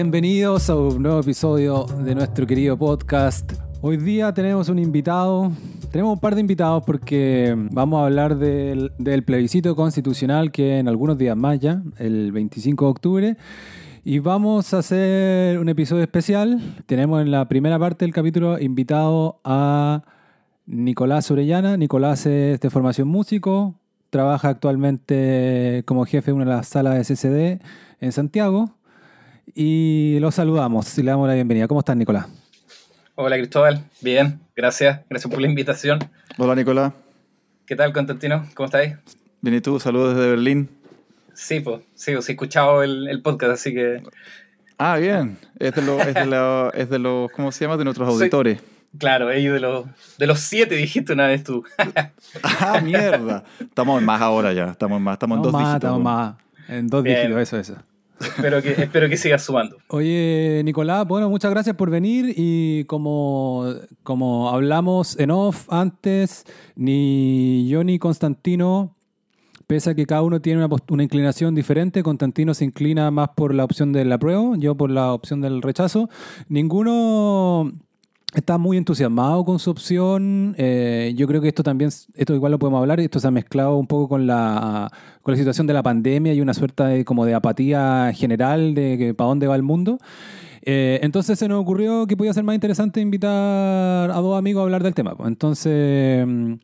Bienvenidos a un nuevo episodio de nuestro querido podcast. Hoy día tenemos un invitado, tenemos un par de invitados porque vamos a hablar del, plebiscito constitucional que en algunos días más ya, el 25 de octubre. Y vamos a hacer un episodio especial. Tenemos en la primera parte del capítulo invitado a Nicolás Orellana. Nicolás es de formación músico, trabaja actualmente como jefe de una de las salas de en Santiago. Y lo saludamos y le damos la bienvenida. ¿Cómo estás, Nicolás? Hola, Cristóbal. Bien, gracias. Gracias por la invitación. Hola, Nicolás. ¿Qué tal, Constantino? ¿Cómo estáis? Bien, ¿y tú? Saludos desde Berlín. Sí, pues, sí, os he escuchado el, el, podcast, así que... Ah, bien. Es de los, es de los, es de los ¿cómo se llama? De nuestros auditores. Claro, ellos de los, de los siete dijiste una vez tú. ah, mierda. Estamos en más ahora ya. Estamos en más. Estamos en dos más, dígitos. Estamos más. En dos Bien. dígitos, eso, eso. Espero que, espero que sigas sumando. Oye, Nicolás, bueno, muchas gracias por venir y como, como hablamos en off antes, ni yo ni Constantino, pese a que cada uno tiene una, una inclinación diferente, Constantino se inclina más por la opción del apruebo, yo por la opción del rechazo, ninguno está muy entusiasmado con su opción. Eh, yo creo que esto también, esto igual lo podemos hablar, esto se ha mezclado un poco con la, con la situación de la pandemia y una suerte de, como de apatía general de que para dónde va el mundo. Eh, entonces se nos ocurrió que podía ser más interesante invitar a dos amigos a hablar del tema. Entonces, mm,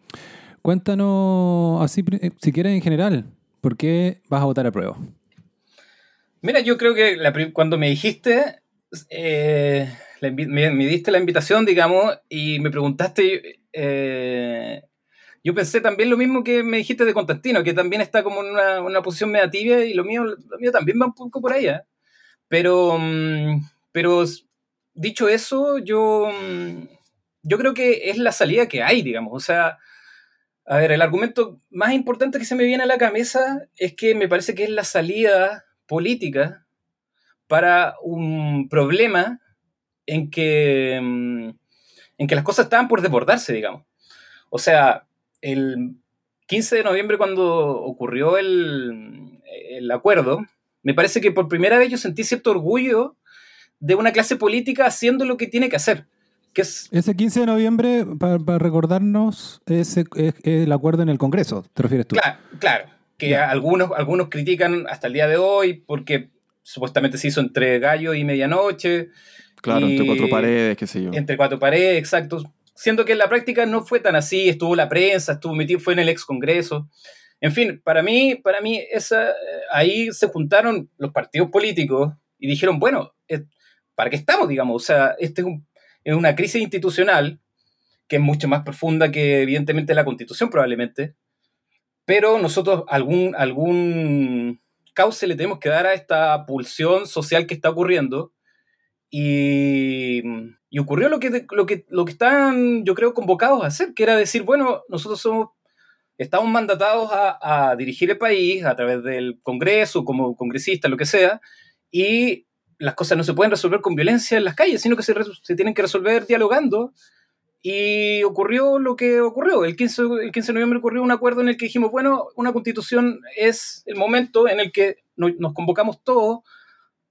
cuéntanos así, eh, si quieres en general, ¿por qué vas a votar a prueba? Mira, yo creo que cuando me dijiste, me, diste la invitación, digamos, y me preguntaste, eh, yo pensé también lo mismo que me dijiste de Constantino, que también está como en una, una posición media tibia, y lo mío, lo mío también va un poco por ahí, ¿eh? Pero, mm, pero dicho eso, yo, mm, yo creo que es la salida que hay, digamos, o sea... A ver, el argumento más importante que se me viene a la cabeza es que me parece que es la salida política para un problema en que, mm, en que las cosas estaban por desbordarse, digamos. O sea, el 15 de noviembre cuando ocurrió el, el acuerdo, me parece que por primera vez yo sentí cierto orgullo de una clase política haciendo lo que tiene que hacer, que es Ese 15 de noviembre, para recordarnos, es, es- es el acuerdo en el Congreso, ¿te refieres tú? Claro, claro. Que algunos, algunos critican hasta el día de hoy porque supuestamente se hizo entre gallo y medianoche, Claro, entre cuatro paredes, qué sé yo. entre cuatro paredes, exacto. Siendo que en la práctica no fue tan así, estuvo la prensa, estuvo metido, fue en el ex Congreso. En fin, para mí, para mí esa, eh, ahí se juntaron los partidos políticos y dijeron, bueno, eh, ¿para qué estamos, digamos? O sea, este es, un- es una crisis institucional que es mucho más profunda que evidentemente la constitución probablemente, pero nosotros algún, algún cauce le tenemos que dar a esta pulsión social que está ocurriendo y, ocurrió lo que, lo, que, lo que están, yo creo, convocados a hacer, que era decir, bueno, nosotros somos, estamos mandatados a, a dirigir el país a través del Congreso, como congresistas, lo que sea, y las cosas no se pueden resolver con violencia en las calles, sino que se, se tienen que resolver dialogando. Y ocurrió lo que ocurrió. El 15, el 15 de noviembre ocurrió un acuerdo en el que dijimos, bueno, una constitución es el momento en el que no- nos convocamos todos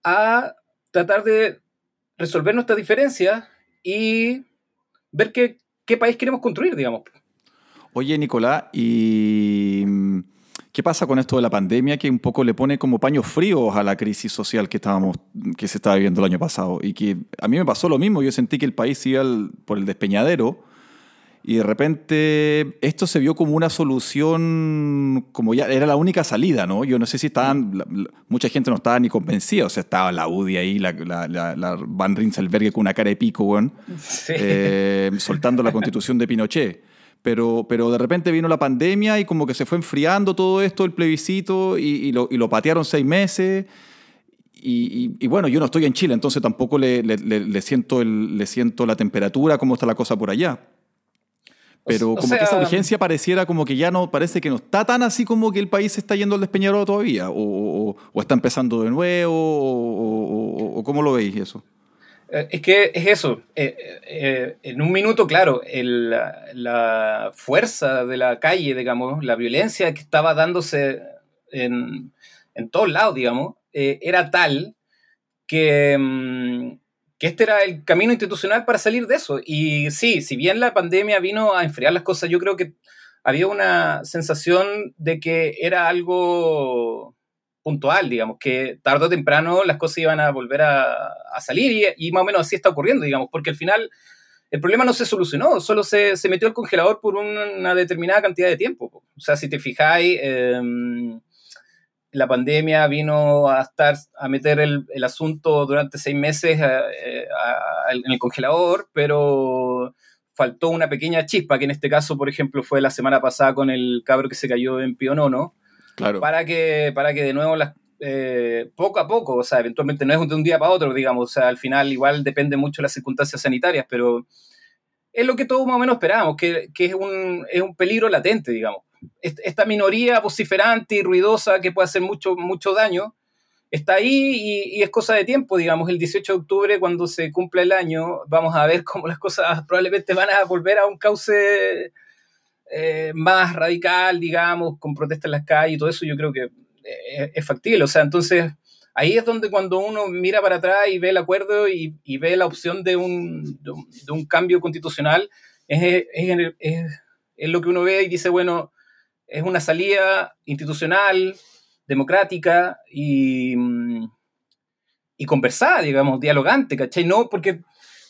a tratar de resolver nuestras diferencias y ver qué, qué país queremos construir, digamos. Oye, Nicolás, ¿y mm, qué pasa con esto de la pandemia que un poco le pone como paños fríos a la crisis social que estábamos, que se estaba viviendo el año pasado? Y que a mí me pasó lo mismo, yo sentí que el país iba por el despeñadero y de repente esto se vio como una solución, como ya era la única salida, ¿no? Yo no sé si estaban, la- la- mucha gente no estaba ni convencida, o sea, estaba la UDI ahí, la, la, Van Rinselberg con una cara de pico, weón Sí. eh, soltando la constitución de Pinochet. Pero, pero de repente vino la pandemia y como que se fue enfriando todo esto, el plebiscito, y, y lo, y lo patearon seis meses. Y, y- y bueno, yo no estoy en Chile, entonces tampoco le, le- le- le siento el- le siento la temperatura, cómo está la cosa por allá. Pero O- como que esa sea- urgencia pareciera como que ya no, parece que no está tan así como que el país se está yendo al despeñadero todavía, o, o- o está empezando de nuevo, o, ¿cómo lo veis eso? Eh, Es que es eso. eh, eh, en un minuto, claro, el- la, la fuerza de la calle, digamos, la violencia que estaba dándose en, en todos lados, digamos, eh, era tal que, mm, que este era el camino institucional para salir de eso. Y sí, si bien la pandemia vino a enfriar las cosas, yo creo que había una sensación de que era algo puntual, digamos, que tarde o temprano las cosas iban a volver a, salir y, más o menos así está ocurriendo, digamos, porque al final el problema no se solucionó, solo se, metió el congelador por una determinada cantidad de tiempo. O sea, si te fijáis, em, la pandemia vino a estar a meter el, asunto durante seis meses eh, eh, en el congelador, pero faltó una pequeña chispa, que en este caso, por ejemplo, fue la semana pasada con el cabro que se cayó en Pionono, claro. para, que, para que de nuevo las, eh, poco a poco, o sea, eventualmente no es de un día para otro, digamos, o sea, al final igual depende mucho de las circunstancias sanitarias, pero es lo que todos más o menos esperábamos, que, que es, un, es un peligro latente, digamos. Esta minoría vociferante y ruidosa que puede hacer mucho, mucho daño, está ahí y, es cosa de tiempo, digamos, el 18 de octubre, cuando se cumple el año, vamos a ver cómo las cosas probablemente van a volver a un cauce eh, más radical, digamos, con protestas en las calles y todo eso, yo creo que eh, es, factible. O sea, entonces ahí es donde cuando uno mira para atrás y ve el acuerdo y, ve la opción de un, de un, cambio constitucional, es, es, lo que uno ve y dice, bueno, es una salida institucional, democrática y, mm, y conversada, digamos, dialogante, ¿cachai? No, porque,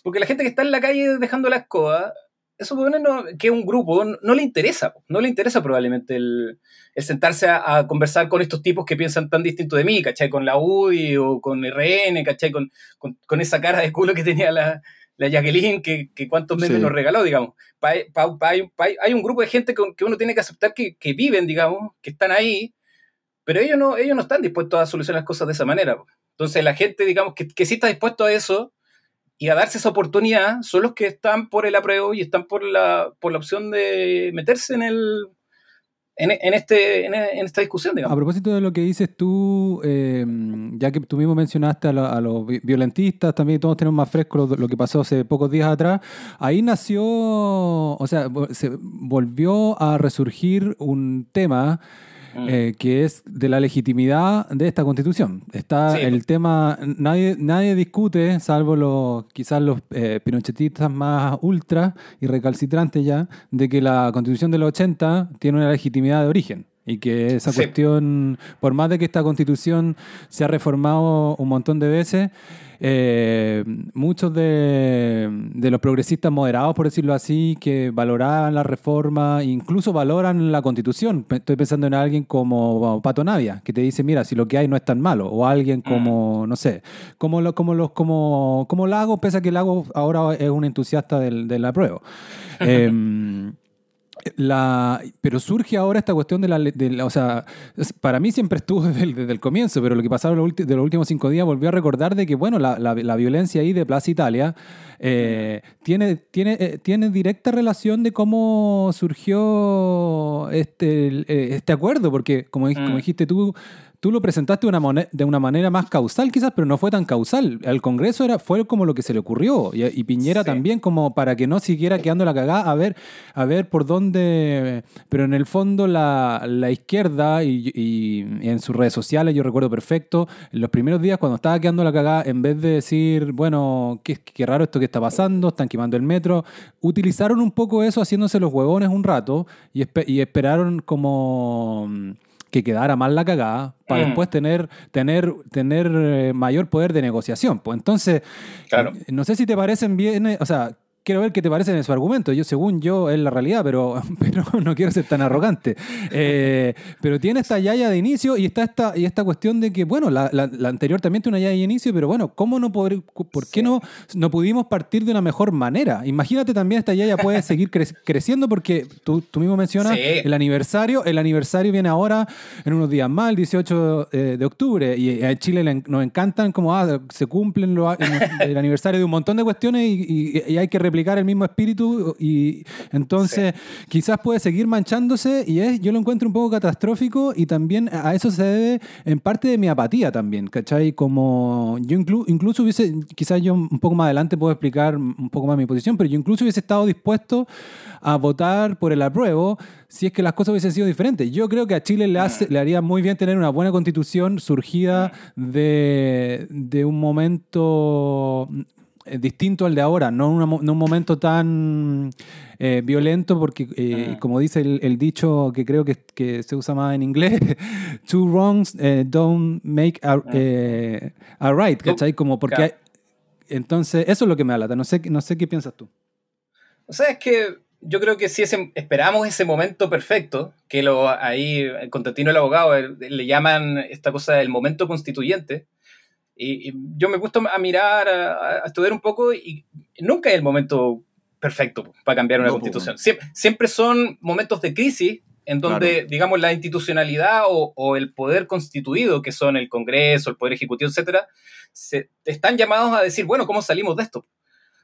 porque la gente que está en la calle dejando la escoba, eso no, que es un grupo, no, le interesa, no le interesa probablemente el, sentarse a, conversar con estos tipos que piensan tan distinto de mí, ¿cachai? Con la UDI o con RN, ¿cachai? Con, con, esa cara de culo que tenía la, la Jacqueline, que, que cuántos meses nos regaló, digamos. hay un grupo de gente que uno tiene que aceptar que, que viven, digamos, que están ahí, pero ellos no, ellos no están dispuestos a solucionar las cosas de esa manera. Entonces la gente, digamos, que, que sí está dispuesto a eso y a darse esa oportunidad, son los que están por el apruebo y están por la, por la opción de meterse en el, en, este, en, esta discusión, digamos. A propósito de lo que dices tú, eh, ya que tú mismo mencionaste a, los violentistas, también todos tenemos más fresco lo, lo, que pasó hace pocos días atrás, ahí nació, o sea, se volvió a resurgir un tema Mm. Eh, que es de la legitimidad de esta constitución. Está el pues. tema, nadie, nadie discute, salvo los, quizás los eh, pinochetistas más ultra y recalcitrantes ya, de que la constitución de los 80 tiene una legitimidad de origen. Y que esa cuestión, por más de que esta constitución se ha reformado un montón de veces, eh, muchos de, los progresistas moderados, por decirlo así, que valoraban la reforma, incluso valoran la constitución. Estoy pensando en alguien como Pato Navia, que te dice, mira, si lo que hay no es tan malo. O alguien mm. como, no sé, como, lo, como, los, como, como Lago, pese a que Lago ahora es un entusiasta del, de la prueba. La, pero surge ahora esta cuestión de la, O sea, para mí siempre estuvo desde el, comienzo, pero lo que pasaron de los últimos cinco días volvió a recordar de que, bueno, la, la violencia ahí de Plaza Italia eh, tiene, tiene, eh, tiene directa relación de cómo surgió este, eh, este acuerdo, porque como, como mm. dijiste tú, tú lo presentaste de una, de una manera más causal quizás, pero no fue tan causal. Al Congreso era, fue como lo que se le ocurrió. Y, Piñera también como para que no siguiera quedando la cagada, a ver, a ver por dónde... Pero en el fondo la, la izquierda y, en sus redes sociales, yo recuerdo perfecto, en los primeros días cuando estaba quedando la cagada, en vez de decir, bueno, qué, qué raro esto que está pasando, están quemando el metro, utilizaron un poco eso haciéndose los huevones un rato y, y esperaron como que quedara mal la cagada para mm. después tener, tener, tener eh, mayor poder de negociación. Pues entonces, no sé si te parecen bien, eh, o sea, quiero ver qué te parece en su argumento. Yo, según yo, es la realidad, pero, pero no quiero ser tan arrogante. Eh, pero tiene esta yaya de inicio y está esta, y esta cuestión de que, bueno, la, la, anterior también tiene una yaya de inicio, pero bueno, ¿cómo no poder, ¿por qué no, no pudimos partir de una mejor manera? Imagínate también esta yaya puede seguir creciendo porque tú, tú mismo mencionas el aniversario. El aniversario viene ahora en unos días más, el 18 eh, de octubre, y en Chile nos encantan como ah, se cumplen el aniversario de un montón de cuestiones y, y hay que replicar el mismo espíritu y entonces quizás puede seguir manchándose y es, yo lo encuentro un poco catastrófico y también a eso se debe en parte de mi apatía también, ¿cachai? Como yo incluso hubiese, quizás yo un poco más adelante puedo explicar un poco más mi posición, pero yo incluso hubiese estado dispuesto a votar por el apruebo si es que las cosas hubiesen sido diferentes. Yo creo que a Chile le, hace, le haría muy bien tener una buena constitución surgida de, de un momento distinto al de ahora, no, un momento tan eh, violento, porque eh, como dice el, dicho que creo que, que, se usa más en inglés, two wrongs don't make a, a right, ¿cachai? Como porque... entonces, eso es lo que me alata, no sé, no sé qué piensas tú. O sea, es que yo creo que si esperamos ese momento perfecto, que lo ahí Constantino el abogado le llaman esta cosa el momento constituyente, y, yo me gusto a mirar, a, estudiar un poco y nunca es el momento perfecto para cambiar una constitución. Siempre, son momentos de crisis en donde, digamos, la institucionalidad o, el poder constituido, que son el Congreso, el Poder Ejecutivo, etcétera, se, están llamados a decir, bueno, ¿cómo salimos de esto?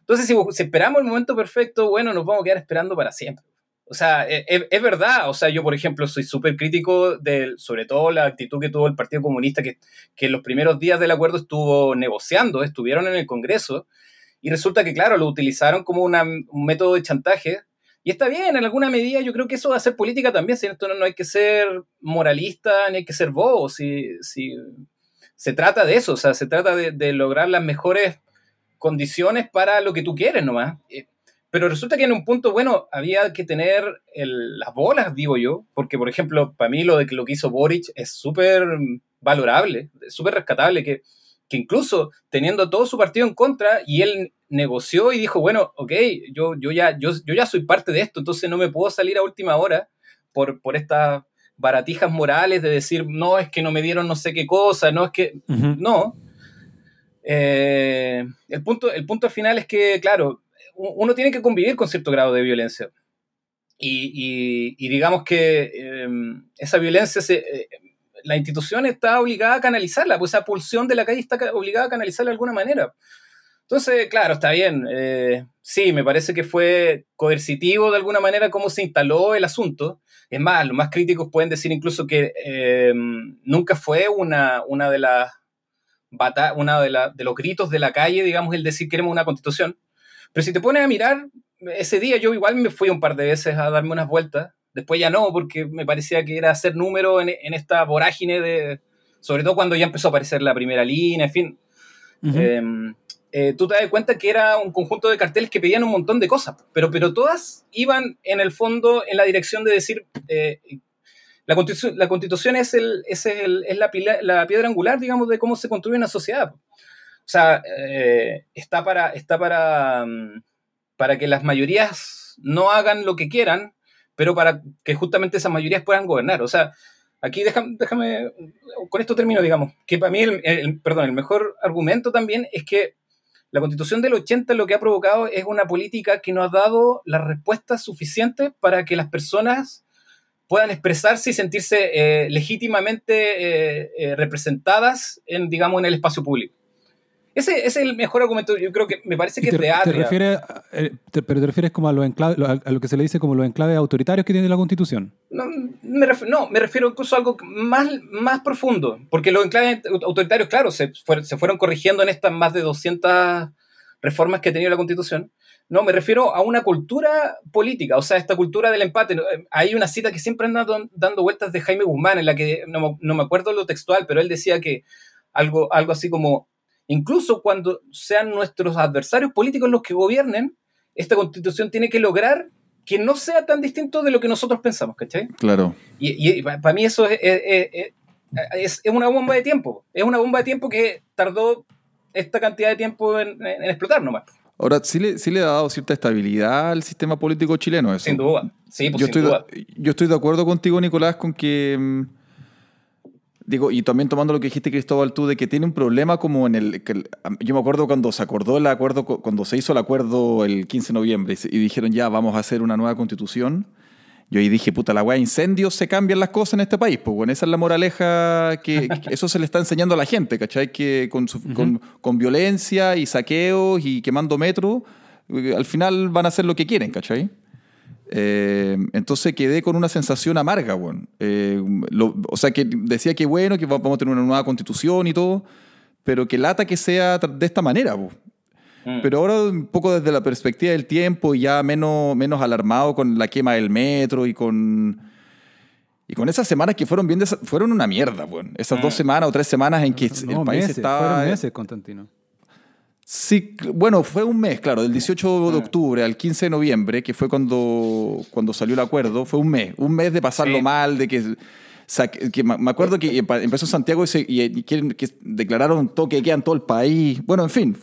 Entonces, si, si esperamos el momento perfecto, bueno, nos vamos a quedar esperando para siempre. O sea, e, e, es, verdad. O sea, yo, por ejemplo, soy súper crítico de, sobre todo, la actitud que tuvo el Partido Comunista, que, que en los primeros días del acuerdo estuvo negociando, estuvieron en el Congreso, y resulta que, claro, lo utilizaron como un método de chantaje. Y está bien, en alguna medida yo creo que eso va a ser política también, si esto no, hay que ser moralista ni hay que ser bobo, si, si se trata de eso, o sea, se trata de, de lograr las mejores condiciones para lo que tú quieres nomás. Pero resulta que en un punto, bueno, había que tener las bolas, digo yo, porque, por ejemplo, para mí lo de lo que hizo Boric es súper valorable, súper rescatable, que, que incluso teniendo todo su partido en contra y él negoció y dijo, bueno, ok, yo, yo, ya, yo, yo ya soy parte de esto, entonces no me puedo salir a última hora por, por estas baratijas morales de decir, no, es que no me dieron no sé qué cosa, no, es que, no. Eh, el, punto, el punto final es que, claro, uno tiene que convivir con cierto grado de violencia. Y, digamos que em, esa violencia, se, eh, la institución está obligada a canalizarla, pues esa pulsión de la calle está obligada a canalizarla de alguna manera. Entonces, claro, está bien. Eh, sí, me parece que fue coercitivo de alguna manera cómo se instaló el asunto. Es más, los más críticos pueden decir incluso que em, nunca fue una, una de las una de, de, los gritos de la calle, digamos, el decir queremos una constitución, pero si te pones a mirar, ese día yo igual me fui un par de veces a darme unas vueltas. Después ya no, porque me parecía que era hacer número en, esta vorágine de. Sobre todo cuando ya empezó a aparecer la primera línea, en fin. Eh, tú te das cuenta que era un conjunto de carteles que pedían un montón de cosas, pero, pero todas iban en el fondo en la dirección de decir. Eh, la constitución, la constitución es, el, es, el, es la, la, piedra angular, digamos, de cómo se construye una sociedad. O sea, eh, está, para, está para, mm, para que las mayorías no hagan lo que quieran, pero para que justamente esas mayorías puedan gobernar. O sea, aquí déjame, déjame con esto termino, digamos, que para mí, el, perdón, el mejor argumento también es que la constitución del 80 lo que ha provocado es una política que no ha dado las respuestas suficientes para que las personas puedan expresarse y sentirse eh, legítimamente eh, representadas en, digamos, en el espacio público. Ese, es el mejor argumento, yo creo que me parece que es real. Te refieres, eh, pero te refieres como a lo, a lo que se le dice como los enclaves autoritarios que tiene la Constitución. No, me refiero, no, me refiero incluso a algo más, más profundo, porque los enclaves autoritarios, claro, se, se fueron corrigiendo en estas más de 200 reformas que ha tenido la Constitución. No, me refiero a una cultura política, o sea, esta cultura del empate. Hay una cita que siempre anda dando vueltas de Jaime Guzmán, en la que no, no me acuerdo lo textual, pero él decía que algo, algo así como incluso cuando sean nuestros adversarios políticos los que gobiernen, esta constitución tiene que lograr que no sea tan distinto de lo que nosotros pensamos, ¿cachai? Claro. Y, para mí eso es, es, una bomba de tiempo. Es una bomba de tiempo que tardó esta cantidad de tiempo en, explotar nomás. Ahora, ¿sí le, ¿sí le, ha dado cierta estabilidad al sistema político chileno eso? Sin duda, sí, pues yo sin estoy duda. yo estoy de acuerdo contigo, Nicolás, con que mm, Digo, y también tomando lo que dijiste, Cristóbal, tú, de que tiene un problema como en el... yo me acuerdo cuando se acordó el acuerdo, cuando se hizo el acuerdo el 15 de noviembre y dijeron ya, vamos a hacer una nueva constitución. Yo ahí dije, puta, la weá, incendios se cambian las cosas en este país. Pues bueno, esa es la moraleja que, eso se le está enseñando a la gente, ¿cachai? Que con, con, con, violencia y saqueos y quemando metro, Al final van a hacer lo que quieren, ¿cachai? Eh, entonces quedé con una sensación amarga, bueno. Eh, o sea, que decía que bueno, que vamos a tener una nueva constitución y todo, pero que lata que sea de esta manera, mm. Pero ahora un poco desde la perspectiva del tiempo y ya menos, menos alarmado con la quema del metro y con... Y con esas semanas que fueron bien, fueron una mierda, bueno. Esas dos mm. semanas o tres semanas en que el país estaba... Fueron meses, Constantino. Sí, bueno, fue un mes, claro, del 18 de octubre al 15 de noviembre, que fue cuando, cuando salió el acuerdo, fue un mes, un mes de pasarlo mal, de que, que, me acuerdo que empezó Santiago y, quieren, que declararon toque de queda en todo el país, bueno, en fin.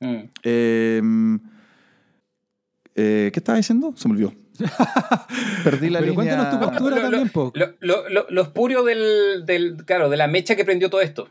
Mm. Em, eh, ¿Qué estaba diciendo? Se me olvidó. Perdí la Pero línea. cuéntanos tu postura también, Los purios del, del, claro, de la mecha que prendió todo esto.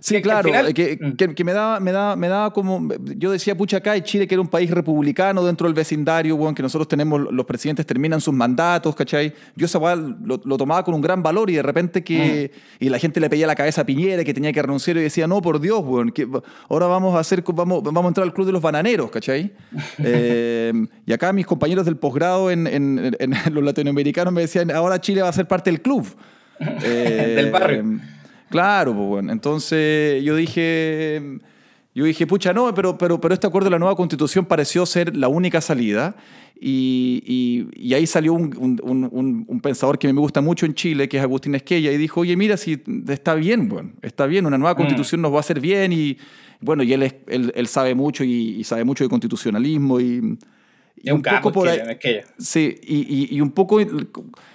Sí, claro, mm. que, que, me, daba, me, daba, me daba como. Yo decía, pucha, acá en Chile, que era un país republicano dentro del vecindario, bueno, que nosotros tenemos, los presidentes terminan sus mandatos, ¿cachai? Yo esa lo, lo, tomaba con un gran valor y de repente que. Mm. Y la gente le pedía la cabeza a Piñera, que tenía que renunciar y decía, no, por Dios, bueno, que ahora vamos a hacer, vamos, vamos a entrar al club de los bananeros, ¿cachai? Eh, y acá mis compañeros del posgrado en, en, en, los latinoamericanos me decían, ahora Chile va a ser parte del club. del barrio. Claro, pues bueno. Entonces yo dije, yo dije, pucha, no, pero, pero, pero este acuerdo de la nueva constitución pareció ser la única salida. Y, y, ahí salió un, un, un, pensador que me gusta mucho en Chile, que es Agustín Esquella, y dijo, oye, mira, si está bien, bueno, está bien, una nueva mm. constitución nos va a hacer bien. Y bueno, y él, él, él sabe mucho y, sabe mucho de constitucionalismo. Y, y un, poco por ahí, Sí, y, y, un poco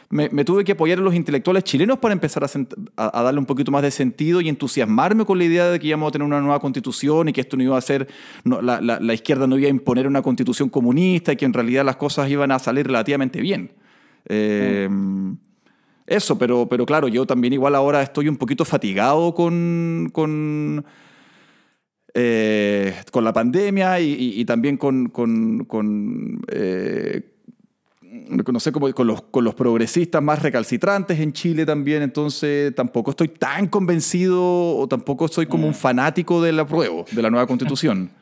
me, tuve que apoyar a los intelectuales chilenos para empezar a, darle un poquito más de sentido y entusiasmarme con la idea de que íbamos a tener una nueva constitución y que esto no iba a ser, la, izquierda no iba a imponer una constitución comunista y que en realidad las cosas iban a salir relativamente bien. Eh, eso, pero, pero claro, yo también igual ahora estoy un poquito fatigado con... con eh, con la pandemia y, también con, con, eh, no sé, como con los, con los progresistas más recalcitrantes en Chile también, entonces tampoco estoy tan convencido o tampoco soy como un mm. fanático del apruebo de la nueva constitución.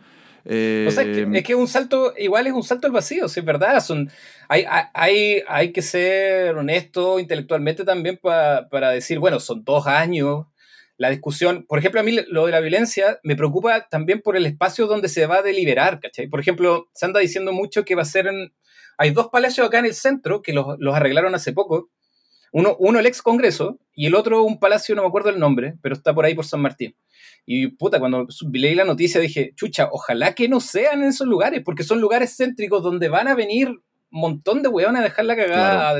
o sea, es que, un salto, igual es un salto al vacío, sí, es verdad. Son, hay, hay, hay que ser honesto intelectualmente también para decir, bueno, son dos años. La discusión, por ejemplo, a mí lo de la violencia me preocupa también por el espacio donde se va a deliberar, ¿cachai? Por ejemplo, se anda diciendo mucho que va a ser en, hay dos palacios acá en el centro que los, arreglaron hace poco. Uno, uno el ex Congreso y el otro un palacio, no me acuerdo el nombre, pero está por ahí por San Martín. Y puta, cuando leí la noticia dije, chucha, ojalá que no sean en esos lugares, porque son lugares céntricos donde van a venir un montón de weones a dejar la cagada,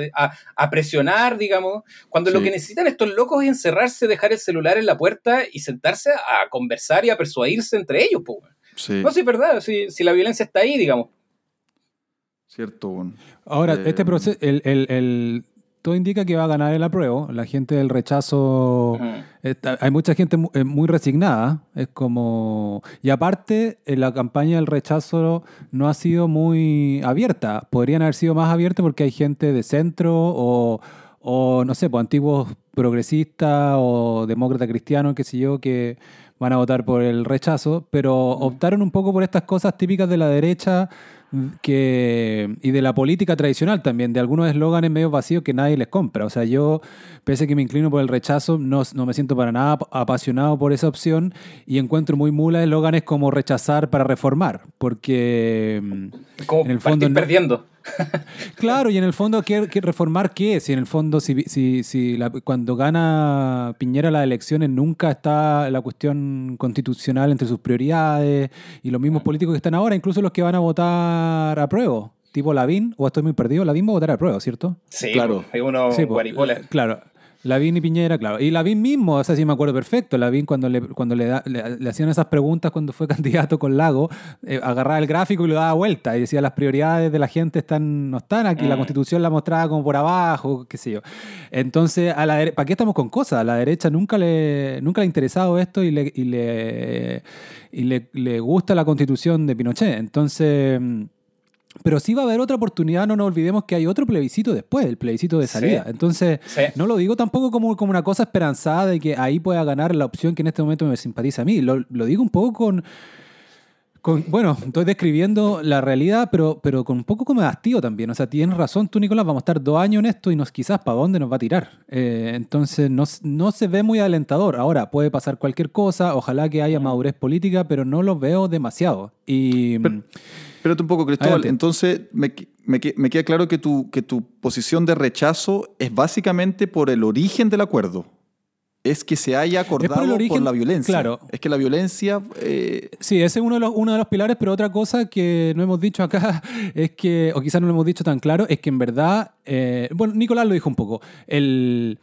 a, presionar, digamos, cuando lo que necesitan estos locos es encerrarse, dejar el celular en la puerta y sentarse a conversar y a persuadirse entre ellos. pues. No, sí, es verdad, si, si la violencia está ahí, digamos. ¿Cierto? Ahora, eh, este proceso, el, el, todo indica que va a ganar el apruebo. La gente del rechazo, hay mucha gente eh, muy, resignada. Es como. Y aparte, la campaña del rechazo no ha sido muy abierta. Podrían haber sido más abiertas porque hay gente de centro o, o no sé, pues antiguos progresistas o demócratas cristianos, qué sé yo, que van a votar por el rechazo, pero optaron un poco por estas cosas típicas de la derecha que, y de la política tradicional también, de algunos eslóganes medio vacíos que nadie les compra. O sea, yo, pese a que me inclino por el rechazo, no, no me siento para nada apasionado por esa opción y encuentro muy mula eslóganes como rechazar para reformar, porque mm, como en el fondo... perdiendo. Claro, y en el fondo, ¿qué, reformar qué? Si en el fondo, si, si, si cuando gana Piñera las elecciones, nunca está la cuestión constitucional entre sus prioridades y los mismos políticos que están ahora, incluso los que van a votar a prueba tipo Lavín, o estoy muy perdido, Lavín va a votar a prueba, ¿cierto? Sí, claro. Hay uno sí, Claro. Lavín y Piñera, claro. Y Lavín mismo, o sea, sí me acuerdo perfecto. Lavín cuando le, cuando le, le, hacían esas preguntas cuando fue candidato con Lago, eh, agarraba el gráfico y lo daba vuelta y decía las prioridades de la gente están, no están aquí, la mm. constitución la mostraba como por abajo, qué sé yo. Entonces, a la ¿para qué estamos con cosas? A la derecha nunca le, nunca le ha interesado esto y le, y le, y le, le gusta la constitución de Pinochet. Entonces pero sí va a haber otra oportunidad, no nos olvidemos que hay otro plebiscito después, el plebiscito de salida. Entonces, no lo digo tampoco como, como una cosa esperanzada de que ahí pueda ganar la opción que en este momento me simpatiza a mí. Lo, digo un poco con, bueno, estoy describiendo la realidad, pero, pero con un poco como de hastío también. O sea, tienes razón tú, Nicolás, vamos a estar dos años en esto y nos quizás para dónde nos va a tirar. Eh, entonces, no, no, se ve muy alentador. Ahora, puede pasar cualquier cosa, ojalá que haya madurez política, pero no lo veo demasiado. Y... Pero, espérate un poco, Cristóbal. Entonces, me, me, me queda claro que tu, que tu posición de rechazo es básicamente por el origen del acuerdo es que se haya acordado por, la violencia. Claro. Es que la violencia... Eh, sí, ese es uno de, los, uno de los pilares, pero otra cosa que no hemos dicho acá es que, o quizás no lo hemos dicho tan claro, es que en verdad, eh, bueno, Nicolás lo dijo un poco, el...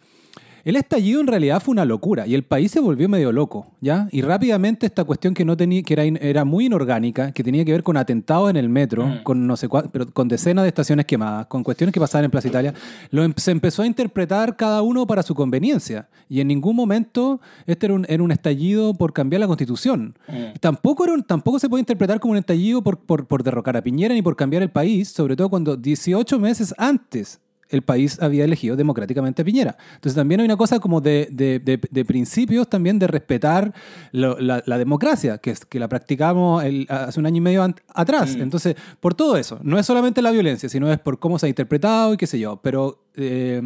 El estallido en realidad fue una locura y el país se volvió medio loco, ¿ya? Y rápidamente esta cuestión que no tenía, que era, era muy inorgánica, que tenía que ver con atentados en el metro, mm. con no sé pero con decenas de estaciones quemadas, con cuestiones que pasaban en Plaza Italia, lo, em, se empezó a interpretar cada uno para su conveniencia. Y en ningún momento este era un, era un estallido por cambiar la constitución. Mm. Tampoco, era tampoco se puede interpretar como un estallido por, por, por derrocar a Piñera ni por cambiar el país, sobre todo cuando 18 meses antes el país había elegido democráticamente a Piñera. Entonces también hay una cosa como de, de, principios también de respetar la, democracia, que, es, que la practicamos hace un año y medio atrás. Mm. Entonces, por todo eso, no es solamente la violencia, sino es por cómo se ha interpretado y qué sé yo, pero... Eh,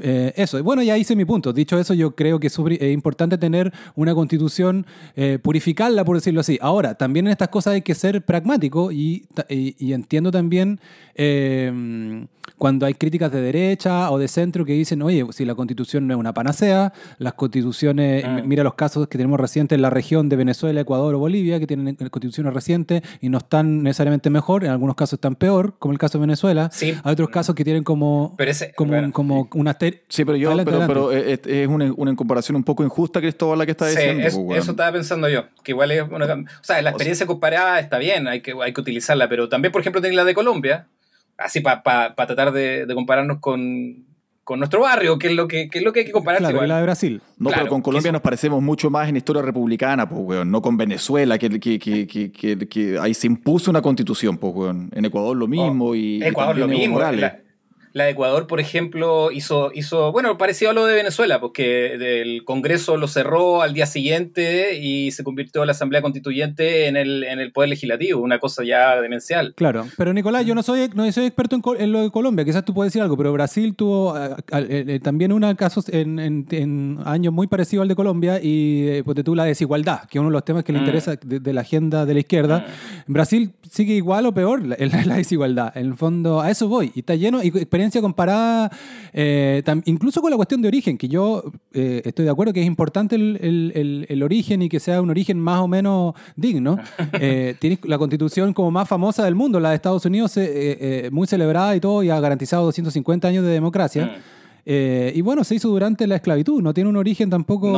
eh, eso, bueno, ya hice mi punto. Dicho eso, yo creo que es, importante tener una constitución, eh, purificarla, por decirlo así. Ahora, también en estas cosas hay que ser pragmático y, entiendo también eh, cuando hay críticas de derecha o de centro que dicen, oye, si la constitución no es una panacea, las constituciones, ah. mira los casos que tenemos recientes en la región de Venezuela, Ecuador o Bolivia, que tienen constituciones recientes y no están necesariamente mejor, en algunos casos están peor, como el caso de Venezuela. Hay otros casos que tienen como, como, como una Sí, pero yo, pero, es, una, una, comparación un poco injusta, Cristóbal, la que está diciendo. Sí, pues, eso estaba pensando yo. Que igual es una, O sea, la experiencia comparada está bien, hay que, hay que utilizarla, pero también, por ejemplo, tenés la de Colombia, así para tratar de, compararnos con, con nuestro barrio, que es lo que, que es lo que hay que compararse. Claro, la de Brasil. No, pero con Colombia nos parecemos mucho más en historia republicana, pues, weón. No con Venezuela, que, que, que, que, ahí se impuso una constitución, pues, weón. En Ecuador lo mismo. Oh, y Ecuador lo mismo. La de Ecuador, por ejemplo, hizo, hizo, bueno, parecido a lo de Venezuela, porque el Congreso lo cerró al día siguiente y se convirtió la Asamblea Constituyente en el, en el Poder Legislativo, una cosa ya demencial. Claro, pero Nicolás, yo no soy, no soy experto en, lo de Colombia, quizás tú puedes decir algo, pero Brasil tuvo eh, eh, también una casos en, en, años muy parecidos al de Colombia y eh, pues, tú la desigualdad, que es uno de los temas que le mm. interesa de, la agenda de la izquierda. Mm. Brasil sigue igual o peor la, la, desigualdad. En el fondo, a eso voy. Y está lleno, y comparada eh, incluso con la cuestión de origen, que yo eh, estoy de acuerdo que es importante el, origen y que sea un origen más o menos digno. Eh, tiene la constitución como más famosa del mundo, la de Estados Unidos, muy celebrada y todo, y ha garantizado 250 años de democracia. Mm. y bueno, se hizo durante la esclavitud, no tiene un origen tampoco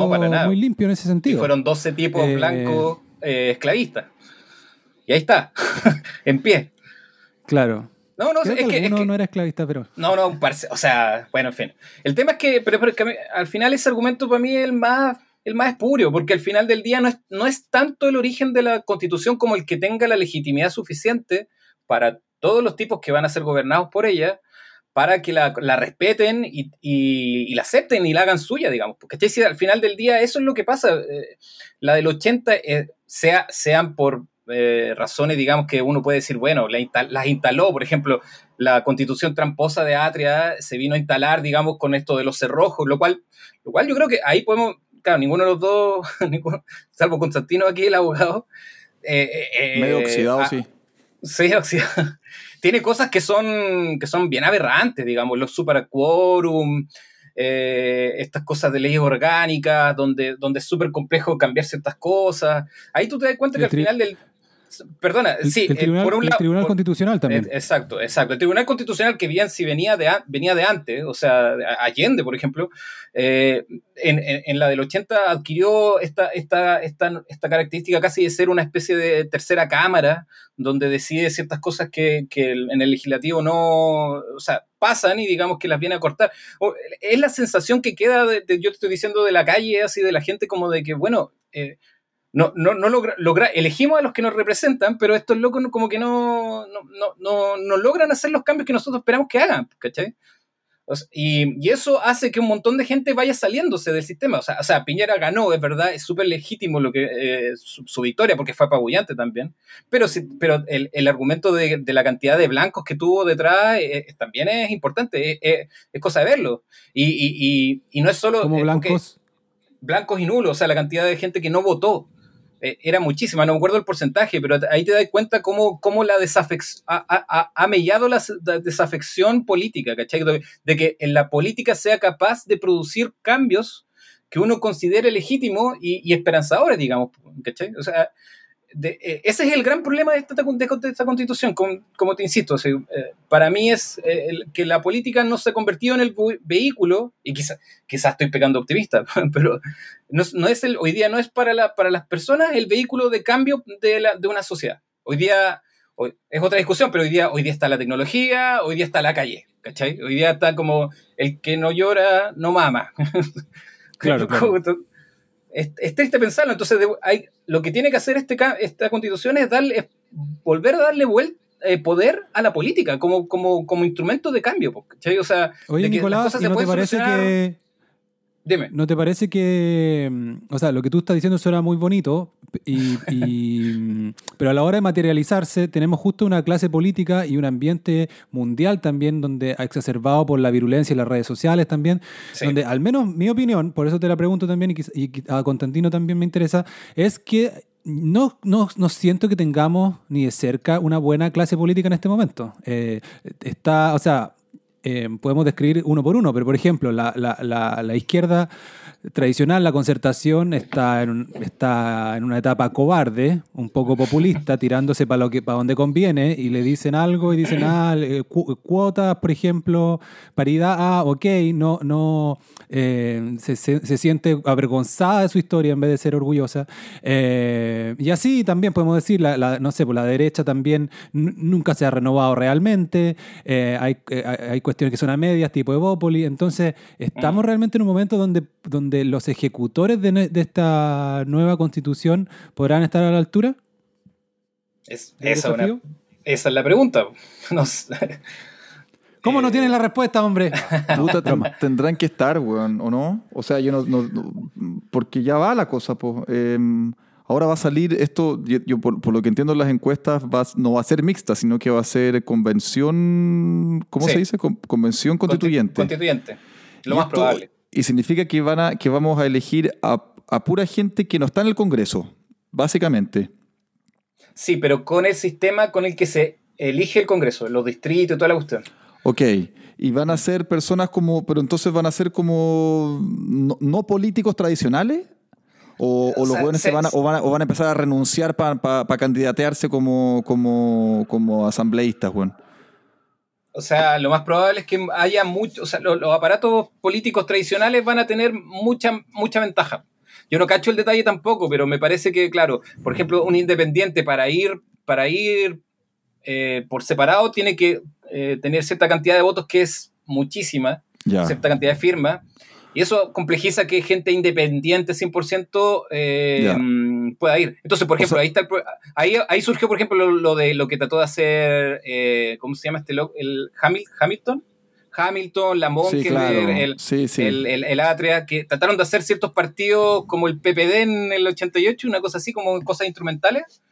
muy limpio en ese sentido. fueron 12 tipos blancos esclavistas. Y ahí está, en pie. Claro. No, no, es que, no era esclavista, pero. No, no, o sea, bueno, en fin. El tema es que, pero, al final ese argumento para mí es el más, el más espurio, porque al final del día no es, no es tanto el origen de la constitución como el que tenga la legitimidad suficiente para todos los tipos que van a ser gobernados por ella, para que la, respeten y, y, la acepten y la hagan suya, digamos. Porque al final del día eso es lo que pasa. Eh, la del 80, eh, sea, sean por eh, razones, digamos, que uno puede decir, bueno, las instaló, por ejemplo, la constitución tramposa de Atria se vino a instalar, digamos, con esto de los cerrojos, lo cual, lo cual yo creo que ahí podemos, claro, ninguno de los dos, salvo Constantino aquí, el abogado. Eh, eh, Medio oxidado, ah, sí. Sí, oxidado. Tiene cosas que son, que son bien aberrantes, digamos, los super quórum, estas cosas de leyes orgánicas, donde, donde es súper complejo cambiar ciertas cosas. Ahí tú te das cuenta que al final del, Perdona, sí, el Tribunal, por un lado, Tribunal Constitucional también. Exacto, exacto. El Tribunal Constitucional, que bien si venía de, venía de antes, o sea, Allende, por ejemplo, eh, en, la del 80 adquirió esta, esta, esta, esta, característica casi de ser una especie de tercera cámara, donde decide ciertas cosas que, en el legislativo no, o sea, pasan y digamos que las viene a cortar. es la sensación que queda, de, yo te estoy diciendo, de la calle, así de la gente, como de que, bueno, eh, no, no, no logra, logra, elegimos a los que nos representan, pero estos locos como que no, no, no, no, logran hacer los cambios que nosotros esperamos que hagan, ¿cachai? y, eso hace que un montón de gente vaya saliéndose del sistema. O sea, o sea Piñera ganó, es verdad, es súper legítimo lo que, eh, su, victoria porque fue apabullante también. Pero, pero el, el argumento de, de, la cantidad de blancos que tuvo detrás eh, eh, también es importante, es, cosa de verlo. Y, y, y, no es solo... Como blancos. Blancos y nulos, o sea, la cantidad de gente que no votó. Eh, era muchísima, no me acuerdo el porcentaje, pero ahí te das cuenta cómo, cómo la desafección, ha, ha, mellado la, desafección política, ¿cachai? De, que en la política sea capaz de producir cambios que uno considere legítimos y, y esperanzadores, digamos, ¿cachai? O sea, eh, ese es el gran problema de esta, de esta constitución, como, te insisto, eh, para mí es eh, que la política no se ha convertido en el vehículo, y quizás quizá estoy pegando optimista, pero no, es el, hoy día no es para, la, para las personas el vehículo de cambio de, la, de una sociedad. Hoy día hoy, es otra discusión, pero hoy día, hoy día está la tecnología, hoy día está la calle, ¿cachai? Hoy día está como el que no llora, no mama. Claro, claro es, triste pensarlo. Entonces, hay, lo que tiene que hacer este, esta constitución es, darle, volver a darle vuelta eh, poder a la política como, como, como instrumento de cambio. O sea, Oye, Nicolás, ¿no te parece que Dime. ¿No te parece que, mm, o sea, lo que tú estás diciendo suena muy bonito, y, mm, pero a la hora de materializarse tenemos justo una clase política y un ambiente mundial también donde ha exacerbado por la virulencia y las redes sociales también, donde al menos mi opinión, por eso te la pregunto también y, a Constantino también me interesa, es que no, no, no, siento que tengamos ni de cerca una buena clase política en este momento. Eh, está, o sea, eh, podemos describir uno por uno, pero por ejemplo, la, la, izquierda tradicional, la concertación está en, está en una etapa cobarde, un poco populista, tirándose para lo que para donde conviene y le dicen algo y dicen, ah, cuotas, por ejemplo, paridad, ah, ok, no, no, eh, se, se, siente avergonzada de su historia en vez de ser orgullosa. Eh, y así también podemos decir, la, no sé, por la derecha también nunca se ha renovado realmente, eh, hay, hay, cuestiones que son a medias, tipo Evópoli, entonces estamos realmente en un momento donde, donde los ejecutores de, esta nueva constitución podrán estar a la altura? Es, esa, es la pregunta. ¿Cómo no tienen la respuesta, hombre? tendrán que estar, weón, ¿o no? O sea, yo no, porque ya va la cosa, pues. ahora va a salir esto, yo, por, lo que entiendo en las encuestas, no va a ser mixta, sino que va a ser convención, ¿cómo se dice? convención constituyente. Constituyente, lo más probable y significa que, van a, que vamos a elegir a, pura gente que no está en el Congreso, básicamente. Sí, pero con el sistema con el que se elige el Congreso, los distritos y toda la cuestión. Ok, y van a ser personas como, pero entonces van a ser como no, políticos tradicionales. O, los jóvenes se, van, a, o, van a, o van a empezar a renunciar para candidatearse como, como, como asambleístas, bueno. O sea, lo más probable es que haya mucho, o sea, los, aparatos políticos tradicionales van a tener mucha, mucha ventaja. Yo no cacho el detalle tampoco, pero me parece que, claro, por ejemplo, un independiente para ir, para ir eh, por separado tiene que eh, tener cierta cantidad de votos que es muchísima, cierta cantidad de firmas. Y eso complejiza que gente independiente 100% eh, pueda ir. Entonces, por ejemplo, ahí, está ahí, ahí surgió, por ejemplo, lo, de lo que trató de hacer, eh, ¿cómo se llama este loco? El Hamilton. Hamilton, la el, el, el, Atria, que trataron de hacer ciertos partidos como el PPD en el 88, una cosa así, como cosas instrumentales,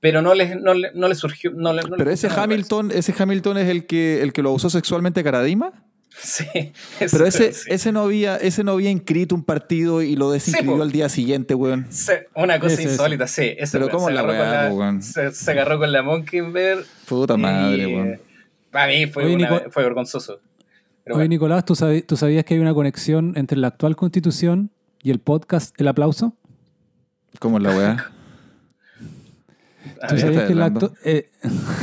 pero no les, no, no les surgió. No, pero ese Hamilton, ese Hamilton es el que, el que lo usó sexualmente Caradima. Sí. Pero ese, ese, no había, ese no había inscrito un partido y lo desinscribió al día siguiente, weón. una cosa insólita, sí. Pero ¿cómo la weá, se, se, agarró con la Mockingbird. Puta madre, weón. Para mí fue, fue vergonzoso. Oye, Nicolás, ¿tú, ¿tú sabías que hay una conexión entre la actual constitución y el podcast El Aplauso? ¿Cómo es la weá? ¿Tú sabías que la, eh,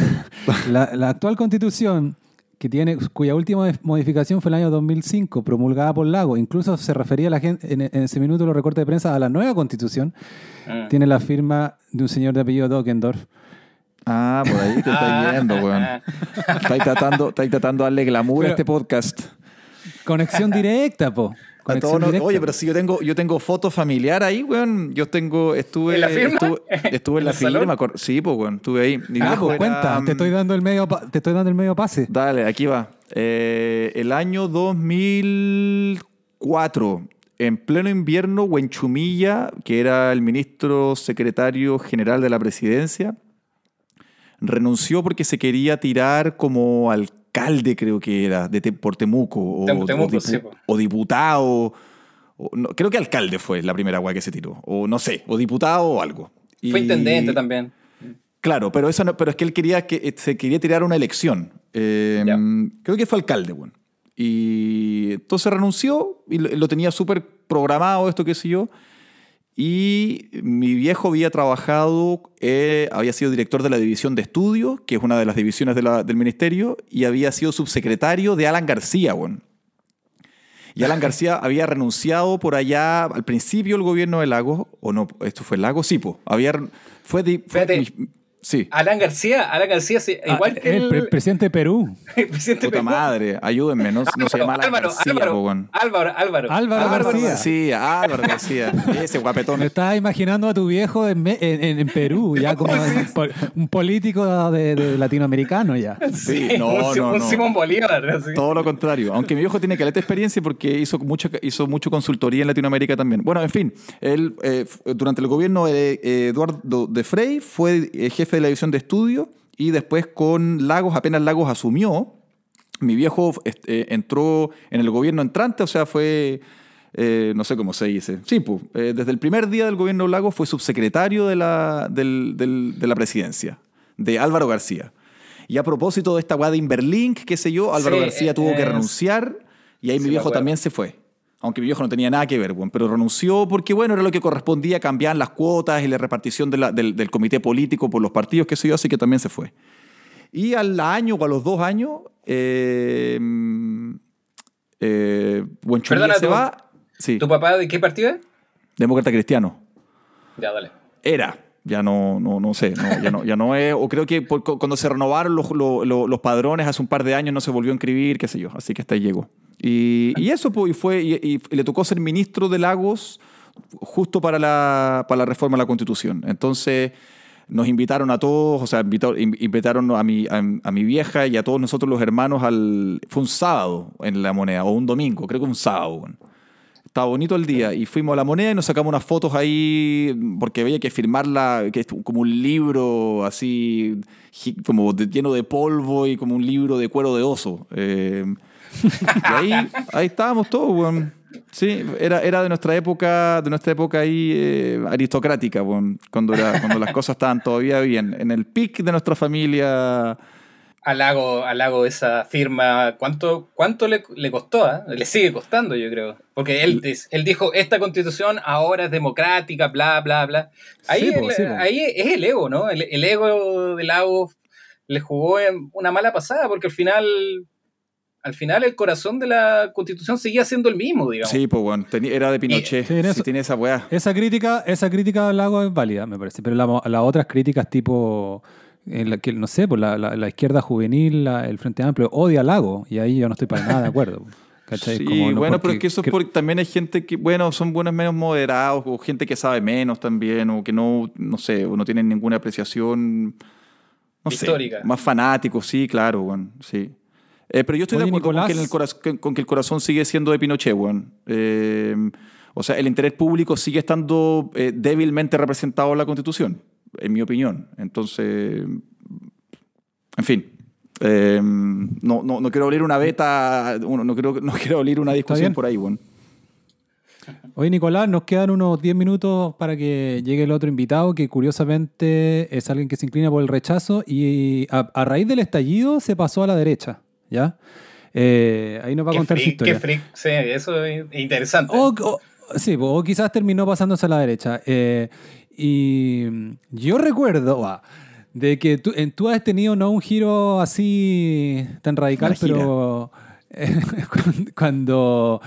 la, la actual constitución que tiene, cuya última modificación fue el año 2005, promulgada por Lago. Incluso se refería a la gente, en, ese minuto los recortes de prensa a la nueva constitución. Ah. Tiene la firma de un señor de apellido Dockendorf. Ah, por ahí te está yendo, weón. Estáis tratando, tratando de darle glamour a este podcast. Conexión directa, po oye, pero si yo tengo, yo tengo foto familiar ahí, weón. Yo tengo, estuve. ¿En la firma? Estuve, en, la firma. Sí, pues, weón. Estuve ahí. Ah, pues cuenta. Te estoy dando el medio, te estoy dando el medio pase. Dale, aquí va. Eh, el año 2004, en pleno invierno, Huenchumilla, que era el ministro secretario general de la presidencia, renunció porque se quería tirar como alcalde, creo que era, de por Temuco, o, o, diputado. creo que alcalde fue la primera agua que se tiró, o no sé, o diputado o algo. Fue intendente también. Claro, pero, eso pero es que él quería que se quería tirar una elección. Em, creo que fue alcalde, bueno. Y entonces renunció y lo, tenía súper programado esto, qué sé yo. Y mi viejo había trabajado, eh, había sido director de la división de estudios, que es una de las divisiones del ministerio, y había sido subsecretario de Alan García, bueno. Y Alan García había renunciado por allá al principio del gobierno de Lagos, o no, esto fue Lagos, sí, había, fue, Sí. Alan García, Alan García, ah, igual que el, presidente de Perú. el presidente Puta madre, ayúdenme, no, no se llama Alan Álvaro, García, Álvaro, Álvaro, Álvaro, Álvaro, García. García. Álvaro García, ese guapetón. Me estás imaginando a tu viejo en, en, en Perú, ya como un político de, latinoamericano ya. Sí, no, no, no. Simón Bolívar. Todo lo contrario, aunque mi viejo tiene caleta experiencia porque hizo mucho, hizo mucho consultoría en Latinoamérica también. Bueno, en fin, él eh, durante el gobierno de Eduardo de Frey fue eh, jefe de la división de estudios y después con Lagos, apenas Lagos asumió, mi viejo este, entró en el gobierno entrante, o sea, fue, eh, no sé cómo se dice, sí, pues, eh, desde el primer día del gobierno Lagos fue subsecretario de la, de la presidencia, de Álvaro García. Y a propósito de esta guada de Inverlink, qué sé yo, Álvaro García tuvo que renunciar y ahí mi viejo también se fue aunque mi viejo no tenía nada que ver, bueno, pero renunció porque, bueno, era lo que correspondía cambiar las cuotas y la repartición del, comité político por los partidos, qué sé yo, así que también se fue. Y al año o a los dos años, eh, eh, se va. Sí. ¿Tu papá de qué partido es? Demócrata cristiano. Ya, dale. Era. Ya no, no, no sé, ya, no, ya no es, o creo que cuando se renovaron los, los, padrones hace un par de años no se volvió a inscribir, qué sé yo, así que hasta ahí llegó. Y, y eso, pues, y, fue, y, le tocó ser ministro de Lagos justo para la, para la reforma de la Constitución. Entonces, nos invitaron a todos, o sea, invitaron a mi, a, mi vieja y a todos nosotros los hermanos al... Fue un sábado en la moneda, o un domingo, creo que un sábado. Estaba bonito el día y fuimos a la moneda y nos sacamos unas fotos ahí porque había que firmarla, que es como un libro así, como lleno de polvo y como un libro de cuero de oso. Eh, y ahí, ahí estábamos todos, Sí, era, era de nuestra época, de nuestra época ahí eh, aristocrática, cuando, era, cuando las cosas estaban todavía bien. En el pic de nuestra familia. Halago, halago esa firma. ¿Cuánto, cuánto le, le costó? Ah? Le sigue costando, yo creo. Porque él, él dijo, esta constitución ahora es democrática, bla, bla, bla. Ahí, ahí es el ego, ¿no? El, el ego de Lago le jugó una mala pasada porque al final al final el corazón de la constitución seguía siendo el mismo, digamos. Sí, pues bueno, era de Pinochet. Sí, tiene esa weá. Esa crítica, esa crítica al lago es válida, me parece. Pero las otras críticas tipo, que, no sé, pues la, izquierda juvenil, el Frente Amplio, odia al lago. Y ahí yo no estoy para nada de acuerdo. Sí, bueno, pero es que eso es porque también hay gente que, bueno, son buenos menos moderados, o gente que sabe menos también, o que no, no sé, o no tienen ninguna apreciación, no Histórica. más fanáticos, sí, claro, bueno, sí. Eh, pero yo estoy de acuerdo con, que el con, que el corazón sigue siendo de Pinochet, weón. Eh, o sea, el interés público sigue estando eh, débilmente representado en la Constitución, en mi opinión. Entonces, en fin. no, no, no, quiero abrir una beta, no quiero, no quiero abrir una discusión por ahí, weón. Oye, Nicolás, nos quedan unos 10 minutos para que llegue el otro invitado, que curiosamente es alguien que se inclina por el rechazo y a raíz del estallido se pasó a la derecha. ¿Ya? Eh, ahí nos va a contar su historia. Qué freak, sí, eso es interesante. O, sí, o quizás terminó pasándose a la derecha. Eh, y yo recuerdo de que tú, tú has tenido no un giro así tan radical, pero cuando,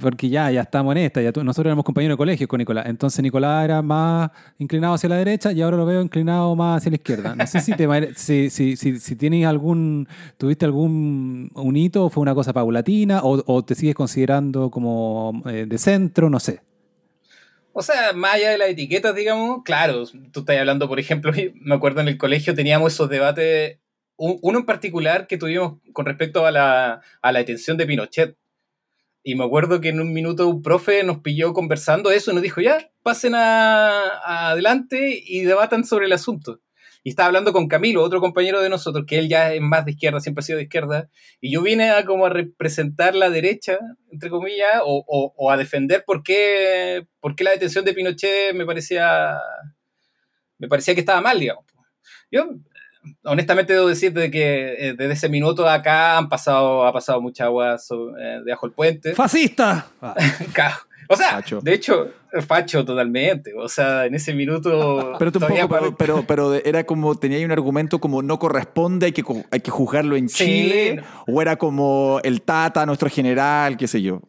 porque ya, ya estamos en esta, ya nosotros éramos compañeros de colegio con Nicolás, entonces Nicolás era más inclinado hacia la derecha y ahora lo veo inclinado más hacia la izquierda. No sé si, te, si, si, si, tienes algún, tuviste algún un hito, fue una cosa paulatina o, te sigues considerando como eh, de centro, no sé. O sea, más allá de las etiquetas, digamos, claro, tú estás hablando, por ejemplo, me acuerdo en el colegio teníamos esos debates uno en particular que tuvimos con respecto a la, a la detención de Pinochet. Y me acuerdo que en un minuto un profe nos pilló conversando eso y nos dijo, ya, pasen adelante y debatan sobre el asunto. Y estaba hablando con Camilo, otro compañero de nosotros, que él ya es más de izquierda, siempre ha sido de izquierda, y yo vine a como a representar la derecha, entre comillas, o, o, a defender por qué la detención de Pinochet me parecía, me parecía que estaba mal, digamos. Yo honestamente debo decirte que eh, desde ese minuto acá han pasado, ha pasado mucha agua eh, debajo del puente. ¡Fascista! o sea, de hecho, facho totalmente. O sea, en ese minuto. pero, tampoco, pero, pero, era como, tenía un argumento como no corresponde, hay que, hay que juzgarlo en Chile. O era como el Tata, nuestro general, qué sé yo.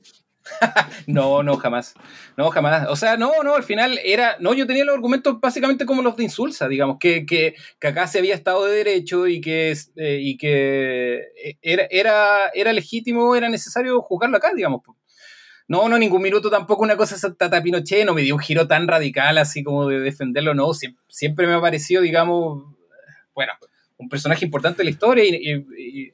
no, no, jamás. No, jamás. O sea, no, no, al final era. No, yo tenía los argumentos básicamente como los de Insulsa, digamos, que, que, que acá se había Estado de Derecho y que, eh, y que eh, era, era, era legítimo, era necesario juzgarlo acá, digamos. No, no, ningún minuto tampoco una cosa Tata Pinochet, no me dio un giro tan radical así como de defenderlo, no. Siempre, me ha parecido, digamos, bueno, un personaje importante de la historia y y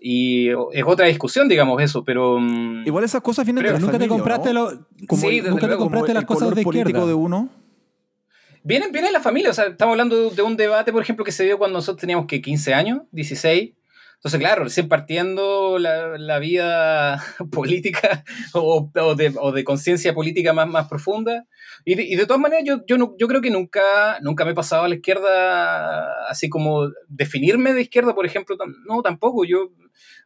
es otra discusión, digamos, eso, pero... Mm, Igual esas cosas vienen de la nunca te compraste lo, sí, nunca te compraste las cosas de político de uno. Vienen, viene de la familia, o sea, estamos hablando de un debate, por ejemplo, que se dio cuando nosotros teníamos que 15 años, 16. Entonces, claro, recién partiendo la, la vida política o, o, de, o de conciencia política más, más profunda. Y de, y de, todas maneras, yo, yo, no, yo creo que nunca, nunca me he pasado a la izquierda, así como definirme de izquierda, por ejemplo. No, tampoco. Yo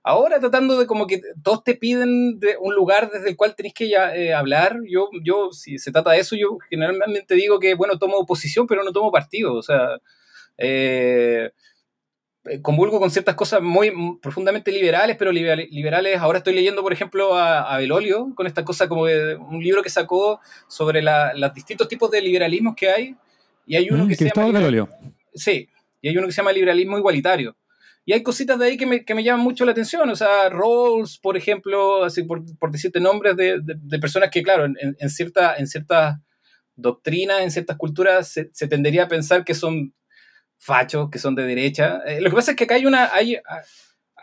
Ahora tratando de como que todos te piden de un lugar desde el cual tenés que ya, eh, hablar, yo, yo, si se trata de eso, yo generalmente digo que, bueno, tomo oposición, pero no tomo partido, o sea, eh, convulgo con ciertas cosas muy profundamente liberales, pero liberales, ahora estoy leyendo, por ejemplo, a, a Belolio, con esta cosa como de un libro que sacó sobre los distintos tipos de liberalismos que hay, y hay uno mm, que se llama... Belolio. Sí, y hay uno que se llama liberalismo igualitario y hay cositas de ahí que me, que me llaman mucho la atención, o sea, roles, por ejemplo, así por, por decirte nombres de, de, personas que, claro, en, en, cierta, en ciertas doctrinas, en ciertas culturas, se, se, tendería a pensar que son fachos, que son de derecha. Eh, lo que pasa es que acá hay una, hay,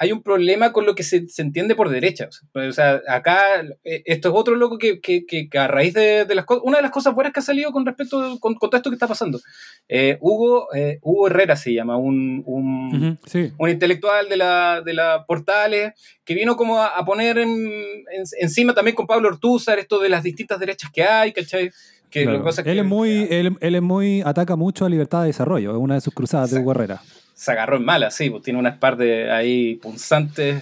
hay un problema con lo que se, se entiende por derecha. O sea, acá eh, esto es otro loco que, que, que a raíz de, de, las cosas, una de las cosas buenas que ha salido con respecto con, con todo esto que está pasando. Eh, Hugo, eh, Hugo Herrera se llama, un, un, sí. un intelectual de la, de la Portales, que vino como a, a poner en, en, encima también con Pablo Ortúzar esto de las distintas derechas que hay, ¿cachai? Que claro. él, es muy, él, él, es muy, ataca mucho a libertad de desarrollo, es una de sus cruzadas de Hugo Herrera se agarró en mala, sí, pues tiene unas partes ahí punzantes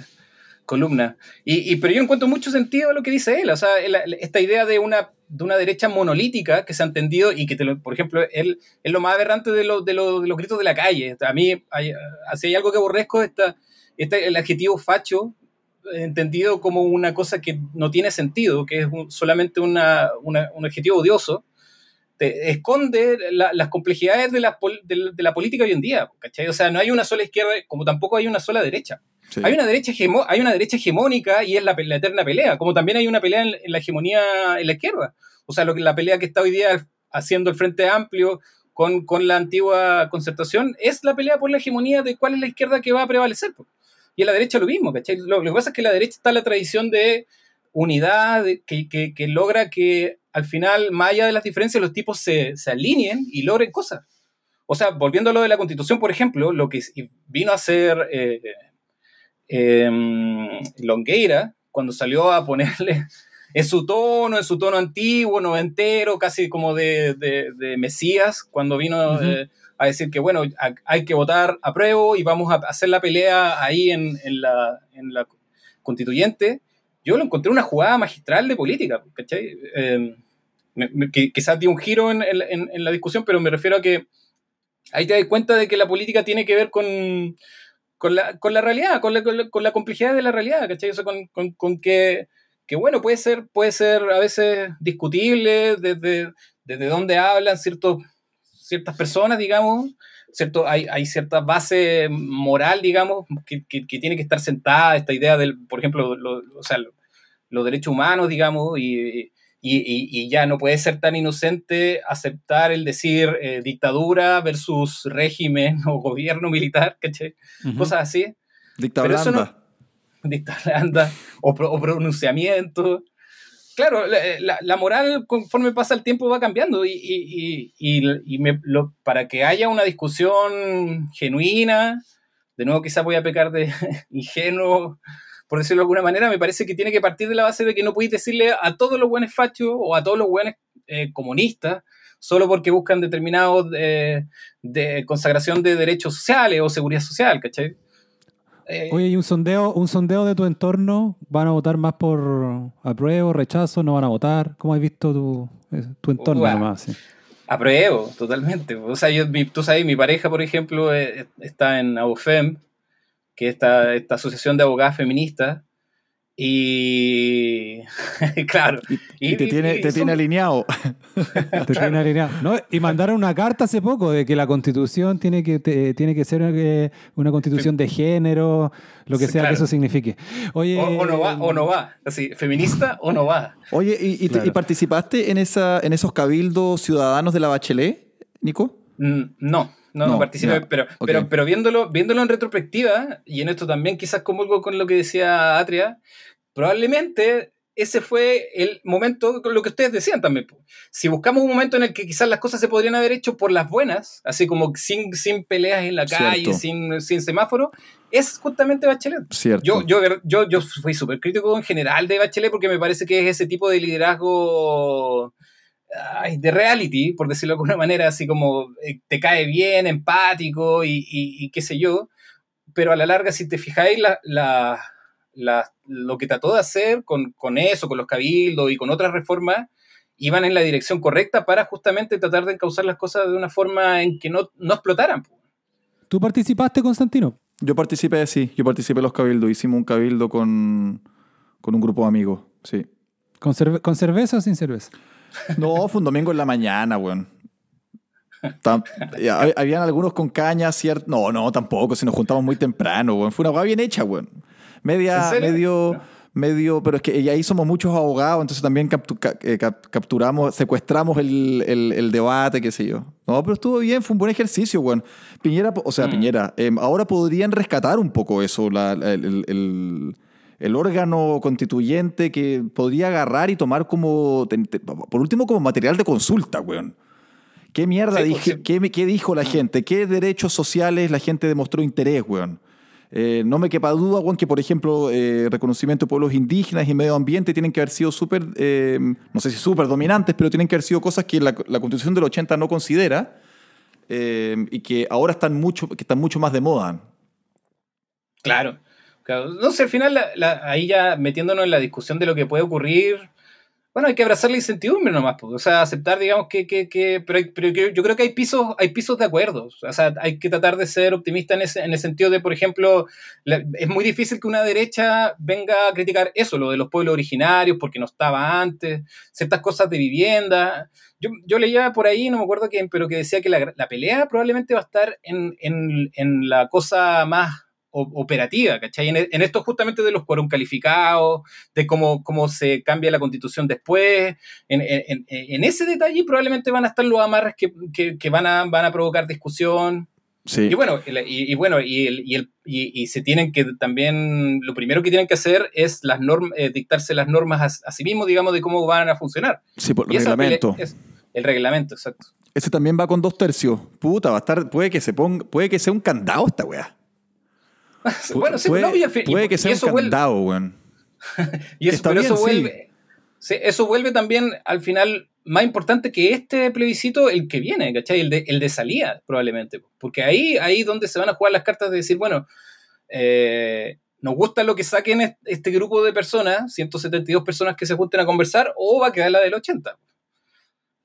columnas. Y, y, pero yo encuentro mucho sentido a lo que dice él, o sea, esta idea de una, de una derecha monolítica que se ha entendido y que, te lo, por ejemplo, él es lo más aberrante de, lo, de, lo, de, los gritos de la calle. A mí, hay, así hay algo que aborrezco, esta, este, el adjetivo facho, entendido como una cosa que no tiene sentido, que es un, solamente una, una, un adjetivo odioso, te esconde la, las complejidades de la, de, de la, política hoy en día, ¿cachai? O sea, no hay una sola izquierda, como tampoco hay una sola derecha. Sí. Hay, una derecha hay una derecha hegemónica y es la, la eterna pelea, como también hay una pelea en, en, la hegemonía en la izquierda. O sea, lo que, la pelea que está hoy día haciendo el Frente Amplio con, con la antigua concertación es la pelea por la hegemonía de cuál es la izquierda que va a prevalecer. Y en la derecha lo mismo, ¿cachai? Lo, lo que pasa es que en la derecha está la tradición de unidad que, que, que logra que al final, más allá de las diferencias, los tipos se, se alineen y logren cosas. O sea, volviendo a lo de la constitución, por ejemplo, lo que vino a hacer eh, eh, Longueira, cuando salió a ponerle en su tono, en su tono antiguo, noventero, casi como de, de, de Mesías, cuando vino uh -huh. eh, a decir que, bueno, hay que votar a prueba y vamos a hacer la pelea ahí en, la, en la constituyente yo lo encontré una jugada magistral de política, ¿cachai? Que, quizás dio un giro en, la discusión, pero me refiero a que ahí te das cuenta de que la política tiene que ver con, con, la, realidad, con la, con la, complejidad de la realidad, ¿cachai? O sea, con, con, que, bueno, puede ser, puede ser a veces discutible desde, desde dónde hablan ciertos, ciertas personas, digamos, ¿cierto? Hay, hay cierta base moral, digamos, que, que, que, tiene que estar sentada, esta idea del, por ejemplo, lo, o sea, los derechos humanos, digamos, y, y, ya no puede ser tan inocente aceptar el decir eh, dictadura versus régimen o gobierno militar, ¿cachai? Cosas así. Dictadura. Dictadura o, o, pronunciamiento. Claro, la, moral conforme pasa el tiempo va cambiando y, para que haya una discusión genuina, de nuevo quizás voy a pecar de ingenuo por decirlo de alguna manera, me parece que tiene que partir de la base de que no podéis decirle a todos los buenos fachos o a todos los buenos eh, comunistas solo porque buscan determinados eh, de consagración de derechos sociales o seguridad social, ¿cachai? Eh, Oye, ¿y un sondeo, un sondeo de tu entorno? ¿Van a votar más por apruebo, rechazo? ¿No van a votar? ¿Cómo has visto tu, tu entorno nomás? Apruebo, totalmente. O sea, yo, tú sabes, mi pareja, por ejemplo, está en AUFEM, que es esta, esta asociación de abogadas feministas. Y claro. Y, te, tiene, te tiene alineado. te tiene alineado. ¿no? Y mandaron una carta hace poco de que la constitución tiene que, tiene que ser una, constitución de género, lo que sea que eso signifique. Oye, o, no va, o no va. Así, feminista o no va. Oye, ¿y, y participaste en, esa, en esos cabildos ciudadanos de la Bachelet, Nico? Mm, no. No, no, participé, pero, pero, pero viéndolo, viéndolo en retrospectiva, y en esto también quizás comulgo con lo que decía Atria, probablemente ese fue el momento, lo que ustedes decían también. Si buscamos un momento en el que quizás las cosas se podrían haber hecho por las buenas, así como sin, sin peleas en la calle, sin, sin semáforo, es justamente Bachelet. Cierto. Yo, yo, yo, yo fui súper crítico en general de Bachelet porque me parece que es ese tipo de liderazgo de reality, por decirlo de alguna manera, así como eh, te cae bien, empático y, qué sé yo, pero a la larga, si te fijáis, la, lo que trató de hacer con, eso, con los cabildos y con otras reformas, iban en la dirección correcta para justamente tratar de encauzar las cosas de una forma en que no, no explotaran. ¿Tú participaste, Constantino? Yo participé, sí, yo participé en los cabildos, hicimos un cabildo con, un grupo de amigos, sí. ¿Con, ¿Con cerveza o sin cerveza? No, fue un domingo en la mañana, weón. Habían algunos con caña, ¿cierto? No, no, tampoco, si nos juntamos muy temprano, weón. Fue una hueá bien hecha, weón. Media, medio, medio, pero es que ahí somos muchos abogados, entonces también eh, capturamos, secuestramos el, debate, qué sé yo. No, pero estuvo bien, fue un buen ejercicio, weón. Piñera, o sea, mm. Piñera, em, ahora podrían rescatar un poco eso, la, el el órgano constituyente que podría agarrar y tomar como, por último, como material de consulta, weón. ¿Qué mierda dije, qué, dijo la gente? ¿Qué derechos sociales la gente demostró interés, weón? Eh, no me quepa duda, weón, que por ejemplo, eh, reconocimiento de pueblos indígenas y medio ambiente tienen que haber sido súper, eh, no sé si súper dominantes, pero tienen que haber sido cosas que la, constitución del 80 no considera y que ahora están mucho, que están mucho más de moda. Claro. No sé, al final, ahí ya metiéndonos en la discusión de lo que puede ocurrir, bueno, hay que abrazar la incertidumbre nomás, pues, o sea, aceptar, digamos, que, que, que pero, yo creo que hay pisos, hay pisos de acuerdo, o sea, hay que tratar de ser optimista en, ese, en el sentido de, por ejemplo, es muy difícil que una derecha venga a criticar eso, lo de los pueblos originarios, porque no estaba antes, ciertas cosas de vivienda. Yo, yo leía por ahí, no me acuerdo quién, pero que decía que la, la pelea probablemente va a estar en, en, en la cosa más operativa, ¿cachai? En, esto justamente de los quórum calificados, de cómo, cómo se cambia la constitución después, en, ese detalle probablemente van a estar los amarres que, van, a, van a provocar discusión. Sí. Y bueno, y, bueno y, el, y, se tienen que también, lo primero que tienen que hacer es las normas, eh, dictarse las normas a, sí mismos, digamos, de cómo van a funcionar. Sí, por el reglamento. el reglamento, exacto. Ese también va con dos tercios. Puta, va a estar, puede que se ponga, puede que sea un candado esta weá. bueno, sí, puede, no, puede que sea un candado, weón. y eso, pero eso vuelve. eso vuelve también al final más importante que este plebiscito, el que viene, ¿cachai? El de, el de salida, probablemente. Porque ahí, ahí donde se van a jugar las cartas de decir, bueno, eh, nos gusta lo que saquen este grupo de personas, 172 personas que se junten a conversar, o va a quedar la del 80.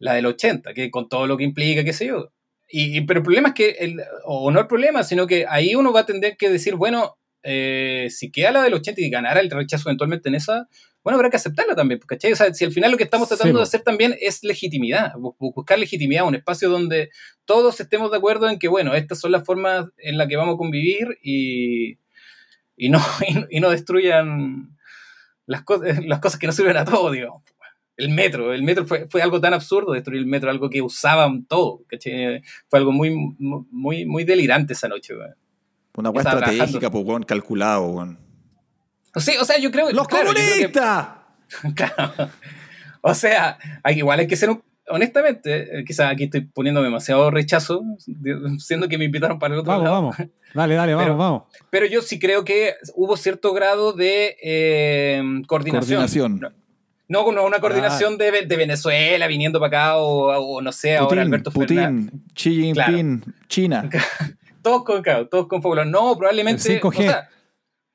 La del 80, que con todo lo que implica, qué sé yo. Y, pero el problema es que, el, o no el problema, sino que ahí uno va a tener que decir, bueno, eh, si queda la del 80 y ganara el rechazo eventualmente en esa, bueno, habrá que aceptarla también, ¿cachai? O sea, si al final lo que estamos tratando de hacer también es legitimidad, buscar legitimidad, un espacio donde todos estemos de acuerdo en que, bueno, estas son las formas en las que vamos a convivir y, y no, y, no destruyan las, cosas las cosas que nos sirven a todos, digamos. El metro. El metro fue, fue algo tan absurdo destruir el metro, algo que usaban todo. ¿cachai? Fue algo muy, muy, muy delirante esa noche. Weón. Una hueá estratégica, pues, weón, calculado, weón. O sea, o sea, yo creo ¡Los claro, que- comunistas! Claro. O sea, hay, igual hay que ser un- honestamente, eh, quizás aquí estoy poniendo demasiado rechazo, siendo que me invitaron para el otro Vamos, lado. vamos. Dale, dale, vamos, Pero- vamos. Pero yo sí creo que hubo cierto grado de eh, coordinación. Coordinación. No, no una coordinación de, de Venezuela viniendo para acá o, o no sé, ahora Putin, Alberto Fernández. Putin, Xi Jinping, China. Todos con, claro, todos con fórmula. No, probablemente. El 5G. o sea,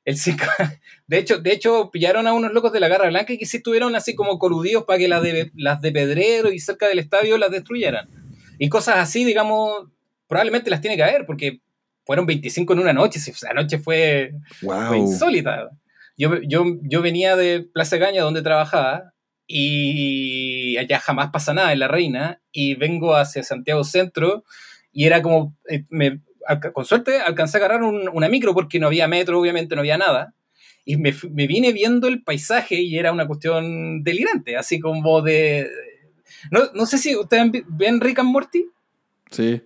el 5 De hecho, de hecho, pillaron a unos locos de la Garra Blanca y que sí estuvieron así como coludidos para que las de, las de Pedrero y cerca del estadio las destruyeran. Y cosas así, digamos, probablemente las tiene que haber, porque fueron 25 en una noche. si Esa noche fue, fue Wow. insólita. Yo, yo, yo venía de Plaza Caña, donde trabajaba, y allá jamás pasa nada en La Reina, y vengo hacia Santiago Centro, y era como, eh, me- con suerte alcancé a agarrar un- una micro, porque no había metro, obviamente no había nada, y me, me vine viendo el paisaje, y era una cuestión delirante, así como de... No, no sé si ustedes ven Rick and Morty. Sí.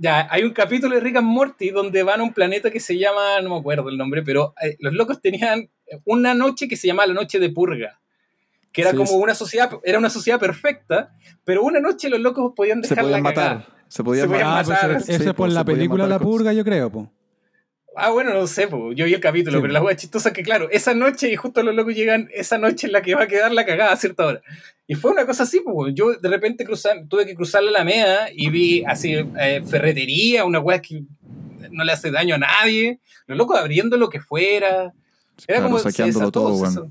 Ya, hay un capítulo de Rick and Morty donde van a un planeta que se llama, no me acuerdo el nombre, pero eh, los locos tenían una noche que se llamaba la noche de purga, que era Sí, como una sociedad, era una sociedad perfecta, pero una noche los locos podían Se dejar podían la cagada. matar. Se podían Se podían Ah, matar. pues matar. eso Sí, es por la se podían película matar La con- Purga, yo creo, po. Ah, bueno, no sé, po, yo vi el capítulo, Sí, pero la hueá chistosa es que, claro, esa noche y justo los locos llegan esa noche en la que va a quedar la cagada a cierta hora. Y fue una cosa así, pues, yo de repente tuve que cruzar la Alameda y vi así eh, ferretería, una weá que no le hace daño a nadie, los locos abriendo lo que fuera. Era Claro, como saqueándolo todo, weón. desató.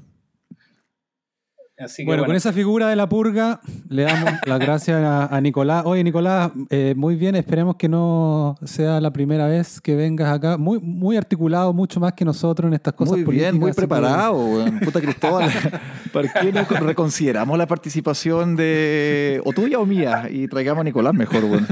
Así que Bueno, bueno, con esa figura de la purga le damos las gracias a, a Nicolás. Oye, Nicolás, eh, muy bien, esperemos que no sea la primera vez que vengas acá. Muy, muy articulado, mucho más que nosotros en estas cosas Muy políticas. bien, muy que- preparado, weón. Puta Cristóbal. ¿Por qué no reconsideramos la participación de o tuya o mía y traigamos a Nicolás mejor, weón?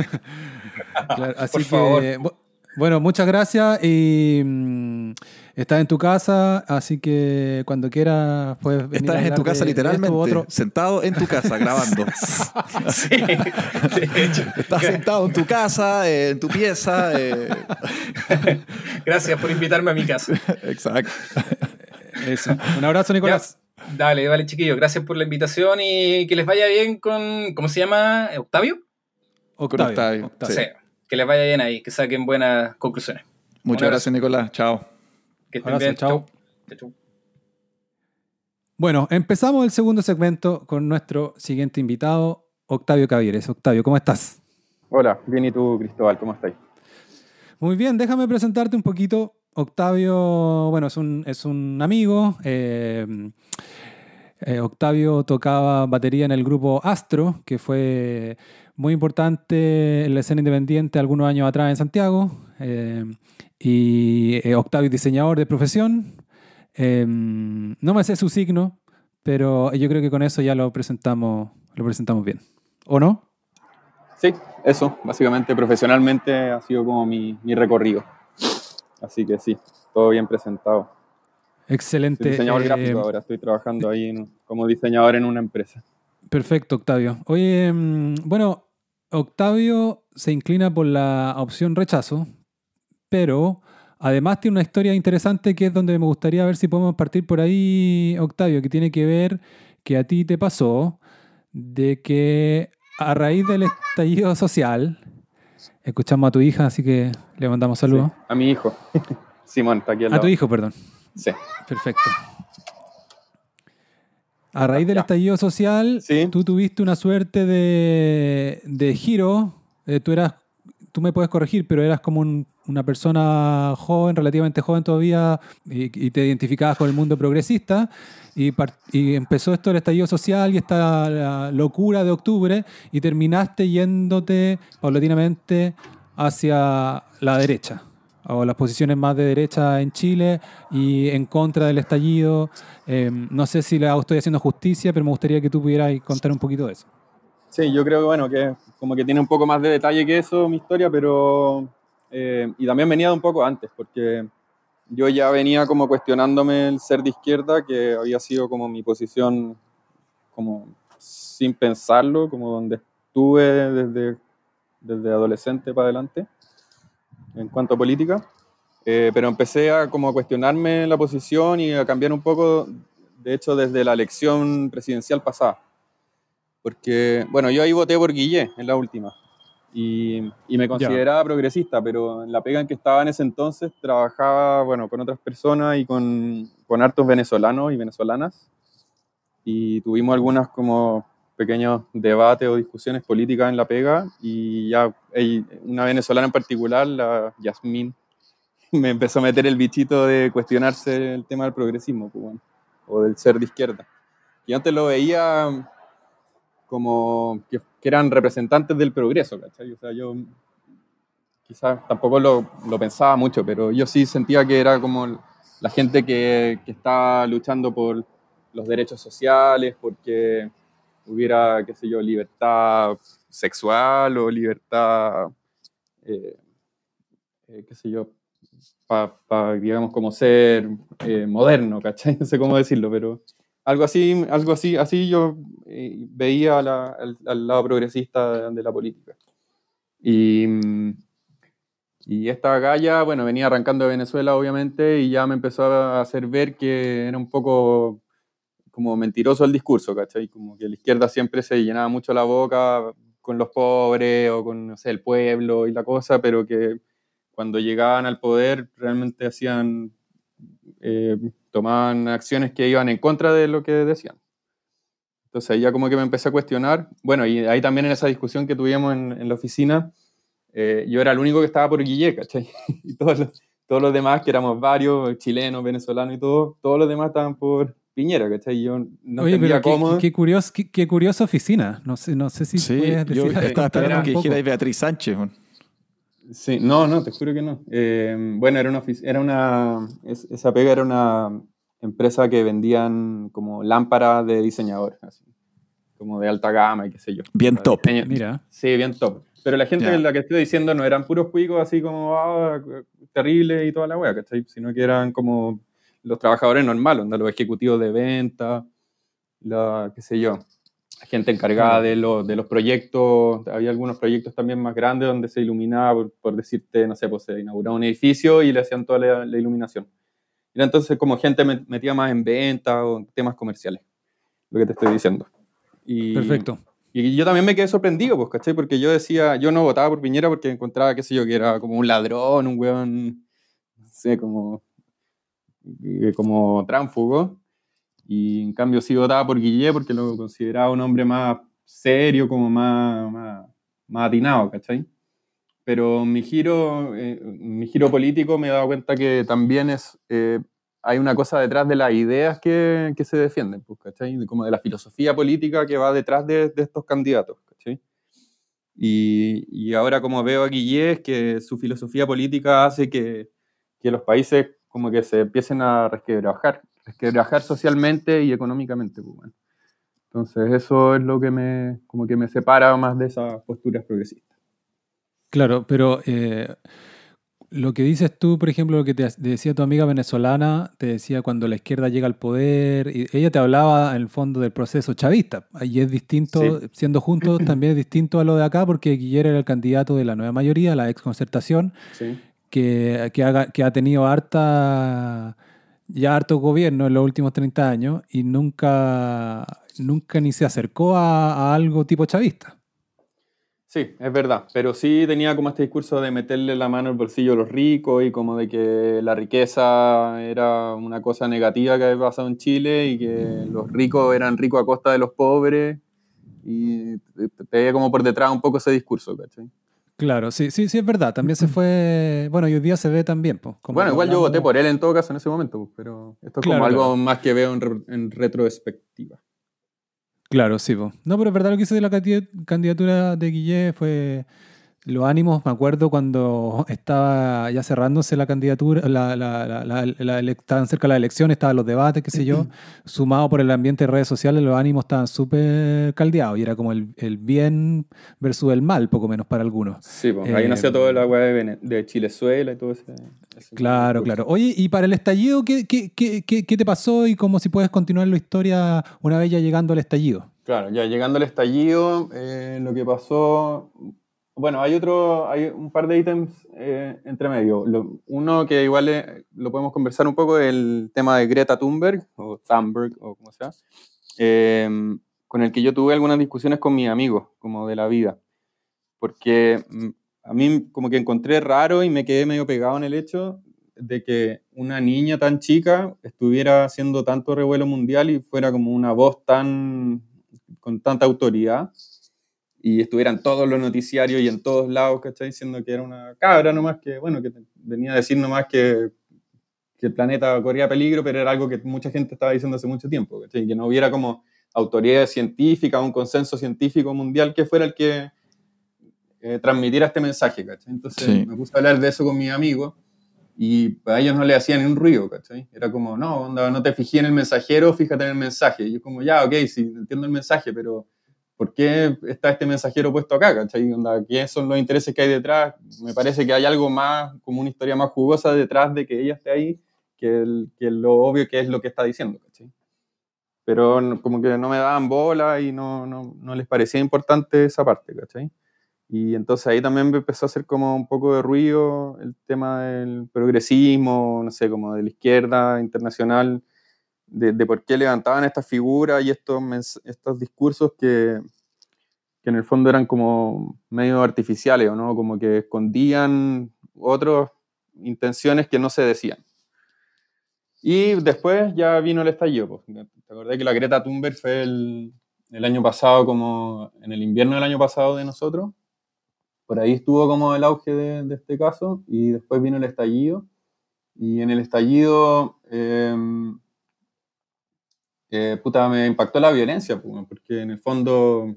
Claro, así Por que, favor. bu- bueno, muchas gracias y mm, estás en tu casa, así que cuando quieras puedes venir a Estás en tu casa de literalmente, otro. sentado en tu casa grabando. sí, de hecho, Estás sentado en tu casa, eh, en tu pieza. eh. gracias por invitarme a mi casa. Exacto. Eso. Un abrazo, Nicolás. Dale, vale, chiquillos, gracias por la invitación y que les vaya bien con, ¿cómo se llama? ¿Octavio? Octavio. Octavio, Octavio. Sí. Sí, que les vaya bien ahí, que saquen buenas conclusiones. Muchas gracias, Nicolás. Chao. Que estén Abrazo, bien. chao. Bueno, empezamos el segundo segmento con nuestro siguiente invitado, Octavio Cavieres. Octavio, ¿cómo estás? Hola, bien y tú, Cristóbal, ¿cómo estáis? Muy bien, déjame presentarte un poquito. Octavio, bueno, es un, es un amigo. eh, eh, Octavio tocaba batería en el grupo Astro, que fue muy importante en la escena independiente algunos años atrás en Santiago. eh, y eh, Octavio diseñador de profesión. Eh, no me sé su signo, pero yo creo que con eso ya lo presentamos, lo presentamos bien. ¿O no? Sí, eso, básicamente profesionalmente ha sido como mi, mi recorrido. Así que sí, todo bien presentado. Soy Excelente. diseñador eh, gráfico ahora, estoy trabajando ahí en- como diseñador en una empresa. Perfecto, Octavio. Oye, mm, bueno, Octavio se inclina por la opción rechazo, pero además tiene una historia interesante que es donde me gustaría ver si podemos partir por ahí, Octavio, que tiene que ver que a ti te pasó de que a raíz del estallido social, escuchamos a tu hija, así que le mandamos saludos. Sí, a mi hijo. Simón, está aquí al A lado. tu hijo, perdón. Sí. Perfecto. A raíz del Ya. estallido social, Sí. tú tuviste una suerte de, de giro. Eh, tú eras, tú me puedes corregir, pero eras como un- una persona joven, relativamente joven todavía, y, y te identificabas con el mundo progresista. Y, y empezó esto el estallido social y esta la locura de octubre, y terminaste yéndote paulatinamente hacia la derecha, o las posiciones más de derecha en Chile y en contra del estallido. Eh, no sé si le estoy haciendo justicia, pero me gustaría que tú pudieras contar un poquito de eso. Sí, yo creo que bueno, que como que tiene un poco más de detalle que eso mi historia, pero eh, y también venía de un poco antes, porque yo ya venía como cuestionándome el ser de izquierda, que había sido como mi posición como sin pensarlo, como donde estuve desde, desde adolescente para adelante en cuanto a política. Eh, pero empecé a como a cuestionarme la posición y a cambiar un poco, de hecho, desde la elección presidencial pasada. Porque, bueno, yo ahí voté por Guillé en la última y, y me consideraba progresista, pero en la pega en que estaba en ese entonces trabajaba, bueno, con otras personas y con, con hartos venezolanos y venezolanas y tuvimos algunas como pequeños debates o discusiones políticas en la pega y ya una venezolana en particular, la Yasmín, me empezó a meter el bichito de cuestionarse el tema del progresismo pues, o del ser de izquierda. Y antes lo veía como que, eran representantes del progreso, ¿cachai? O sea, yo quizás tampoco lo, lo, pensaba mucho, pero yo sí sentía que era como la gente que, que estaba luchando por los derechos sociales, porque hubiera, qué sé yo, libertad sexual o libertad, eh, eh, qué sé yo, para, digamos, como ser eh, moderno, ¿cachai? No sé cómo decirlo, pero algo así, algo así, así yo veía al, lado progresista de, la política. Y, y esta galla, bueno, venía arrancando de Venezuela, obviamente, y ya me empezó a hacer ver que era un poco como mentiroso el discurso, ¿cachai? Como que la izquierda siempre se llenaba mucho la boca con los pobres o con, no sé, el pueblo y la cosa, pero que cuando llegaban al poder realmente hacían, eh, tomaban acciones que iban en contra de lo que decían. Entonces ahí ya como que me empecé a cuestionar. Bueno, y ahí también en esa discusión que tuvimos en, la oficina, eh, yo era el único que estaba por Guille, ¿cachai? Y todos los, todos los demás, que éramos varios, chilenos, venezolanos y todo, todos los demás estaban por, Piñera, ¿cachai? Yo no Oye, pero cómo... Qué, curioso, qué, curiosa oficina. No sé, no sé si sí, puedes decir yo estaba esperando que dijera Beatriz Sánchez. Sí, no, no, te juro que no. Eh, bueno, era una, era una esa pega era una empresa que vendían como lámparas de diseñador, así, como de alta gama y qué sé yo. Bien top. Mira. Sí, bien top. Pero la gente de la que estoy diciendo no eran puros cuicos así como ah, terribles y toda la wea, ¿cachai? Sino que eran como los trabajadores normales, los ejecutivos de venta, la, qué sé yo, gente encargada de, de los proyectos, había algunos proyectos también más grandes donde se iluminaba, por, decirte, no sé, pues se inauguraba un edificio y le hacían toda la, iluminación. Era entonces como gente metía más en venta o temas comerciales, lo que te estoy diciendo. Y, Perfecto. Y yo también me quedé sorprendido, pues, ¿cachai? Porque yo decía, yo no votaba por Piñera porque encontraba, qué sé yo, que era como un ladrón, un weón, no sé, como como tránfugo. Y en cambio sí votaba por Guille porque lo consideraba un hombre más serio, como más, más, atinado, ¿cachai? Pero mi giro, eh, mi giro político me he dado cuenta que también es, eh, hay una cosa detrás de las ideas que, que se defienden, pues, ¿cachai? Como de la filosofía política que va detrás de, de estos candidatos, ¿cachai? Y, y, ahora como veo a Guille es que su filosofía política hace que, que los países como que se empiecen a resquebrajar, resquebrajar socialmente y económicamente. Pues, Entonces eso es lo que me, como que me separa más de esas posturas progresistas. Claro, pero eh, lo que dices tú, por ejemplo, lo que te decía tu amiga venezolana, te decía cuando la izquierda llega al poder, y ella te hablaba en el fondo del proceso chavista. Ahí es distinto, siendo juntos, también es distinto a lo de acá, porque Guillermo era el candidato de la nueva mayoría, la ex concertación, sí que, que, ha tenido harta, ya harto gobierno en los últimos 30 años y nunca, nunca ni se acercó a, algo tipo chavista. Sí, es verdad, pero sí tenía como este discurso de meterle la mano al bolsillo a los ricos y como de que la riqueza era una cosa negativa que había pasado en Chile y que los ricos eran ricos a costa de los pobres y te veía como por detrás un poco ese discurso, ¿cachai? Claro, sí, sí, sí, es verdad. También se fue. Bueno, y hoy día se ve también. Pues, bueno, igual yo voté por él en todo caso en ese momento, pero esto es como algo más que veo en, retrospectiva. Claro, sí. Pues. No, pero es verdad lo que hice de la candidatura de Guillé fue los ánimos, me acuerdo cuando estaba ya cerrándose la candidatura, la, la, la, estaban cerca de la elección, estaban los debates, qué sé yo, sumado por el ambiente de redes sociales, los ánimos estaban súper caldeados y era como el, el, bien versus el mal, poco menos para algunos. Sí, pues, ahí nació todo el agua de, de Chilezuela y todo ese... claro, claro. Oye, y para el estallido, ¿qué, qué, qué, ¿qué te pasó y cómo si puedes continuar la historia una vez ya llegando al estallido? Claro, ya llegando al estallido, eh, lo que pasó, bueno, hay otro, hay un par de ítems eh, entre medio. Lo- uno que igual eh, lo podemos conversar un poco, el tema de Greta Thunberg, o Thunberg, o como sea, eh, con el que yo tuve algunas discusiones con mis amigos, como de la vida. Porque mm, a mí como que encontré raro y me quedé medio pegado en el hecho de que una niña tan chica estuviera haciendo tanto revuelo mundial y fuera como una voz tan con tanta autoridad y estuviera en todos los noticiarios y en todos lados, ¿cachai? Diciendo que era una cabra nomás que, bueno, que venía a decir nomás que, que el planeta corría peligro, pero era algo que mucha gente estaba diciendo hace mucho tiempo, ¿cachai? Que no hubiera como autoridad científica, un consenso científico mundial que fuera el que eh, transmitiera este mensaje, ¿cachai? Entonces Sí. me puse a hablar de eso con mis amigos y a ellos no le hacían ni un ruido, ¿cachai? Era como, no, onda, no te fijé en el mensajero, fíjate en el mensaje. Y yo como, ya, ok, sí, entiendo el mensaje, pero ¿por qué está este mensajero puesto acá, ¿cachai? ¿Qué son los intereses que hay detrás? Me parece que hay algo más, como una historia más jugosa detrás de que ella esté ahí, que, el- que lo obvio que es lo que está diciendo, ¿cachai? Pero no- como que no me daban bola y no, no, no les parecía importante esa parte, ¿cachai? Y entonces ahí también me empezó a hacer como un poco de ruido el tema del progresismo, no sé, como de la izquierda internacional, de, por qué levantaban estas figuras y estos, estos discursos que, que en el fondo eran como medio artificiales, ¿o no? Como que escondían otras intenciones que no se decían. Y después ya vino el estallido. Pues. ¿Te acordás que la Greta Thunberg fue el, el año pasado, como en el invierno del año pasado de nosotros? Por ahí estuvo como el auge de, este caso y después vino el estallido. Y en el estallido, eh, eh, puta, me impactó la violencia, porque en el fondo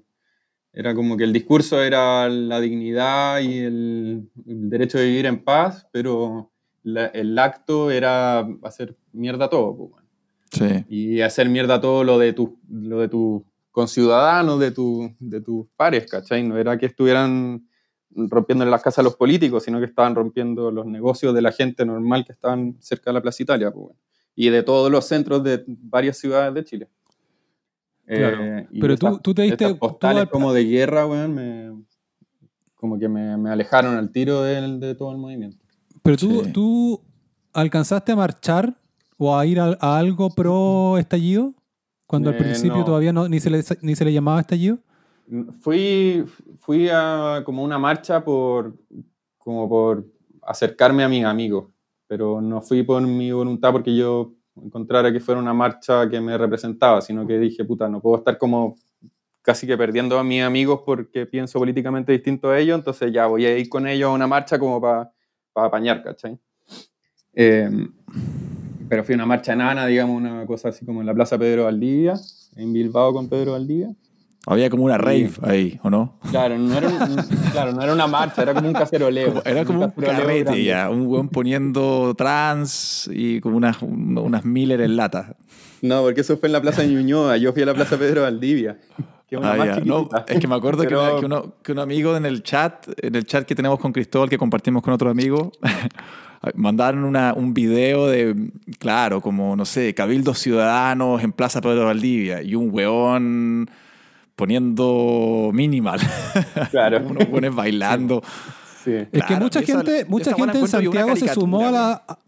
era como que el discurso era la dignidad y el, el derecho de vivir en paz, pero la- el acto era hacer mierda todo. pues. Sí. Y hacer mierda todo lo de tus lo de tus conciudadanos, de, tu, de tus pares, ¿cachai? No era que estuvieran rompiendo en las casas a los políticos, sino que estaban rompiendo los negocios de la gente normal que estaban cerca de la Plaza Italia, pues, bueno. Y de todos los centros de varias ciudades de Chile. Claro. Eh, Pero tú- estas- tú te diste- postales tú al- como de guerra, weón, me, como que me, me alejaron al tiro del- de, todo el movimiento. Pero tú, Sí. tú alcanzaste a marchar o a ir a, a algo pro estallido cuando al Eh, principio no. todavía no, ni, se le, ni se le llamaba estallido. Fui, fui a como una marcha por, como por acercarme a mis amigos, pero no fui por mi voluntad porque yo encontrara que fuera una marcha que me representaba, sino que dije, puta, no puedo estar como casi que perdiendo a mis amigos porque pienso políticamente distinto a ellos, entonces ya voy a ir con ellos a una marcha como para apañar, ¿cachai? Eh, pero fui a una marcha enana, digamos, una cosa así como en la Plaza Pedro Valdivia, en Bilbao con Pedro Valdivia. Había como una rave Sí. ahí, ¿o no? Claro, no era, un- claro, no era una marcha, era como un caceroleo. Como- era como un caceroleo carrete ya, un weón poniendo trans y como unas, un- unas Miller en lata. No, porque eso fue en la Plaza de Ñuñoa, yo fui a la Plaza Pedro Valdivia, que es una Ah, más. No, es que me acuerdo que, Pero- que uno, que un amigo en el chat, en el chat que tenemos con Cristóbal, que compartimos con otro amigo, mandaron una, un video de, claro, como, no sé, cabildos ciudadanos en Plaza Pedro Valdivia y un weón poniendo minimal. Claro. Unos weones bailando. Sí. Es que mucha gente, esa mucha gente en Santiago se sumó a la. a-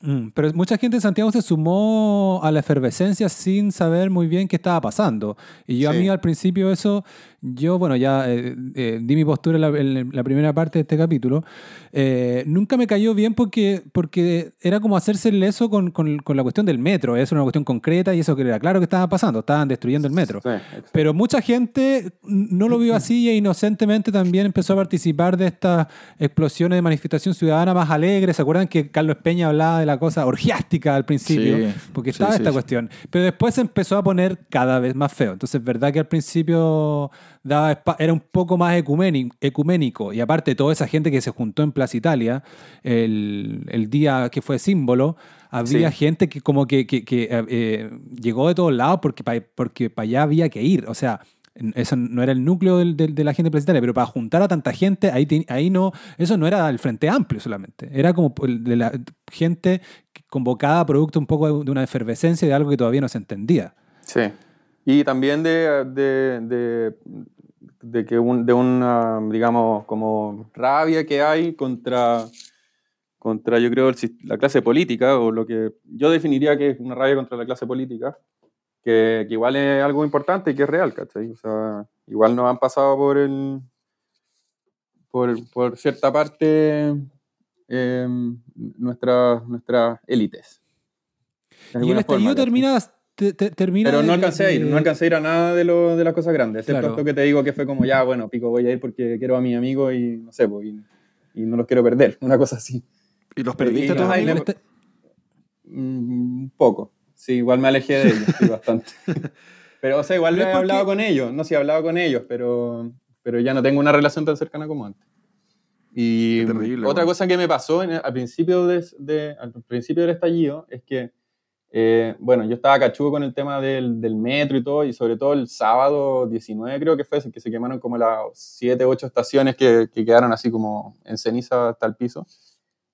Mm, pero mucha gente en Santiago se sumó a la efervescencia sin saber muy bien qué estaba pasando. Y yo a mí al principio eso, yo, bueno, ya eh, eh, di mi postura en la, en la primera parte de este capítulo. Eh, nunca me cayó bien porque, porque era como hacerse el leso con, con- con la cuestión del metro. Es una cuestión concreta y eso que era claro que estaba pasando. Estaban destruyendo el metro. Sí. Pero mucha gente no lo vio así e inocentemente también empezó a participar de estas explosiones de manifestación ciudadana más alegres. ¿Se acuerdan que Carlos Peña hablaba de la cosa orgiástica al principio? Sí, Porque estaba sí, esta cuestión. Pero después se empezó a poner cada vez más feo. Entonces, verdad que al principio daba era un poco más ecuméni- ecuménico. Y aparte, toda esa gente que se juntó en Plaza Italia el, el día que fue símbolo, había Sí. gente que como que, que- que, eh, eh, llegó de todos lados porque para porque pa allá había que ir. O sea, eso no era el núcleo del- del- de la gente placitaria, pero para juntar a tanta gente, ahí, te- ahí no, eso no era el Frente Amplio solamente. Era como de la gente convocada producto un poco de una efervescencia de algo que todavía no se entendía. Sí. Y también de, de, de, de que un- de una, digamos, como rabia que hay contra, contra yo creo, el la clase política, o lo que yo definiría que es una rabia contra la clase política, que, que igual es algo importante y que es real, ¿cachai? O sea, igual nos han pasado por el, por, por cierta parte eh, nuestras nuestras élites. Y el estallido forma, termina, te- te- termina Pero no de- alcancé a ir, de- no alcancé a ir a nada de, lo, de las cosas grandes, excepto Claro. esto que te digo que fue como ya, bueno, pico, voy a ir porque quiero a mi amigo y no sé, pues, y, y no los quiero perder, una cosa así. ¿Y los perdiste todos? el no- esta- Mm, Un poco, sí, igual me alejé de ellos, sí, bastante. Pero, o sea, igual Pero he porque- hablado con ellos, no, sí, he hablado con ellos, pero, pero ya no tengo una relación tan cercana como antes. Y terrible, otra weón. cosa que me pasó en- al, principio de, de- al principio del estallido es que, eh, bueno, yo estaba cachudo con el tema del, del metro y todo, y sobre todo el sábado 19 creo que fue, que se quemaron como las 7, 8 estaciones que, que quedaron así como en ceniza hasta el piso.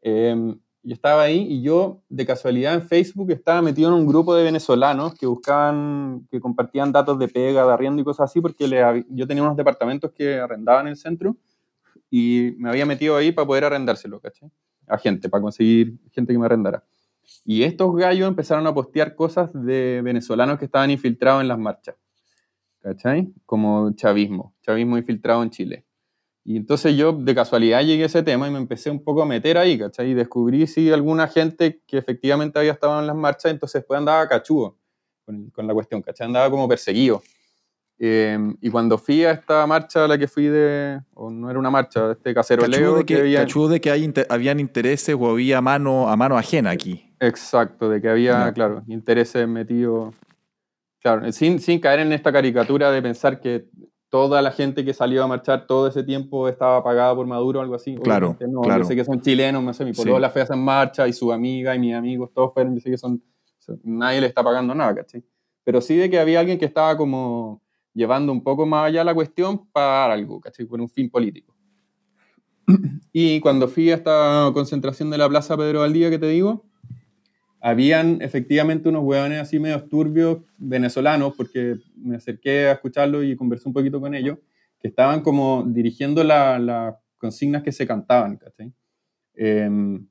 Eh, yo estaba ahí y yo, de casualidad, en Facebook estaba metido en un grupo de venezolanos que buscaban, que compartían datos de pega, de arriendo y cosas así, porque le yo tenía unos departamentos que arrendaba en el centro y me había metido ahí para poder arrendárselo, ¿cachai? A gente, para conseguir gente que me arrendara. Y estos gallos empezaron a postear cosas de venezolanos que estaban infiltrados en las marchas, ¿cachai? Como chavismo, chavismo infiltrado en Chile. Y entonces yo de casualidad llegué a ese tema y me empecé un poco a meter ahí, ¿cachai? Y descubrí si alguna gente que efectivamente había estado en las marchas, entonces después andaba cachudo con, con la cuestión, ¿cachai? Andaba como perseguido. Eh, y cuando fui a esta marcha a la que fui de, o no era una marcha, este caceroleo Cachudo de que, había- cachudo de que hay inte- habían intereses o había mano a mano ajena aquí. Exacto, de que había, claro, intereses metidos. Claro, sin, sin caer en esta caricatura de pensar que toda la gente que salió a marchar todo ese tiempo estaba pagada por Maduro o algo así. Claro, no, claro. Yo sé que son chilenos, no sé, mi Sí. polola fue a esa marcha y su amiga y mis amigos, todos fueron, yo sé que son, nadie le está pagando nada, ¿cachai? Pero sí de que había alguien que estaba como llevando un poco más allá la cuestión para algo, ¿cachai? Por un fin político. Y cuando fui a esta concentración de la Plaza Pedro Valdía que te digo, habían efectivamente unos hueones así medio turbios venezolanos, porque me acerqué a escucharlo y conversé un poquito con ellos, que estaban como dirigiendo la- las consignas que se cantaban, ¿cachai? Em,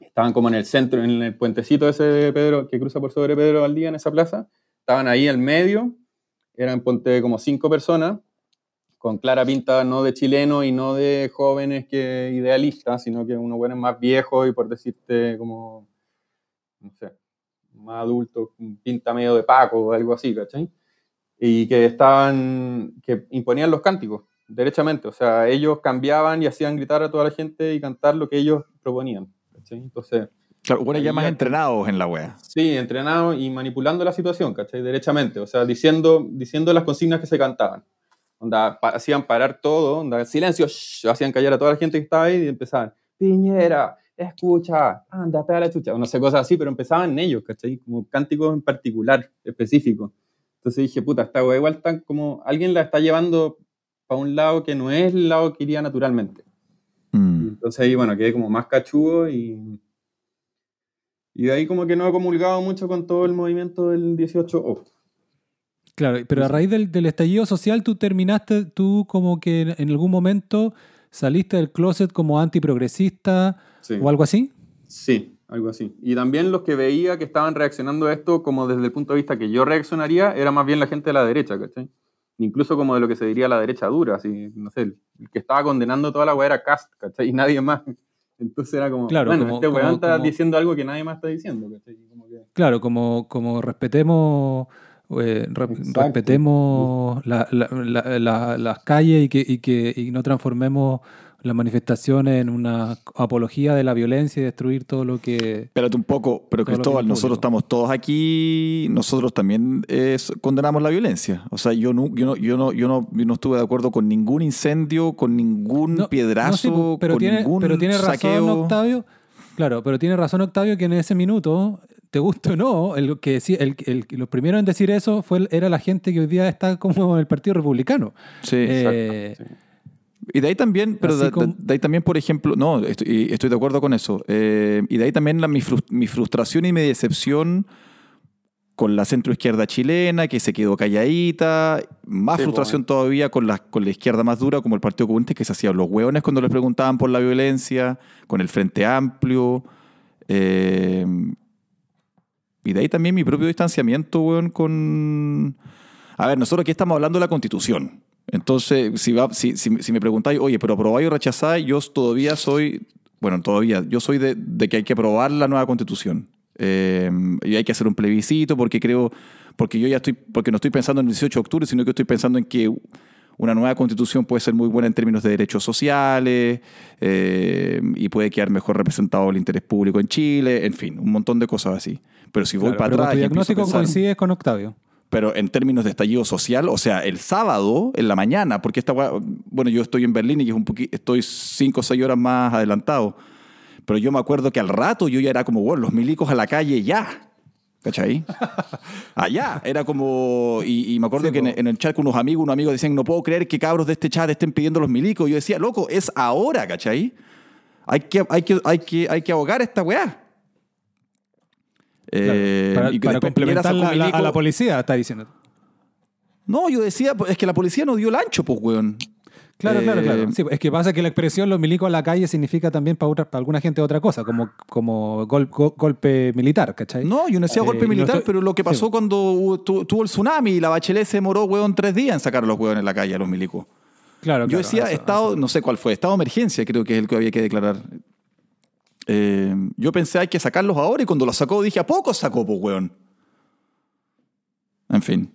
estaban como en el centro, en el puentecito ese de Pedro, que cruza por sobre Pedro Valdía, en esa plaza, estaban ahí al medio, eran ponte como cinco personas, con clara pinta no de chileno y no de jóvenes que idealistas, sino que unos buenos más viejos y por decirte como, no sé, más adultos, con pinta medio de Paco o algo así, ¿cachai? Y que estaban, que imponían los cánticos, derechamente, o sea, ellos cambiaban y hacían gritar a toda la gente y cantar lo que ellos proponían, ¿cachai? Entonces, Claro, bueno, ya más entrenados en la wea. Sí, entrenados y manipulando la situación, ¿cachai? Derechamente, o sea, diciendo, diciendo las consignas que se cantaban. Onda, pa- hacían parar todo, onda, silencio, shh, hacían callar a toda la gente que estaba ahí y empezaban, Piñera, escucha, ándate a la chucha, o no sé, cosas así, pero empezaban ellos, ¿cachai? Como cánticos en particular, específicos. Entonces dije, puta, esta wea igual está como, alguien la está llevando para un lado que no es el lado que iría naturalmente. Mm. entonces ahí, bueno, quedé como más cachudo y, y de ahí como que no he comulgado mucho con todo el movimiento del 18O. Claro, pero a raíz del, del estallido social tú terminaste, tú como que en, en algún momento saliste del closet como antiprogresista Sí. o algo así. Sí, algo así. Y también los que veía que estaban reaccionando a esto como desde el punto de vista que yo reaccionaría, era más bien la gente de la derecha, ¿cachai? Incluso como de lo que se diría la derecha dura, así, no sé, el, que estaba condenando toda la weá era Cast, ¿cachai? Y nadie más. Entonces era como, Claro, bueno, como- este weón está como- diciendo algo que nadie más está diciendo, ¿cachai? Como que- Claro, como, como respetemos, eh, respetemos la- la- la- la- las calles y que, y que y no transformemos las manifestaciones en una apología de la violencia y destruir todo lo que... Espérate un poco, pero Cristóbal, nosotros estamos todos aquí, nosotros también eh, condenamos la violencia. O sea, yo no, yo no, yo no, yo no, yo no estuve de acuerdo con ningún incendio, con ningún No, piedrazo, no, sí, pu- pero con tiene, ningún pero tiene razón saqueo. Octavio. Claro, pero tiene razón Octavio que en ese minuto, te guste o no, el que decí- el, el, los primeros en decir eso fue era la gente que hoy día está como en el Partido Republicano. Sí. Eh, Exacto, sí. Y de ahí también, pero de, como- de ahí también, por ejemplo, no, estoy, estoy de acuerdo con eso. Eh, y de ahí también la- mi, frus- mi frustración y mi decepción con la centroizquierda chilena, que se quedó calladita, más Sí, frustración todavía con la, con la izquierda más dura, como el Partido Comunista, que se hacían los hueones cuando les preguntaban por la violencia, con el Frente Amplio. eh, y de ahí también mi propio distanciamiento, weón, con... A ver, nosotros aquí estamos hablando de la Constitución. Entonces, si, va, si, si, si me preguntáis, oye, pero aprobáis o rechazáis, yo todavía soy, bueno, todavía, yo soy de, de que hay que aprobar la nueva Constitución. Eh, y hay que hacer un plebiscito porque creo, porque yo ya estoy, porque no estoy pensando en el 18 de octubre, sino que estoy pensando en que una nueva constitución puede ser muy buena en términos de derechos sociales eh, y puede quedar mejor representado el interés público en Chile, en fin, un montón de cosas así. Pero si voy Claro, para pero atrás tu diagnóstico pensar- coincides con Octavio. pero en términos de estallido social, o sea, el sábado en la mañana, porque esta bueno, yo estoy en Berlín y es un estoy cinco o seis horas más adelantado, pero yo me acuerdo que al rato yo ya era como, bueno, los milicos a la calle ya. ¿Cachai? Allá. Era como. Y, y me acuerdo Sí, que en el chat con unos amigos, unos amigos decían: No puedo creer que cabros de este chat estén pidiendo los milicos. Yo decía, loco, es ahora, ¿cachai? Hay que, hay que, hay que, hay que ahogar esta weá. Eh, para y para complementar la- a la policía, está diciendo. no, yo decía, pues, es que la policía no dio el ancho, pues, weón. Claro, claro, Eh, claro. Sí, es que pasa que la expresión los milicos a la calle significa también para, otra- para alguna gente otra cosa, como, como gol- go- golpe militar, ¿cachai? No, yo no decía Eh, golpe no militar, estoy- pero lo que pasó po. cuando hubo- tu- tuvo el tsunami y la Bachelet se demoró, weón, tres días en sacar a los weones en la calle, a los milicos. Claro, Yo claro, decía eso, estado, eso. no sé cuál fue, estado de emergencia creo que es el que había que declarar. Eh, yo pensé hay que sacarlos ahora y cuando los sacó dije, ¿a poco sacó, pues, weón? En fin.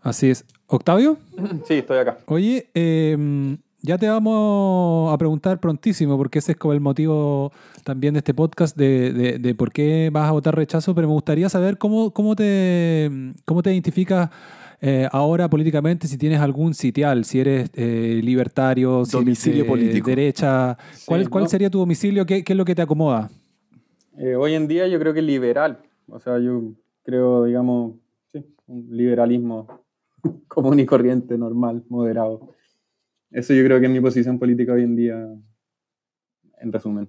Así es. Octavio, Sí, estoy acá. oye, eh, ya te vamos a preguntar prontísimo, porque ese es como el motivo también de este podcast de, de- de por qué vas a votar rechazo, pero me gustaría saber cómo, cómo, te, cómo te identificas eh, ahora políticamente, si tienes algún sitial, si eres eh, libertario, si eres Domicilio de político. derecha, ¿cuál, Sí, cuál no. sería tu domicilio? ¿Qué, qué es lo que te acomoda? Eh, hoy en día yo creo que liberal. O sea, yo creo, digamos, sí, un liberalismo común y corriente, normal, moderado. Eso yo creo que es mi posición política hoy en día, en resumen.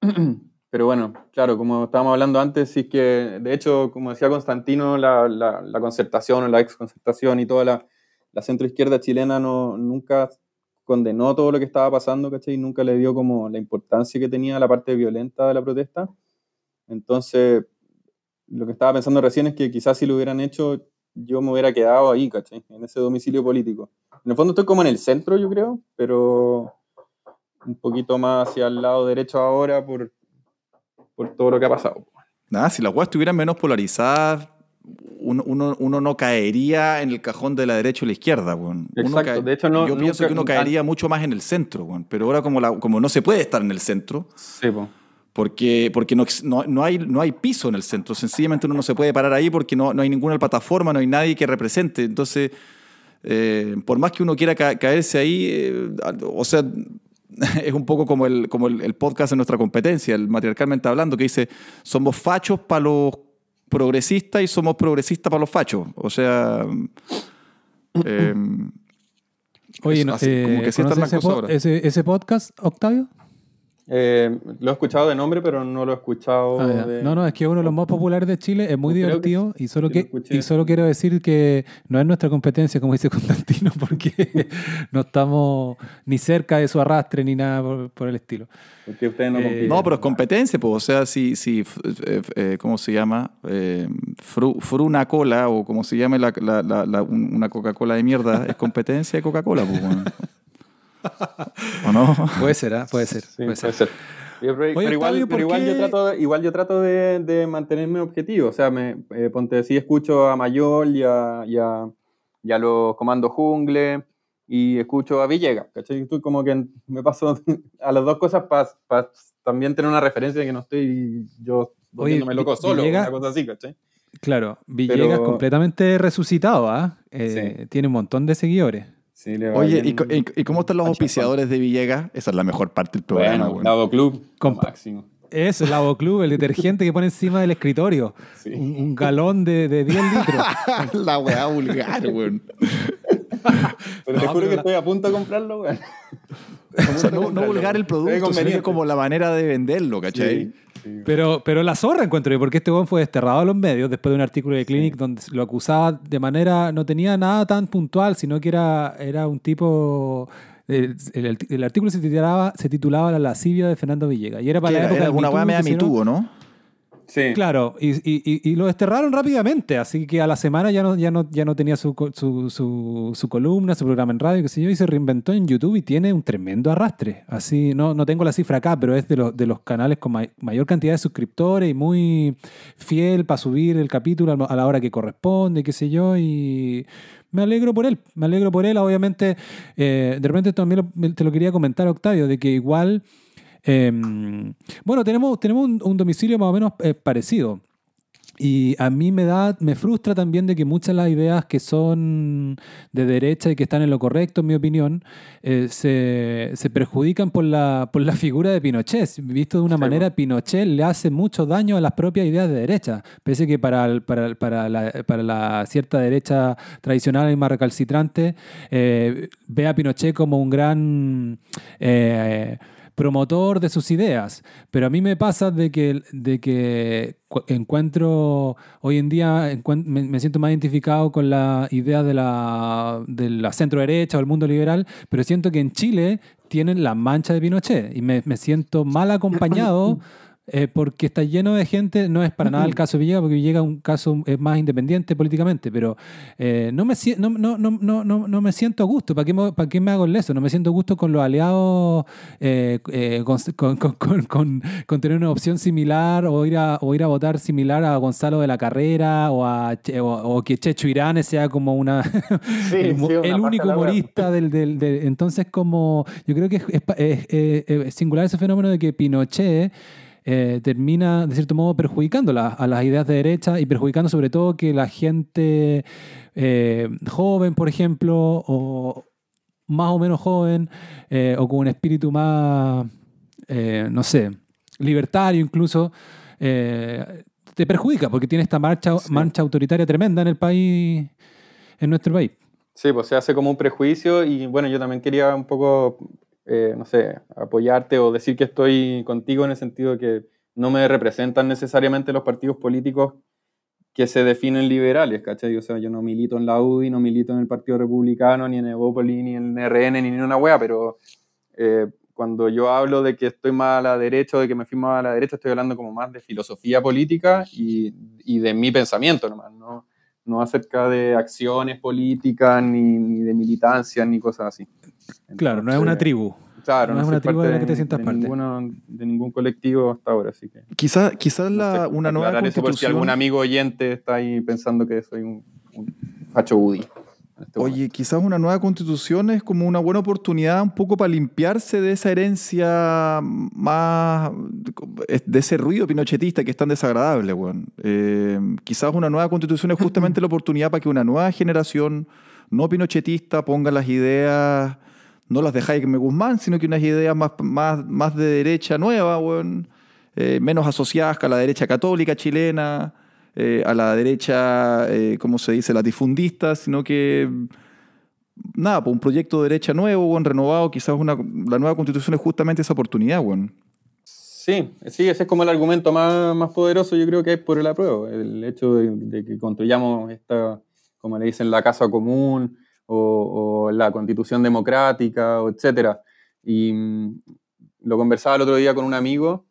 Pero bueno, claro, como estábamos hablando antes, sí que, de hecho, como decía Constantino, la, la, la concertación o la ex concertación y toda la, la centroizquierda chilena no, nunca condenó todo lo que estaba pasando, ¿cachai? Nunca le dio como la importancia que tenía la parte violenta de la protesta. Entonces, lo que estaba pensando recién es que quizás si lo hubieran hecho, yo me hubiera quedado ahí, ¿cachai? En ese domicilio político. En el fondo estoy como en el centro, yo creo, pero un poquito más hacia el lado derecho ahora por, por todo lo que ha pasado. Nada, si las weas estuvieran menos polarizadas, uno, uno- uno no caería en el cajón de la derecha o la izquierda, Exacto, cae- de hecho no- Yo pienso que uno caería mucho más en el centro, weón. Pero ahora como, la- como no se puede estar en el centro, Sí, po. porque, porque no, no, no hay, no hay piso en el centro. Sencillamente uno no se puede parar ahí porque no, no hay ninguna plataforma, no hay nadie que represente. Entonces, eh, por más que uno quiera ca- caerse ahí, eh, o sea, es un poco como el, como el, el podcast de nuestra competencia, el matriarcalmente hablando, que dice, somos fachos para los progresistas y somos progresistas para los fachos. O sea... eh, Oye, es no, así, eh, como que sí ¿conoces las ese, cosas po- ahora. ese, ese podcast, Octavio? Eh, lo he escuchado de nombre, pero no lo he escuchado Ah, de... No, no, es que es uno de los más populares de Chile, es muy que divertido y solo, que, escuché. y solo quiero decir que no es nuestra competencia, como dice Constantino, porque no estamos ni cerca de su arrastre ni nada por, por el estilo. Porque ustedes no Eh. No, pero es competencia, pues. O sea, si, si eh, eh, ¿cómo se llama? Eh, fru, Fruna Cola, o como se llame la, la- la- la- un- una Coca-Cola de mierda, es competencia de Coca-Cola, pues, bueno. ¿O no? Puede ser, ¿ah? puede ser. Sí, puede puede ser. ser. Pero, pero Oye, igual, Octavio, ¿por pero igual yo trato, de- igual yo trato de, de mantenerme objetivo. O sea, me, eh, ponte, sí escucho a Mayol y a, y a- y a los comandos jungle y escucho a Villegas. ¿cachai? Estoy como que me paso a las dos cosas para también tener una referencia de que no estoy yo volviéndome loco solo, Villegas- una cosa así, ¿cachai? Claro, Villegas Pero- completamente resucitado, ¿ah? Eh, Tiene un montón de seguidores. Sí, le va Oye, bien. ¿y, co- y- y cómo están los auspiciadores de Villegas? Esa es la mejor parte del programa, Bueno, weón. Lado Club, máximo. Eso, el Lavo Club, el detergente que pone encima del escritorio. Sí. Un, un galón de, de 10 litros. la weá vulgar, weón. Pero te No, juro pero que la- estoy a punto de comprarlo. O sea, no, no vulgar el producto, sino como la manera de venderlo, ¿cachai? Sí. Pero, pero la zorra encuentro yo, porque este weón fue desterrado a los medios después de un artículo de Clinic donde lo acusaba de manera, no tenía nada tan puntual, sino que era, era un tipo... El, el- el artículo se titulaba, se titulaba La lascivia de Fernando Villegas. Y era para la era, época era del alguna Me weá media ¿no? Claro, y, y- y- lo desterraron rápidamente, así que a la semana ya no, ya no, ya no tenía su, su, su, columna, su programa en radio, qué sé yo, y se reinventó en YouTube y tiene un tremendo arrastre. Así, no, no tengo la cifra acá, pero es de los, de los canales con may- mayor cantidad de suscriptores y muy fiel para subir el capítulo a la hora que corresponde, qué sé yo, y me alegro por él, me alegro por él, obviamente, eh, de repente también te lo quería comentar, Octavio, de que igual... em, bueno, tenemos, tenemos un, un domicilio más o menos eh, parecido. Y a mí me da, me frustra también de que muchas de las ideas que son de derecha y que están en lo correcto, en mi opinión, eh, se, se perjudican por la, por la figura de Pinochet. Visto de una Sí, manera, Pinochet le hace mucho daño a las propias ideas de derecha. Pese que para, el- para, para, la, para la cierta derecha tradicional y más recalcitrante, eh, ve a Pinochet como un gran... eh, promotor de sus ideas, pero a mí me pasa de que, de que cu- encuentro, hoy en día me, siento más identificado con la idea de la, centro derecha o el mundo liberal, pero siento que en Chile tienen la mancha de Pinochet y me siento mal acompañado. eh, porque está lleno de gente, no es para nada el caso de Villegas, porque Villegas es un caso eh, más independiente políticamente, pero eh, no, me, no, no, no, no, no, me siento a gusto. ¿Para qué, me, ¿Para qué me hago el leso? No me siento a gusto con los aliados, eh, con, con- con- con- con- con tener una opción similar o ir, a, o ir a votar similar a Gonzalo de la Carrera o, a, Che- o, o que Checho Irán sea como una Sí, el, sí, una el único humorista del, del- del- Entonces, como yo creo que es, es pa- es- es- es singular ese fenómeno de que Pinochet eh, termina, de cierto modo, perjudicando la- a las ideas de derecha y perjudicando sobre todo que la gente eh, joven, por ejemplo, o más o menos joven, eh, o con un espíritu más, no sé, libertario incluso, te perjudica porque tiene esta marcha, Sí. mancha autoritaria tremenda en el país, en nuestro país. Sí, pues se hace como un prejuicio y bueno, yo también quería un poco, eh, no sé, apoyarte o decir que estoy contigo en el sentido de que no me representan necesariamente los partidos políticos que se definen liberales, ¿cachai? O sea, yo no milito en la UDI, no milito en el Partido Republicano, ni en Evópolis, ni en RN, ni en una wea, pero eh, cuando yo hablo de que estoy más a la derecha o de que me fui más a la derecha, estoy hablando como más de filosofía política y, y de mi pensamiento nomás, ¿no? no acerca de acciones políticas, ni, ni de militancia, ni cosas así. Claro, no es una tribu. Claro, no es soy una tribu de la que te sientas de parte. ninguno- de ningún colectivo hasta ahora, así que... Quizás quizás no sé, una nueva aclarar eso por si constitución... algún amigo oyente está ahí pensando que soy un, un facho Woody. este momento. Oye, quizás una nueva constitución es como una buena oportunidad un poco para limpiarse de esa herencia más, de ese ruido pinochetista que es tan desagradable, weón. Eh, quizás una nueva constitución es justamente la oportunidad para que una nueva generación no pinochetista ponga las ideas, no las de Jaime Guzmán, sino que unas ideas más, más, más de derecha nueva, weón. Eh, menos asociadas a la derecha católica chilena, eh, a la derecha, eh, ¿cómo se dice?, latifundista, sino que, nada, pues un proyecto de derecha nuevo, buen renovado, quizás una, la nueva constitución es justamente esa oportunidad, weón. Sí, sí, ese es como el argumento más, más poderoso yo creo que hay por el apruebo, el hecho de, de que construyamos esta, como le dicen, la casa común o, la constitución democrática, etcétera. Y mm, lo conversaba el otro día con un amigo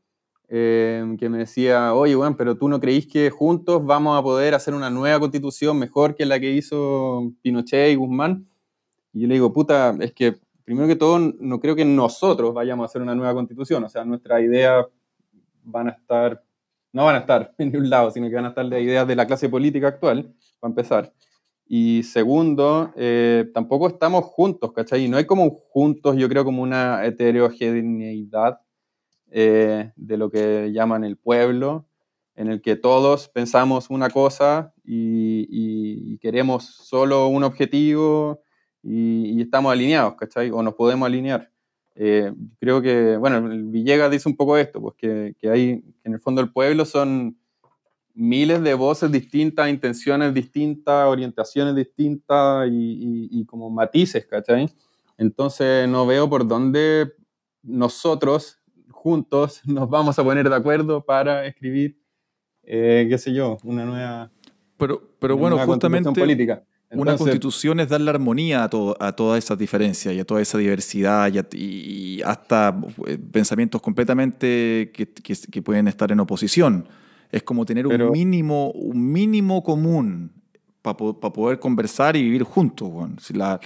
eh, que me decía, oye, bueno, pero tú no creís que juntos vamos a poder hacer una nueva constitución mejor que la que hizo Pinochet y Guzmán. Y yo le digo, puta, es que primero que todo, no creo que nosotros vayamos a hacer una nueva constitución. O sea, nuestras ideas van a estar, no van a estar en ningún lado, sino que van a estar las ideas de la clase política actual, para empezar. Y segundo, eh, tampoco estamos juntos, ¿cachai? Y no hay como un juntos, yo creo, como una heterogeneidad eh, de lo que llaman el pueblo, en el que todos pensamos una cosa y, queremos solo un objetivo y, estamos alineados, ¿cachai? O nos podemos alinear. Eh, creo que, bueno, Villegas dice un poco esto, pues que, que hay, que en el fondo el pueblo son miles de voces distintas, intenciones distintas, orientaciones distintas y, y- y como matices, ¿cachai? Entonces no veo por dónde nosotros juntos nos vamos a poner de acuerdo para escribir, eh, qué sé yo, una nueva... Pero, pero bueno, justamente política. una Entonces, constitución es darle armonía a, todo, a todas esas diferencias y a toda esa diversidad y, a- y hasta eh, pensamientos completamente que, que- que pueden estar en oposición. Es como tener Pero- un mínimo, un mínimo común para poder conversar y vivir juntos. Si la-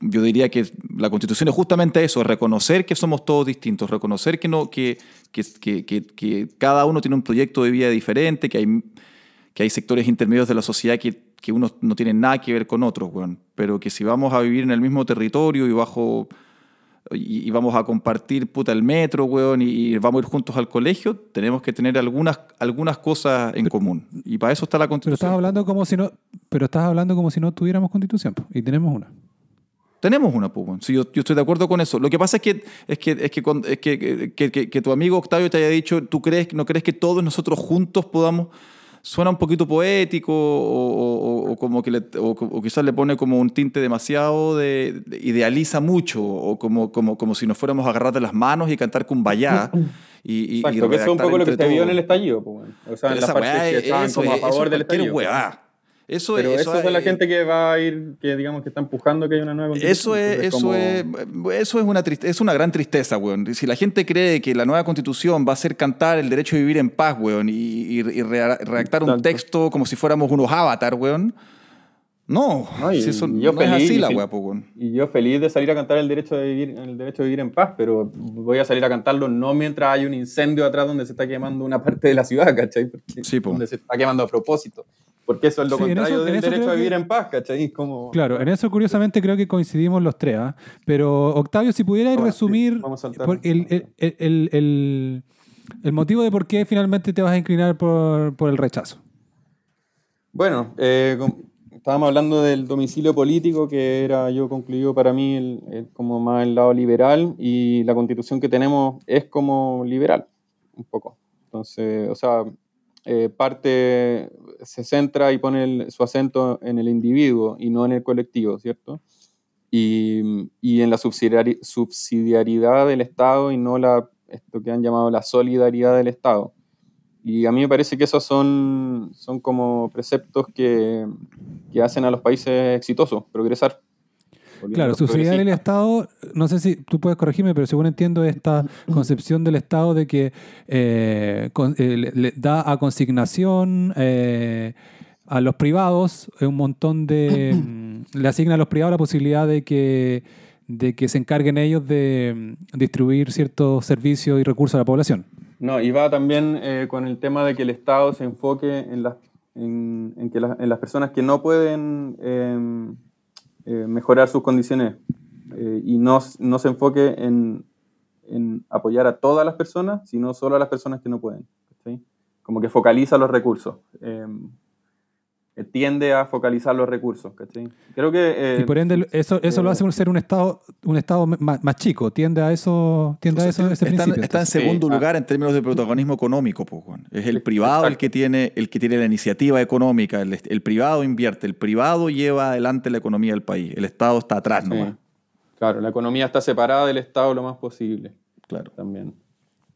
yo diría que la constitución es justamente eso, reconocer que somos todos distintos, reconocer que, no, que, que, que- cada uno tiene un proyecto de vida diferente, que hay, que hay sectores intermedios de la sociedad que, que unos no tienen nada que ver con otros, weón. pero que si vamos a vivir en el mismo territorio y bajo y, y vamos a compartir puta el metro, weón, y, y vamos a ir juntos al colegio, tenemos que tener algunas, algunas cosas en común. Y para eso está la Pero estás constitución. hablando como si no, pero estás hablando como si no tuviéramos constitución, y tenemos una. Tenemos una, pues. Sí, yo, yo estoy de acuerdo con eso. Lo que pasa es que, es que, es que, es que- que- que tu amigo Octavio te haya dicho, ¿tú crees, no crees que todos nosotros juntos podamos? Suena un poquito poético o, o- o como que le- o, o quizás le pone como un tinte demasiado de, de- idealiza mucho o como, como, como si nos fuéramos a agarrar de las manos y cantar Kumbaya y, y, y Exacto, que eso es un poco lo que se vio en el estallido. pues, bueno. O sea, en las Esa partes weá que es- estaban eso como a favor eso del estallido. Eso, Pero es- eso, es la es- gente que va a ir, que digamos que está empujando que hay una nueva constitución. Eso es, Entonces, eso, como- es, eso es, una triste- es una gran tristeza, weón. Si la gente cree que la nueva constitución va a hacer cantar el derecho a vivir en paz, weón, y, y- y redactar un Exacto. texto como si fuéramos unos avatar, weón. No, No, y- si eso y yo no es feliz, así la y- weá, po, weón. Y yo feliz de salir a cantar el derecho de vivir, el derecho de vivir en paz, pero voy a salir a cantarlo no mientras hay un incendio atrás donde se está quemando una parte de la ciudad, ¿cachai? Porque- Sí, po. donde se está quemando a propósito. Porque eso es lo Sí, contrario eso- del derecho a vivir que- en paz, ¿cachai? Como, Claro, en eso curiosamente creo que coincidimos los tres. ¿ah? Pero Octavio, si pudieras resumir el, el- el- el- el- el motivo de por qué finalmente te vas a inclinar por, por el rechazo. Bueno, eh, estábamos hablando del domicilio político, que era, yo concluido para mí, el- como más el lado liberal, y la constitución que tenemos es como liberal, un poco. Entonces, o sea, eh, parte, se centra y pone su acento en el individuo y no en el colectivo, ¿cierto? Y, y en la subsidiari- subsidiariedad del Estado y no la, esto que han llamado la solidaridad del Estado. Y a mí me parece que esos son, son como preceptos que, que hacen a los países exitosos progresar. Claro, subsidiar el Estado, no sé si tú puedes corregirme, pero según entiendo esta concepción del Estado de que eh, con- eh, le, le da a consignación eh, a los privados un montón de... mm, le asigna a los privados la posibilidad de que, de que se encarguen ellos de mm, distribuir ciertos servicios y recursos a la población. No, y va también con el tema de que el Estado se enfoque en las, en, en que la- en las personas que no pueden eh, eh, mejorar sus condiciones eh, y no, no se enfoque en, en apoyar a todas las personas, sino solo a las personas que no pueden. ¿cachai? Como que focaliza los recursos. Tiende a focalizar los recursos. ¿cachai? Creo que... eh, y por ende, eso, eso lo eh, hace ser un Estado, un estado más, más chico, tiende a eso, tiende a eso ese está, principio. está en segundo Sí, ah. lugar en términos de protagonismo económico, weón. Es el privado el que tiene el que tiene la iniciativa económica, el, el privado invierte, el privado lleva adelante la economía del país, el Estado está atrás sí. nomás. Claro, la economía está separada del Estado lo más posible. Claro. también.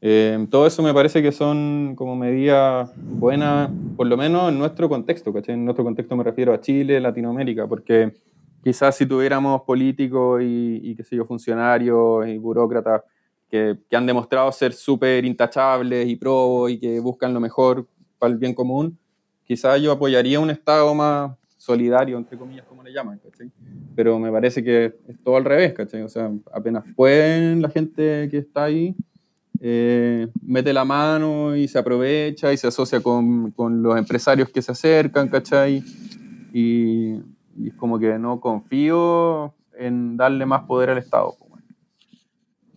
Eh, todo eso me parece que son como medidas buenas, por lo menos en nuestro contexto, ¿cachai? En nuestro contexto me refiero a Chile, Latinoamérica, porque quizás si tuviéramos políticos y, y qué sé yo, funcionarios y burócratas que, que han demostrado ser súper intachables y probos y que buscan lo mejor para el bien común, quizás yo apoyaría un Estado más solidario, entre comillas, como le llaman, ¿cachai? Pero me parece que es todo al revés, ¿cachai? O sea, apenas pueden la gente que está ahí, eh, mete la mano y se aprovecha y se asocia con, con los empresarios que se acercan, ¿cachai? Y, y es como que no confío en darle más poder al Estado.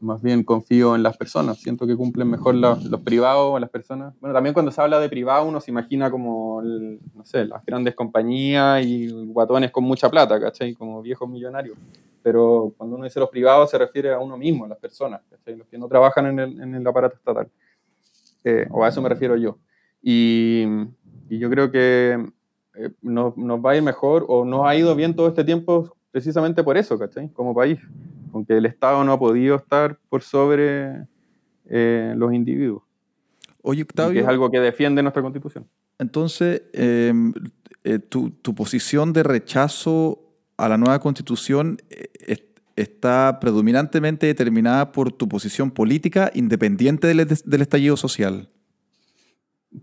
Más bien confío en las personas. Siento que cumplen mejor la- los privados, las personas. Bueno, también cuando se habla de privado uno se imagina como, el- no sé, las grandes compañías y guatones con mucha plata, ¿cachai? Como viejos millonarios. Pero cuando uno dice los privados se refiere a uno mismo, a las personas, ¿cachai? Los que no trabajan en el, en el aparato estatal. Eh, o a eso me refiero yo. Y, y yo creo que eh, nos, nos va a ir mejor o nos ha ido bien todo este tiempo precisamente por eso, ¿cachai? Como país. Aunque el Estado no ha podido estar por sobre eh, los individuos. Oye, y Octavio. que es algo que defiende nuestra constitución. Entonces, eh, eh, tu, tu posición de rechazo a la nueva constitución eh, es- está predominantemente determinada por tu posición política independiente del, del estallido social.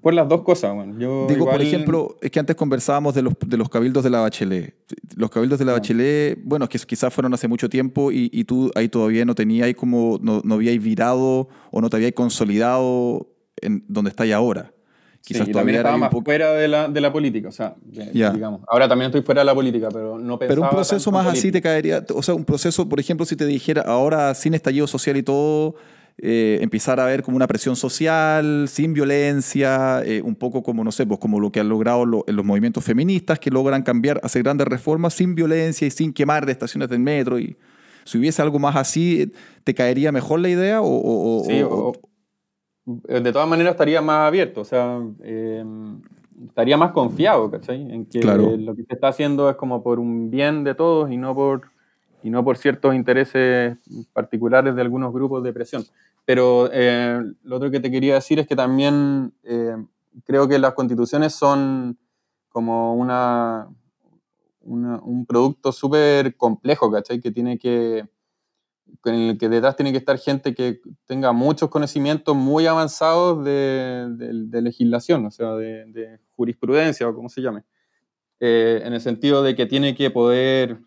Por las dos cosas, bueno. Yo Digo, por igual- ejemplo, es que antes conversábamos de los, de los cabildos de la Bachelet. Los cabildos de la Ah. Bachelet, bueno, es que quizás fueron hace mucho tiempo y, y tú ahí todavía no tenías ahí como, no, no habíais virado o no te habíais consolidado en donde estáis ahora. Sí, Quizás y todavía estaba más poco... fuera de la, de la política, o sea, Ya. digamos. Ahora también estoy fuera de la política, pero no pensaba Pero un proceso más así te caería, o sea, un proceso, por ejemplo, si te dijera ahora sin estallido social y todo, eh, empezar a ver como una presión social, sin violencia, eh, un poco como, no sé, pues como lo que han logrado lo- los movimientos feministas que logran cambiar, hacer grandes reformas sin violencia y sin quemar de estaciones del metro. Y si hubiese algo más así, ¿te caería mejor la idea? O, Sí, o- o- o- de todas maneras estaría más abierto, o sea, eh, estaría más confiado, ¿cachai? En que Claro. lo que se está haciendo es como por un bien de todos y no por, y no por ciertos intereses particulares de algunos grupos de presión. Pero eh, lo otro que te quería decir es que también eh, creo que las constituciones son como una, una- un producto súper complejo, ¿cachai? Que tiene que, con el que detrás tiene que estar gente que tenga muchos conocimientos muy avanzados de, de- de legislación, o sea, de, de jurisprudencia o como se llame. Eh, en el sentido de que tiene que poder,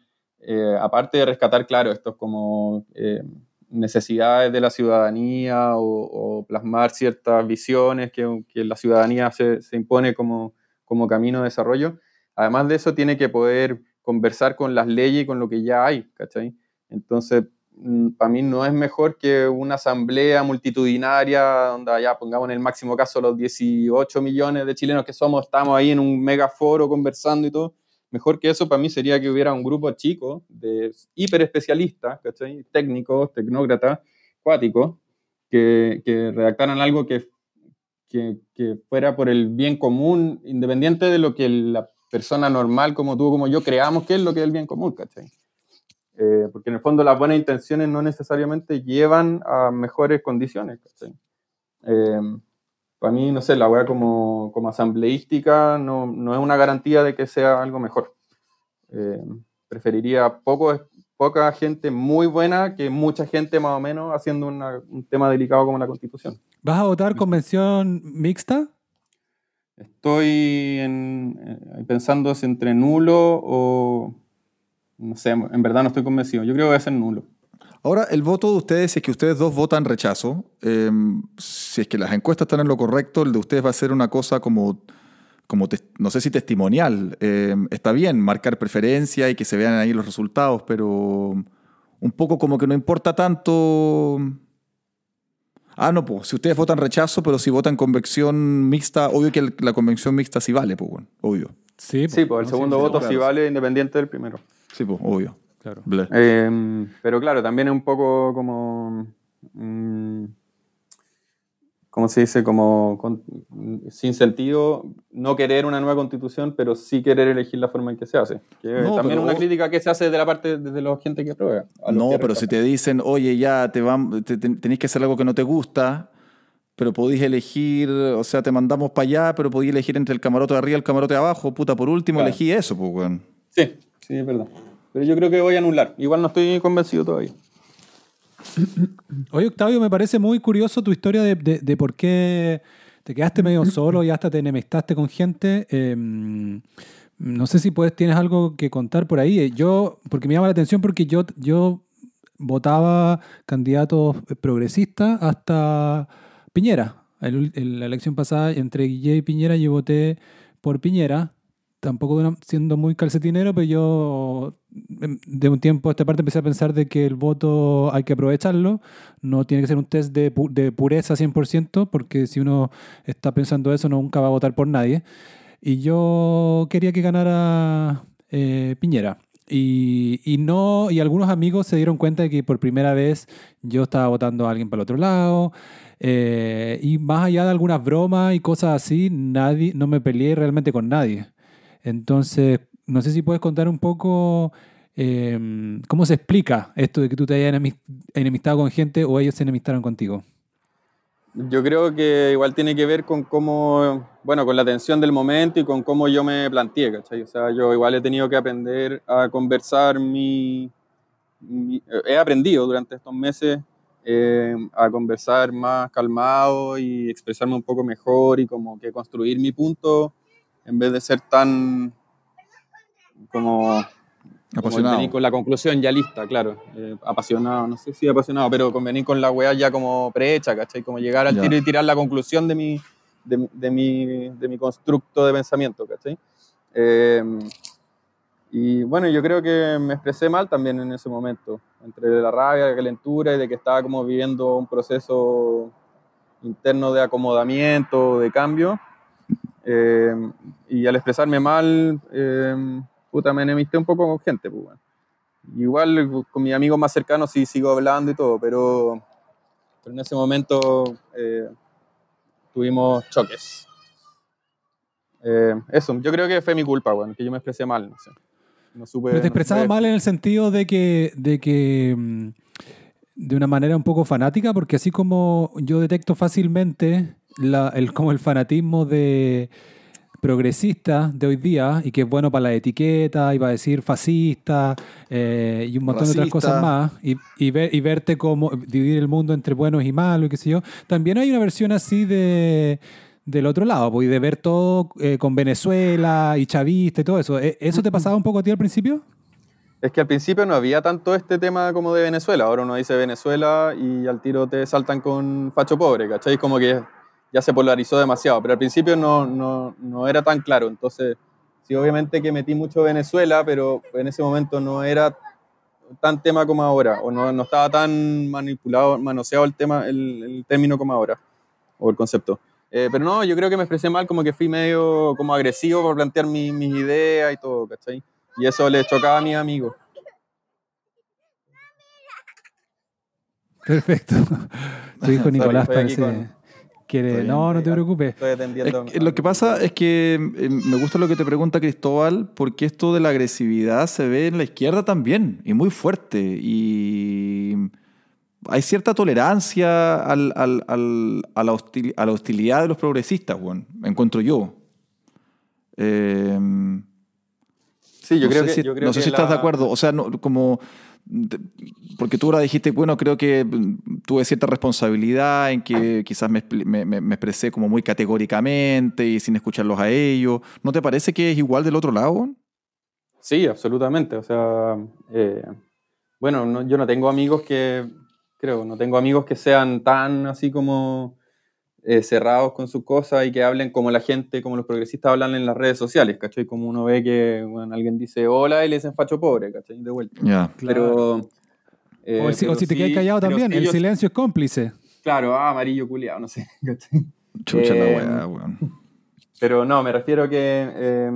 eh, aparte de rescatar, claro, estos como eh, necesidades de la ciudadanía o, plasmar ciertas visiones que, la ciudadanía se, se impone como, como camino de desarrollo, además de eso tiene que poder conversar con las leyes y con lo que ya hay. Entonces, para mí no es mejor que una asamblea multitudinaria donde ya pongamos en el máximo caso los 18 millones de chilenos que somos, estamos ahí en un megaforo conversando y todo. Mejor que eso para mí sería que hubiera un grupo chico de hiper especialistas, ¿cachai? técnicos, tecnócratas, cuáticos, que, que redactaran algo que, que, que fuera por el bien común, independiente de lo que la persona normal como tú, como yo, creamos que es lo que es el bien común, ¿cachai? Eh, porque en el fondo las buenas intenciones no necesariamente llevan a mejores condiciones. ¿cachai? Eh, para mí, no sé, la weá como, como asambleística no, no es una garantía de que sea algo mejor. Eh, preferiría poco, poca gente muy buena que mucha gente más o menos haciendo una- un tema delicado como la constitución. ¿Vas a votar convención mixta? Estoy en- eh, pensando si entre nulo o... No sé, en verdad no estoy convencido. Yo creo que va a ser nulo. Ahora, el voto de ustedes, si es que ustedes dos votan rechazo, eh, si es que las encuestas están en lo correcto, el de ustedes va a ser una cosa como, como tes- no sé si testimonial. Eh, está bien marcar preferencia y que se vean ahí los resultados, pero un poco como que no importa tanto. Ah, no, pues, si ustedes votan rechazo, pero si votan convección mixta, obvio que el- la convención mixta sí vale, pues, bueno, obvio. Sí, Sí, pues el no, segundo sí, voto claro, sí. vale independiente del primero. Sí, pues, obvio. Claro. Eh, pero claro, también es un poco como. mm, ¿Cómo se dice? Como con- sin sentido no querer una nueva constitución, pero sí querer elegir la forma en que se hace. Que No, también una vos- crítica que se hace de la parte de la gente que aprueba. a los No, que pero si te dicen, oye, ya te van, te- te- tenés que hacer algo que no te gusta, pero podéis elegir, o sea, te mandamos para allá, pero podéis elegir entre el camarote de arriba y el camarote de abajo, puta, por último Claro. elegí eso, pues, weón. Sí, sí, es verdad. Pero yo creo que voy a anular. Igual no estoy convencido todavía. Oye, Octavio, me parece muy curioso tu historia de, de- de por qué te quedaste medio solo y hasta te enemistaste con gente. Eh, no sé si puedes, tienes algo que contar por ahí. Yo, porque me llama la atención porque yo, yo votaba candidatos progresistas hasta Piñera. El- la elección pasada entre Guille y Piñera yo voté por Piñera. Tampoco siendo muy calcetinero, pero yo em, de un tiempo a esta parte empecé a pensar de que el voto hay que aprovecharlo. No tiene que ser un test de, pu- de pureza 100%, porque si uno está pensando eso, nunca va a votar por nadie. Y yo quería que ganara eh, Piñera. Y, y no, y algunos amigos se dieron cuenta de que por primera vez yo estaba votando a alguien para el otro lado. eh, y más allá de algunas bromas y cosas así, nadie, no me peleé realmente con nadie. Entonces, no sé si puedes contar un poco eh, cómo se explica esto de que tú te hayas enemis- enemistado con gente o ellos se enemistaron contigo. Yo creo que igual tiene que ver con cómo, bueno, con la tensión del momento y con cómo yo me planteé, ¿cachai? O sea, yo igual he tenido que aprender a conversar mi... he aprendido durante estos meses eh, a conversar más calmado y expresarme un poco mejor y como que construir mi punto en vez de ser tan como Apasionado. con la conclusión ya lista, claro. Eh, apasionado, no sé si apasionado, pero con venir con la weá ya como prehecha, ¿cachai? Como llegar al Ya. tiro y tirar la conclusión de mi, de, mi- de mi, de mi constructo de pensamiento, ¿cachai? Eh, y bueno, yo creo que me expresé mal también en ese momento, entre la rabia, la calentura y de que estaba como viviendo un proceso interno de acomodamiento, de cambio. Eh, y al expresarme mal, eh, puta, me enemisté un poco con gente, pues, weón. Igual con mis amigos más cercanos sí sigo hablando y todo, pero, pero en ese momento eh, tuvimos choques. Eh, eso, yo creo que fue mi culpa, weón, que yo me expresé mal, no sé. No supe, Pero te no expresaba supe- mal en el sentido de que, de que mm, de una manera un poco fanática, porque así como yo detecto fácilmente la- el, como el fanatismo de progresista de hoy día y que es bueno para la etiqueta, iba a decir fascista eh, y un montón de otras cosas más, y, y, ver- y verte como dividir el mundo entre buenos y malos y qué sé yo, también hay una versión así de del otro lado, pues, y de ver todo eh, con Venezuela y chavista y todo eso. ¿E- ¿Eso te pasaba un poco a ti al principio? Es que al principio no había tanto este tema como de Venezuela. Ahora uno dice Venezuela y al tiro te saltan con facho pobre, ¿cachai? Como que ya se polarizó demasiado. Pero al principio no, no, no era tan claro. Entonces, sí, obviamente que metí mucho Venezuela, pero en ese momento no era tan tema como ahora. O no, no estaba tan manipulado, manoseado el, tema, el, el término como ahora. O el concepto. Eh, pero no, yo creo que me expresé mal, como que fui medio como agresivo por plantear mi- mis ideas y todo, ¿cachai? Y eso le chocaba a mis amigos. Perfecto. Tu hijo Nicolás parece con- quiere. No, no te bien. preocupes. Estoy Es atendiendo. lo que pasa es que eh, me gusta lo que te pregunta Cristóbal, porque esto de la agresividad se ve en la izquierda también, y muy fuerte. Y hay cierta tolerancia al- al- al- a, la hostil- a la hostilidad de los progresistas, bueno, encuentro yo. Eh, Sí, yo no creo que. si, yo creo no sé que si estás de acuerdo. O sea, no, como. Porque tú ahora dijiste, bueno, creo que mm, tuve cierta responsabilidad en que quizás me, expresé como muy categóricamente y sin escucharlos a ellos. ¿No te parece que es igual del otro lado? Sí, absolutamente. O sea, eh, bueno, no- yo no tengo amigos que. Creo, no tengo amigos que sean tan así como eh, cerrados con sus cosas y que hablen como la gente, como los progresistas hablan en las redes sociales, ¿cachai? Como uno ve que bueno, alguien dice hola y le dicen facho pobre, ¿cachai? De vuelta. Ya. Pero. eh, o si, o pero si te sí- quedas callado también, el ellos- silencio es cómplice. Claro, ah, amarillo culiado, no sé, ¿cachai? Chucha la Eh, weá, weón. Pero no, me refiero que, eh,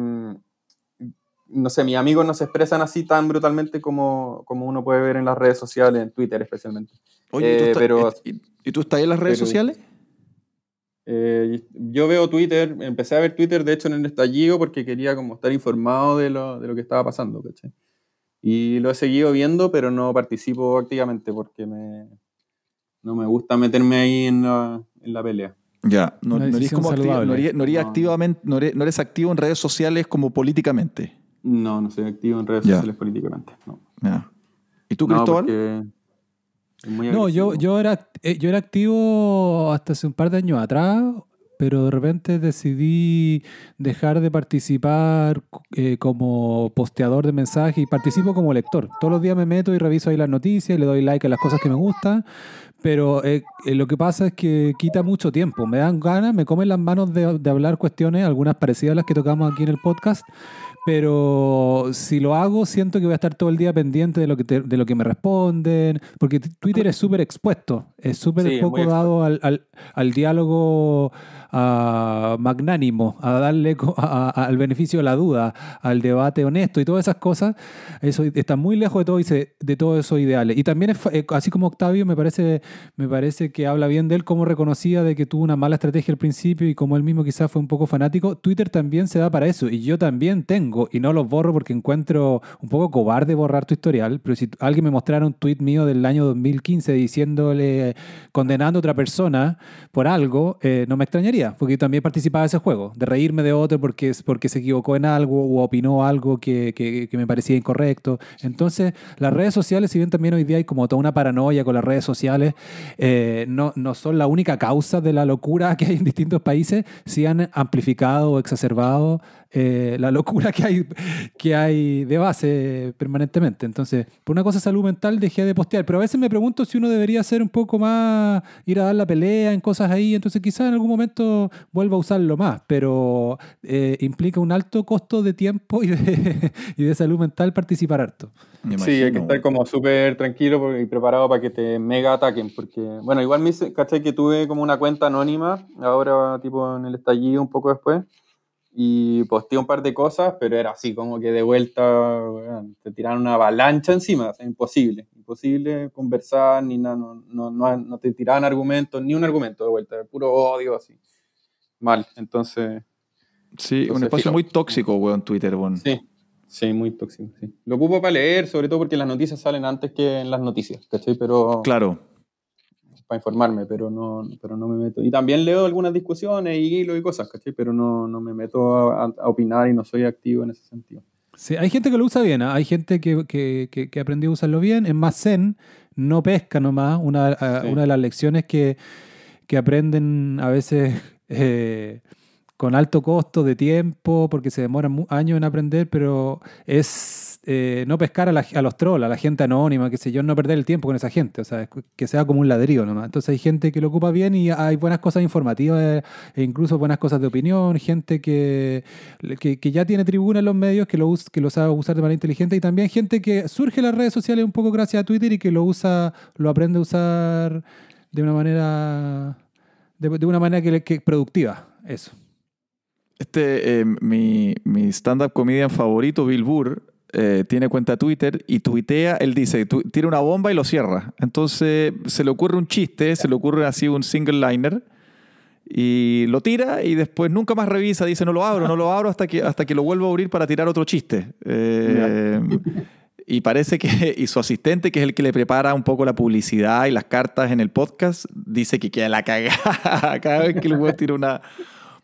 no sé, mis amigos no se expresan así tan brutalmente como, como uno puede ver en las redes sociales, en Twitter especialmente. Oye, ¿y tú eh, estás- pero- ¿y, y tú estás en las redes pero- sociales? Eh, yo veo Twitter, empecé a ver Twitter de hecho en el estallido porque quería como estar informado de lo, de lo que estaba pasando, ¿cachai? Y lo he seguido viendo, pero no participo activamente porque me, no me gusta meterme ahí en la, en la pelea. Ya. No, eres decisión como acti- saludable. no eres- no eres No. activamente, no eres, no eres activo en redes sociales como políticamente. No, no soy activo en redes Ya. sociales políticamente. No. Ya. ¿Y tú, No, Cristóbal? porque muy No, yo, yo, era, eh, yo era activo hasta hace un par de años atrás, pero de repente decidí dejar de participar eh, como posteador de mensajes y participo como lector. Todos los días me meto y reviso ahí las noticias, le doy like a las cosas que me gustan, pero eh, eh, lo que pasa es que quita mucho tiempo. Me dan ganas, me comen las manos de, de hablar cuestiones, algunas parecidas a las que tocamos aquí en el podcast, pero si lo hago, siento que voy a estar todo el día pendiente de lo que, te- de lo que me responden, porque Twitter es súper expuesto, es súper Sí, poco dado al, al- al diálogo a magnánimo, a darle a- al beneficio de la duda, al debate honesto y todas esas cosas, eso está muy lejos de todo ese- de todos esos ideales. Y también es eh, así como Octavio me parece me parece que habla bien de él como reconocía de que tuvo una mala estrategia al principio y como él mismo quizás fue un poco fanático, Twitter también se da para eso y yo también tengo y no los borro porque encuentro un poco cobarde borrar tu historial, pero si alguien me mostrara un tweet mío del año 2015 diciéndole, condenando a otra persona por algo, eh, no me extrañaría, porque yo también participaba de ese juego, de reírme de otro porque, porque se equivocó en algo o opinó algo que, que- que me parecía incorrecto. Entonces, las redes sociales, si bien también hoy día hay como toda una paranoia con las redes sociales, eh, no, no son la única causa de la locura que hay en distintos países, sí han amplificado o exacerbado eh, la locura que hay, que hay de base permanentemente. Entonces, por una cosa salud mental dejé de postear, pero a veces me pregunto si uno debería ser un poco más, ir a dar la pelea en cosas ahí, entonces quizás en algún momento vuelva a usarlo más, pero eh, implica un alto costo de tiempo y de, y de salud mental participar harto. Sí, hay que estar como súper tranquilo y preparado para que te mega ataquen. Porque, bueno, igual me hice, caché que tuve como una cuenta anónima, ahora tipo en el estallido un poco después, y posteé un par de cosas, pero era así como que de vuelta weón, te tiraron una avalancha encima, o sea, imposible, imposible conversar, ni nada, no, no, no, no te tiraban argumentos, ni un argumento de vuelta, puro odio así. Mal, entonces, Sí, un Entonces, espacio filo. muy tóxico, weón, Twitter, weón. sí, sí, muy tóxico. Sí. Lo ocupo para leer, sobre todo porque las noticias salen antes que en las noticias, ¿cachai? Pero Claro. Para informarme, pero no, pero no me meto. Y también leo algunas discusiones y hilos y cosas, ¿cachai? Pero no, no me meto a, a opinar y no soy activo en ese sentido. Sí, hay gente que lo usa bien, ¿ah? hay gente que, que, que, que aprendió a usarlo bien, es más zen, no pesca nomás. Una, a- Sí. una de las lecciones que, que aprenden a veces eh, con alto costo de tiempo, porque se demoran años en aprender, pero es eh, no pescar a, la- a los trolls, a la gente anónima, que sé yo, no perder el tiempo con esa gente, o sea, que sea como un ladrillo nomás. Entonces hay gente que lo ocupa bien y hay buenas cosas informativas e incluso buenas cosas de opinión, gente que, que, ya tiene tribuna en los medios, que lo, que sabe usar de manera inteligente y también gente que surge en las redes sociales un poco gracias a Twitter y que lo usa, lo aprende a usar de una manera, de, una manera que, que productiva, eso. Este, eh, mi, mi stand-up comedian favorito, Bill Burr, eh, tiene cuenta Twitter y tuitea, él dice, tira una bomba y lo cierra. Entonces se le ocurre un chiste, se le ocurre así un single liner y lo tira y después nunca más revisa, dice no lo abro, no lo abro hasta que, hasta que lo vuelvo a abrir para tirar otro chiste. Eh, y parece que, y su asistente, que es el que le prepara un poco la publicidad y las cartas en el podcast, dice que queda la cagada cada vez que el tira una...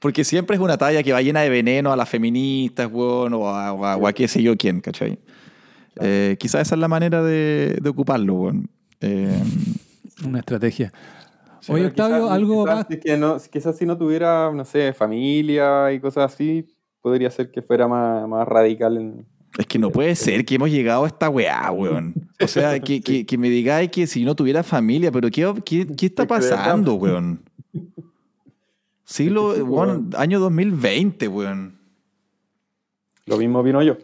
Porque siempre es una talla que va llena de veneno a las feministas, weón, o a, o a- o a qué sé yo quién, ¿cachai? Eh, quizás esa es la manera de, de ocuparlo, weón. Eh, Una estrategia. Sí, Oye, Octavio, quizás- algo quizás más. si es que no, quizás si no tuviera, no sé, familia y cosas así, podría ser que fuera más, más radical. En... es que no puede ser que hemos llegado a esta weá, weón. O sea, que, que, que me digáis que si no tuviera familia, pero ¿qué, qué, qué está pasando, weón? Siglo, Sí, weón, weón. año 2020, weón. Lo mismo opino yo.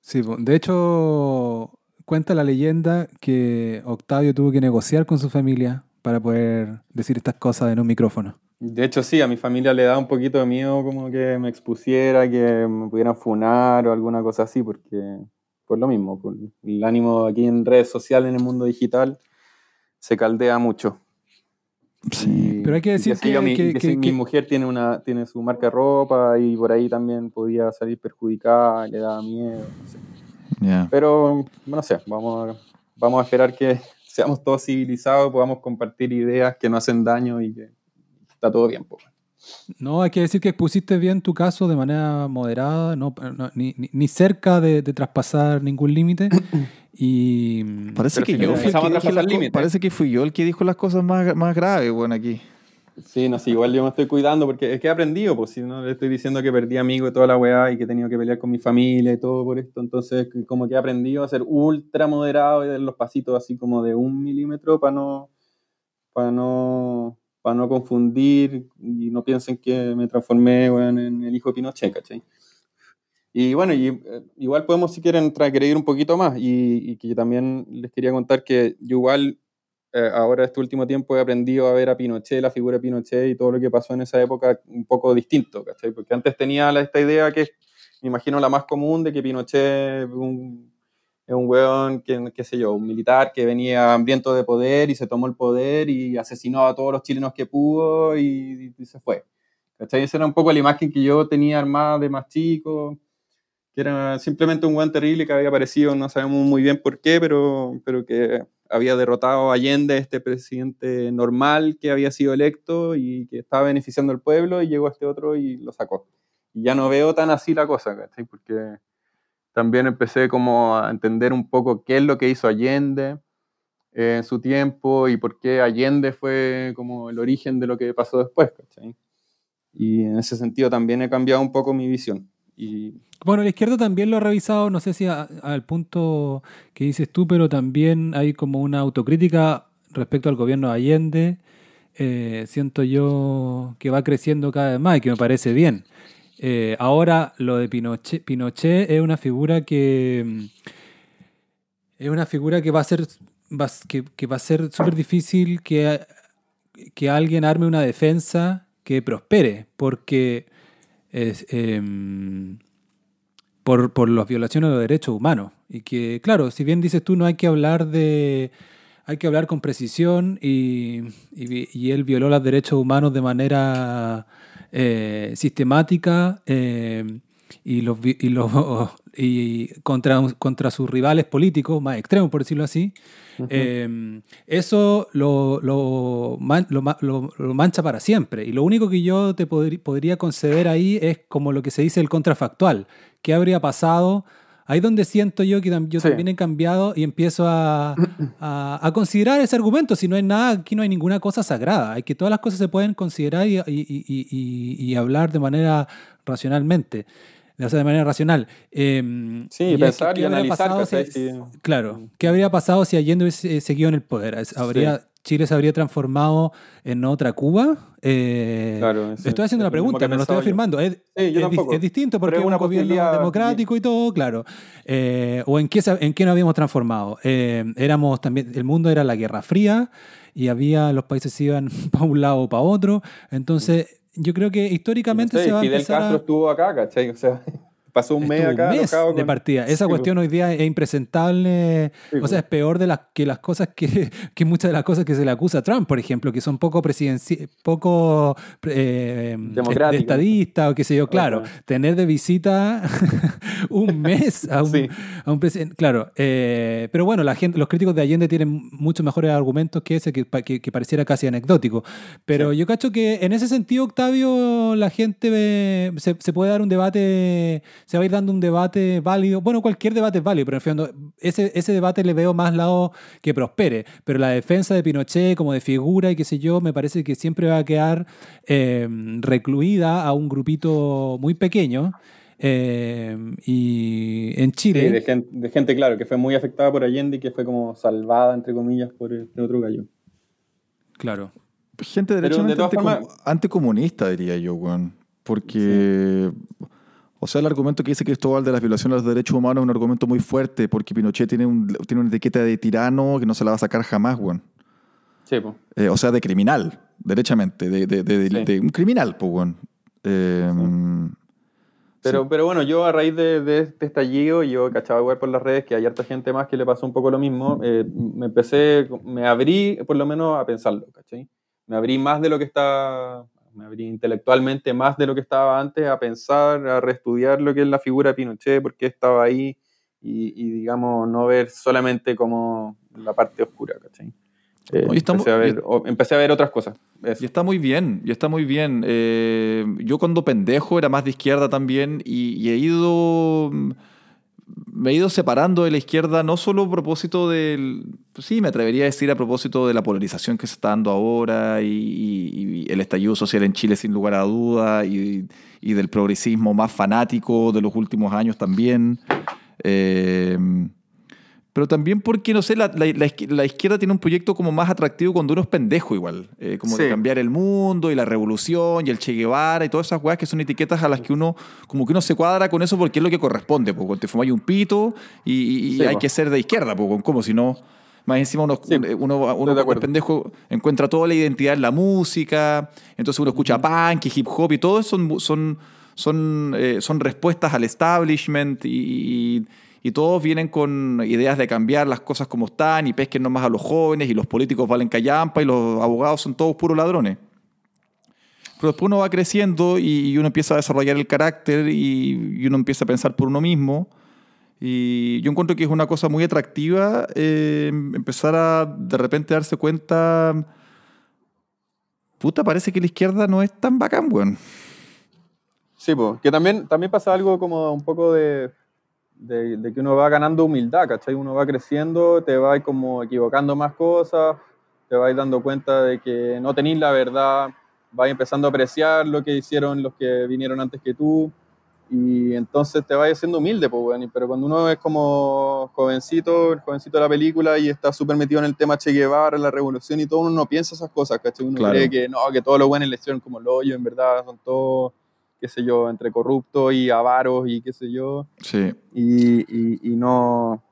Sí, de hecho, cuenta la leyenda que Octavio tuvo que negociar con su familia para poder decir estas cosas en un micrófono. De hecho, sí, a mi familia le da un poquito de miedo como que me expusiera, que me pudieran funar o alguna cosa así, porque por lo mismo, por el ánimo aquí en redes sociales, en el mundo digital, se caldea mucho. Sí. Pero hay que decir que- mi, que- que mi mujer tiene, una, tiene su marca de ropa y por ahí también podía salir perjudicada, le daba miedo. no sé. Pero, no sé, vamos a, vamos a esperar que seamos todos civilizados, podamos compartir ideas que no hacen daño y que está todo bien. pues. No, hay que decir que expusiste bien tu caso de manera moderada, no, no- ni, ni- cerca de, de traspasar ningún límite. Y Parece que yo fui el. Parece que fui yo el que dijo las cosas más, más graves, weón, aquí. Sí, no sé, igual yo me estoy cuidando porque es que he aprendido, pues si no le estoy diciendo que perdí amigos y toda la weá y que he tenido que pelear con mi familia y todo por esto, entonces como que he aprendido a ser ultra moderado y dar los pasitos así como de un milímetro para no, para no, para no confundir y no piensen que me transformé weón, en el hijo de Pinochet, ¿cachai? Y bueno, y, eh, igual podemos si quieren transgredir un poquito más y, y que también les quería contar que yo igual eh, ahora este último tiempo he aprendido a ver a Pinochet, la figura de Pinochet y todo lo que pasó en esa época un poco distinto, ¿cachai? Porque antes tenía esta idea que me imagino la más común de que Pinochet es un, es un weón, que, qué sé yo, un militar que venía hambriento de poder y se tomó el poder y asesinó a todos los chilenos que pudo y, y se fue. ¿Cachai? Esa era un poco la imagen que yo tenía armada de más chico que era simplemente un weón terrible que había aparecido, no sabemos muy bien por qué, pero, pero que había derrotado a Allende, este presidente normal que había sido electo y que estaba beneficiando al pueblo, y llegó este otro y lo sacó. Y ya no veo tan así la cosa, ¿cachai? Porque también empecé como a entender un poco qué es lo que hizo Allende en su tiempo y por qué Allende fue como el origen de lo que pasó después. Y en ese sentido también he cambiado un poco mi visión. Y bueno, la izquierda también lo ha revisado, no sé si al punto que dices tú, pero también hay como una autocrítica respecto al gobierno de Allende. Eh, siento yo que va creciendo cada vez más y que me parece bien. Eh, ahora lo de Pinochet, Pinochet es una figura que es una figura que va a ser que, va a ser súper difícil que, que alguien arme una defensa que prospere, porque em, por, por las violaciones de los derechos humanos. Y que, claro, si bien dices tú, no hay que hablar de. Hay que hablar con precisión y, y, él violó los derechos humanos de manera eh, sistemática eh, y, los, y, los, y contra, contra sus rivales políticos más extremos, por decirlo así. Eh, eso lo, lo, lo, lo, mancha para siempre. Y lo único que yo te podría conceder ahí es como lo que se dice el contrafactual. ¿Qué habría pasado? Ahí donde siento yo que yo también he cambiado y empiezo a, a, considerar ese argumento. Si no hay nada, aquí no hay ninguna cosa sagrada. Hay que todas las cosas se pueden considerar y, y, y hablar de manera racionalmente de hacer de manera racional. Em, sí, pensar y analizar. claro, ¿qué habría pasado si Allende hubiese seguido en el poder? ¿Habría, ¿Chile se habría transformado en otra Cuba? Eh, claro, estoy haciendo una pregunta, no lo estoy afirmando. Es, es, distinto porque es un gobierno democrático y todo, claro. Eh, ¿O en qué, en qué nos habíamos transformado? Eh, éramos también, el mundo era la Guerra Fría y había, los países iban para un lado o para otro. Entonces yo creo que históricamente se va Fidel a empezar Castro estuvo acá, ¿cachai? O sea, pasó un mes acá. Un mes de partida. Esa cuestión hoy día es impresentable. o sea, es peor de las que las cosas que, que, muchas de las cosas que se le acusa a Trump, por ejemplo, que son poco presidenci poco eh, estadista o qué sé yo. Claro, tener de visita un mes a un, a un presidente. Claro, eh, pero bueno, la gente, los críticos de Allende tienen muchos mejores argumentos que ese que, que, pareciera casi anecdótico. Pero yo cacho que en ese sentido, Octavio, la gente se, se puede dar un debate se va a ir dando un debate válido. Bueno, cualquier debate es válido, pero en fin, ese, ese debate le veo más lado que prospere. Pero la defensa de Pinochet como de figura y qué sé yo, me parece que siempre va a quedar eh, recluida a un grupito muy pequeño. Eh, y en Chile. de, gente, claro, que fue muy afectada por Allende y que fue como salvada, entre comillas, por este otro gallo. Claro. Gente derechamente anticomunista, diría yo, Juan. Porque. O sea, el argumento que dice Cristóbal de la violación de los derechos humanos es un argumento muy fuerte porque Pinochet tiene, un, tiene una etiqueta de tirano que no se la va a sacar jamás, weón. Sí, pues. o sea, de criminal, derechamente, de, de, de, un criminal, pues, weón. Em, pero, pero bueno, yo a raíz de, este estallido, yo cachaba igual por las redes que hay harta gente más que le pasó un poco lo mismo, eh, me empecé, me abrí por lo menos a pensarlo, ¿cachai? Me abrí más de lo que está me abrí intelectualmente más de lo que estaba antes a pensar, a reestudiar lo que es la figura de Pinochet, por qué estaba ahí y, digamos, no ver solamente como la parte oscura, ¿cachai? Eh, empecé, a ver, empecé, a ver, otras cosas. Y está muy bien, y está muy bien. Eh, yo cuando pendejo era más de izquierda también y he ido me he ido separando de la izquierda no solo a propósito del, sí, me atrevería a decir a propósito de la polarización que se está dando ahora y, el estallido social en Chile sin lugar a duda y, y, del progresismo más fanático de los últimos años también. Eh, pero también porque, no sé, la, la, izquierda tiene un proyecto como más atractivo cuando uno es pendejo igual, eh, como de cambiar el mundo y la revolución y el Che Guevara y todas esas weas que son etiquetas a las que uno, como que uno se cuadra con eso porque es lo que corresponde, porque te fumáis un pito y, hay que ser de izquierda, pues, como si no... Más encima uno, Sí, uno, uno acuerdo. pendejo encuentra toda la identidad en la música, entonces uno escucha punk y hip hop y todo eso son, son, son, eh, son respuestas al establishment y, y- y todos vienen con ideas de cambiar las cosas como están y pesquen nomás a los jóvenes y los políticos valen callampa y los abogados son todos puros ladrones. Pero después uno va creciendo y, uno empieza a desarrollar el carácter y, uno empieza a pensar por uno mismo. Y yo encuentro que es una cosa muy atractiva eh, empezar a de repente darse cuenta, puta, parece que la izquierda no es tan bacán, weón. Sí, pues, que también, también pasa algo como un poco de, de, de que uno va ganando humildad, ¿cachai? Uno va creciendo, te va como equivocando más cosas, te vas dando cuenta de que no tenéis la verdad, vas empezando a apreciar lo que hicieron los que vinieron antes que tú, y entonces te vas siendo humilde, pues. Y- Pero cuando uno es como jovencito, el jovencito de la película y está súper metido en el tema Che Guevara, la revolución y todo, uno no piensa esas cosas, ¿cachai? Uno Claro. cree que no, que todos los buenos le hicieron como el hoyo, en verdad, son todos qué sé yo, entre corruptos y avaros y qué sé yo, Sí. y, y, y no,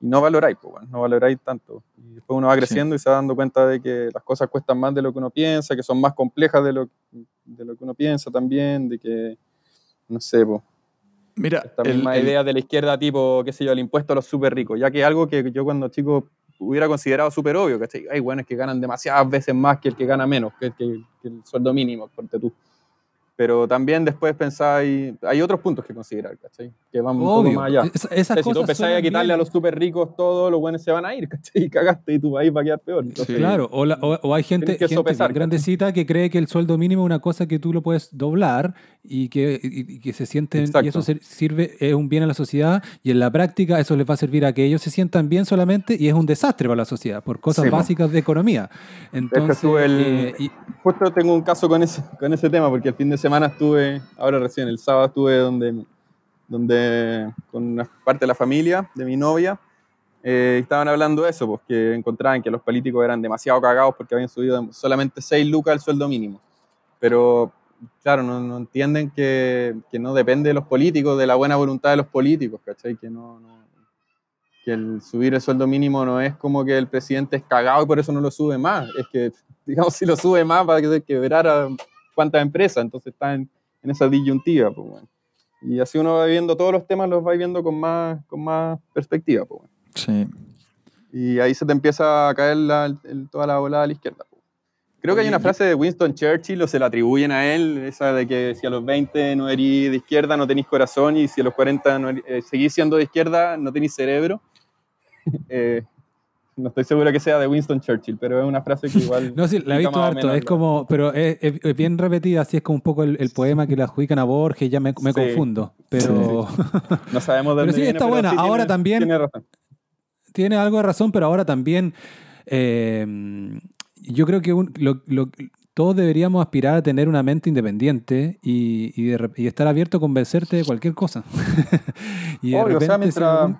y no valoráis, pues, bueno, no valoráis tanto. Y después uno va creciendo y se va dando cuenta de que las cosas cuestan más de lo que uno piensa, que son más complejas de lo, de lo que uno piensa también, de que, no sé, pues, Mira, esta el- misma el- idea de la izquierda tipo, qué sé yo, el impuesto a los súper ricos, ya que es algo que yo cuando chico hubiera considerado súper obvio, ¿cachai? Ay, bueno, es que ganan demasiadas veces más que el que gana menos, que, que- que el sueldo mínimo, ponte tú. Pero también después pensáis, hay otros puntos que considerar, ¿cachai? Que van un poco Obvio. más allá. Es- O esas sea, si tú cosas empezáis a quitarle bien. a los súper ricos todo, los buenos se van a ir, ¿cachai? Y cagaste y tu país va a quedar peor. Entonces, Sí. Claro, o, la- o- o hay gente, que gente sopesar, grandecita que cree que el sueldo mínimo es una cosa que tú lo puedes doblar y que, y- y que se sienten, y Exacto. eso se- sirve, es un bien a la sociedad y en la práctica eso les va a servir a que ellos se sientan bien solamente y es un desastre para la sociedad por cosas Sí, básicas de economía. Entonces, el- eh, y- Justo tengo un caso con ese, con ese tema, porque el fin de semana estuve, ahora recién, el sábado estuve donde, donde con una parte de la familia, de mi novia, eh, estaban hablando de eso, pues que encontraban que los políticos eran demasiado cagados porque habían subido solamente 6 lucas el sueldo mínimo. Pero, claro, no, no entienden que, que no depende de los políticos, de la buena voluntad de los políticos, ¿cachai? Que no, no- que el subir el sueldo mínimo no es como que el presidente es cagado y por eso no lo sube más. Es que, digamos, si lo sube más va a que- quebrar a cuántas empresas. Entonces está en, en esa disyuntiva. Pues, bueno. Y así uno va viendo todos los temas, los va viendo con más, con más perspectiva. Pues, bueno. sí. Y ahí se te empieza a caer la- el- toda la volada a la izquierda. pues. Creo que hay una frase de Winston Churchill, o se la atribuyen a él, esa de que si a los 20 no eres de izquierda no tenéis corazón y si a los 40 no eri- eh, seguís siendo de izquierda no tenéis cerebro. Eh, no estoy seguro que sea de Winston Churchill, pero es una frase que igual... No, sí, la he visto harto, es como, pero es, es- es bien repetida, así es como un poco el, el poema que le adjudican a Borges, ya me, me Sí. confundo, pero No sabemos de Pero dónde sí, viene, está buena. Ahora tiene- también- Tiene razón. tiene algo de razón, pero ahora también eh, yo creo que un- lo- lo- todos deberíamos aspirar a tener una mente independiente y, y de rep- y estar abierto a convencerte de cualquier cosa. y de Obvio, o sea, mientras,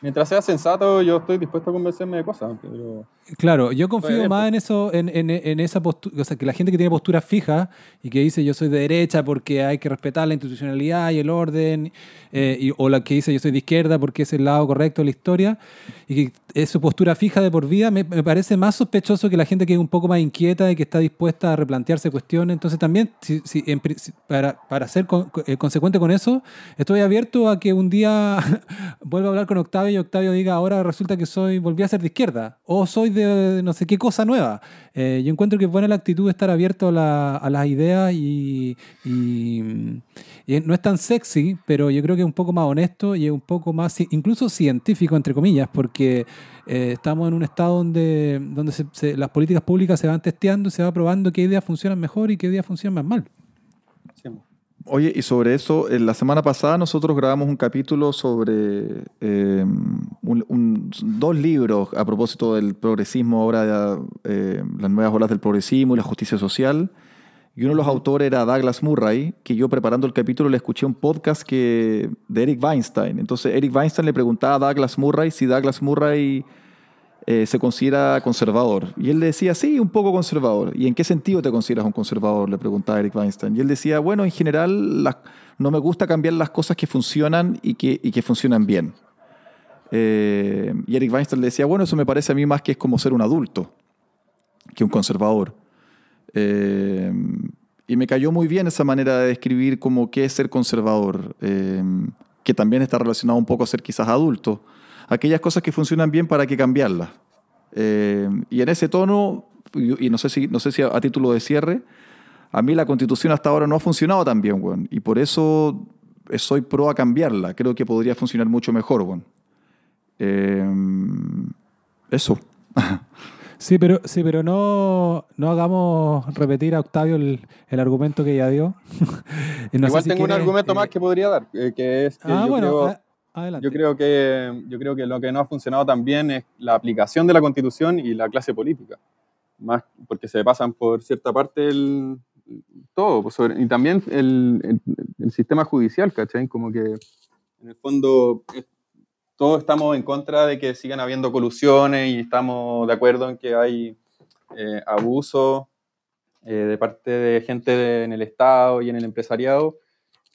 mientras sea sensato, yo estoy dispuesto a convencerme de cosas, pero... Claro, yo confío más en eso, en, en- en esa postura, o sea, que la gente que tiene postura fija y que dice yo soy de derecha porque hay que respetar la institucionalidad y el orden, eh, y- o la que dice yo soy de izquierda porque es el lado correcto de la historia, y que es su postura fija de por vida, me, parece más sospechoso que la gente que es un poco más inquieta y que está dispuesta a replantearse cuestiones. Entonces también, para, para ser eh, consecuente con eso, estoy abierto a que un día vuelva a hablar con Octavio y Octavio diga, ahora resulta que soy, volví a ser de izquierda, o soy de no sé qué cosa nueva. Eh, yo encuentro que es buena la actitud de estar abierto a, la- a las ideas y- y no es tan sexy, pero yo creo que es un poco más honesto y es un poco más, incluso científico, entre comillas, porque eh, estamos en un estado donde, donde se- se- las políticas públicas se van testeando y se va probando qué ideas funcionan mejor y qué ideas funcionan más mal. sí. Oye, y sobre eso, en la semana pasada nosotros grabamos un capítulo sobre eh, un- un- dos libros a propósito del progresismo, ahora eh, las nuevas olas del progresismo y la justicia social. Y uno de los autores era Douglas Murray, que yo preparando el capítulo le escuché un podcast que, de Eric Weinstein. Entonces Eric Weinstein le preguntaba a Douglas Murray si Douglas Murray eh, se considera conservador. Y él le decía, sí, un poco conservador. ¿Y en qué sentido te consideras un conservador? Le preguntaba Eric Weinstein. Y él decía, bueno, en general no me gusta cambiar las cosas que funcionan y que, y que funcionan bien. Eh, y Eric Weinstein le decía, bueno, eso me parece a mí más que es como ser un adulto que un conservador. Eh, y me cayó muy bien esa manera de describir como qué es ser conservador, eh, que también está relacionado un poco a ser quizás adulto. Aquellas cosas que funcionan bien para que cambiarlas. Eh, y en ese tono, y, no sé si, no sé si a, a, título de cierre, a mí la constitución hasta ahora no ha funcionado tan bien, weón. Y por eso soy pro a cambiarla. Creo que podría funcionar mucho mejor, weón. eso. Sí, pero, sí, pero no, no hagamos repetir a Octavio el, el argumento que ya dio. no Igual si tengo un argumento eh, más que podría dar, eh, que es que ah, yo, bueno, creo, a, yo, creo que, yo creo que lo que no ha funcionado tan bien es la aplicación de la Constitución y la clase política. Más porque se pasan por cierta parte el, todo, pues sobre, y también el, el, el, sistema judicial, ¿cachai? Como que en el fondo todos estamos en contra de que sigan habiendo colusiones y estamos de acuerdo en que hay eh, abuso eh, de parte de gente de, en el Estado y en el empresariado,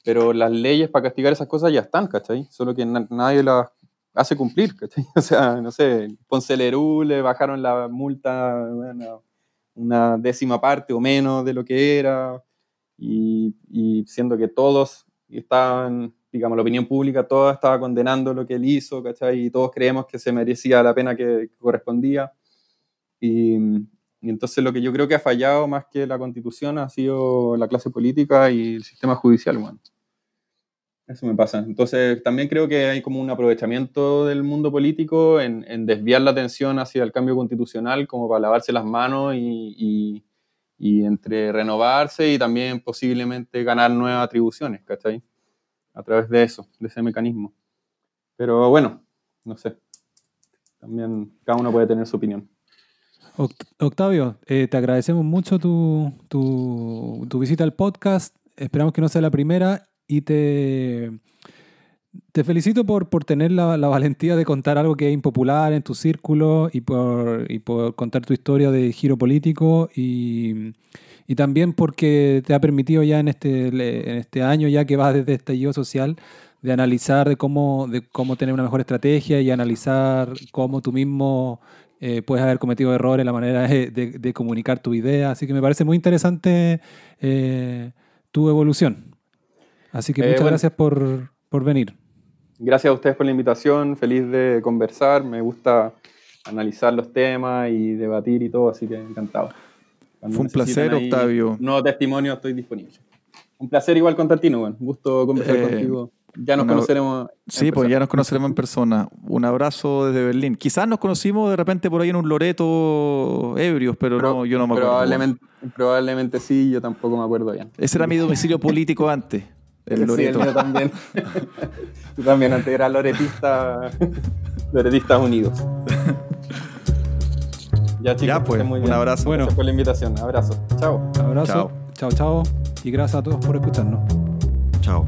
pero las leyes para castigar esas cosas ya están, ¿cachai? Solo que na nadie las hace cumplir, ¿cachai? O sea, no sé, Ponce Lerú le bajaron la multa bueno, una décima parte o menos de lo que era, y, y siendo que todos estaban digamos, la opinión pública toda estaba condenando lo que él hizo, ¿cachai? Y todos creemos que se merecía la pena que, que correspondía. Y, y, entonces lo que yo creo que ha fallado más que la constitución ha sido la clase política y el sistema judicial, bueno. Eso me pasa. Entonces también creo que hay como un aprovechamiento del mundo político en, en desviar la atención hacia el cambio constitucional como para lavarse las manos y, y, y entre renovarse y también posiblemente ganar nuevas atribuciones, ¿cachai? A través de eso, de ese mecanismo. Pero bueno, no sé. También cada uno puede tener su opinión. Octavio, eh, te agradecemos mucho tu, tu, tu, visita al podcast. Esperamos que no sea la primera y te, te felicito por, por tener la, la, valentía de contar algo que es impopular en tu círculo y por, y por contar tu historia de giro político y, y también porque te ha permitido ya en este, en este año, ya que vas desde estallido social, de analizar de cómo, de cómo tener una mejor estrategia y analizar cómo tú mismo eh, puedes haber cometido errores en la manera de, de, de, comunicar tu idea. Así que me parece muy interesante eh, tu evolución. Así que muchas eh, bueno, gracias por, por venir. Gracias a ustedes por la invitación, feliz de conversar, me gusta analizar los temas y debatir y todo, así que encantado. Cuando Fue un placer, Octavio. Nuevo testimonio, estoy disponible. Un placer igual, Constantino, bueno. gusto conversar eh, contigo. Ya nos una, conoceremos. Sí, pues ya nos conoceremos en persona. Un abrazo desde Berlín. Quizás nos conocimos de repente por ahí en un Loreto ebrios, pero, pero no, yo no me acuerdo. Probablemente, probablemente sí, yo tampoco me acuerdo bien. Ese era mi domicilio político antes. El Loreto. Sí, el mío también. Tú también, antes era Loretista, Loretistas Unidos. Ya, chicos, ya, pues, muy un abrazo. Bueno. Gracias por la invitación. Abrazo. Chao. Abrazo. Chao, chao. Y gracias a todos por escucharnos. Chao.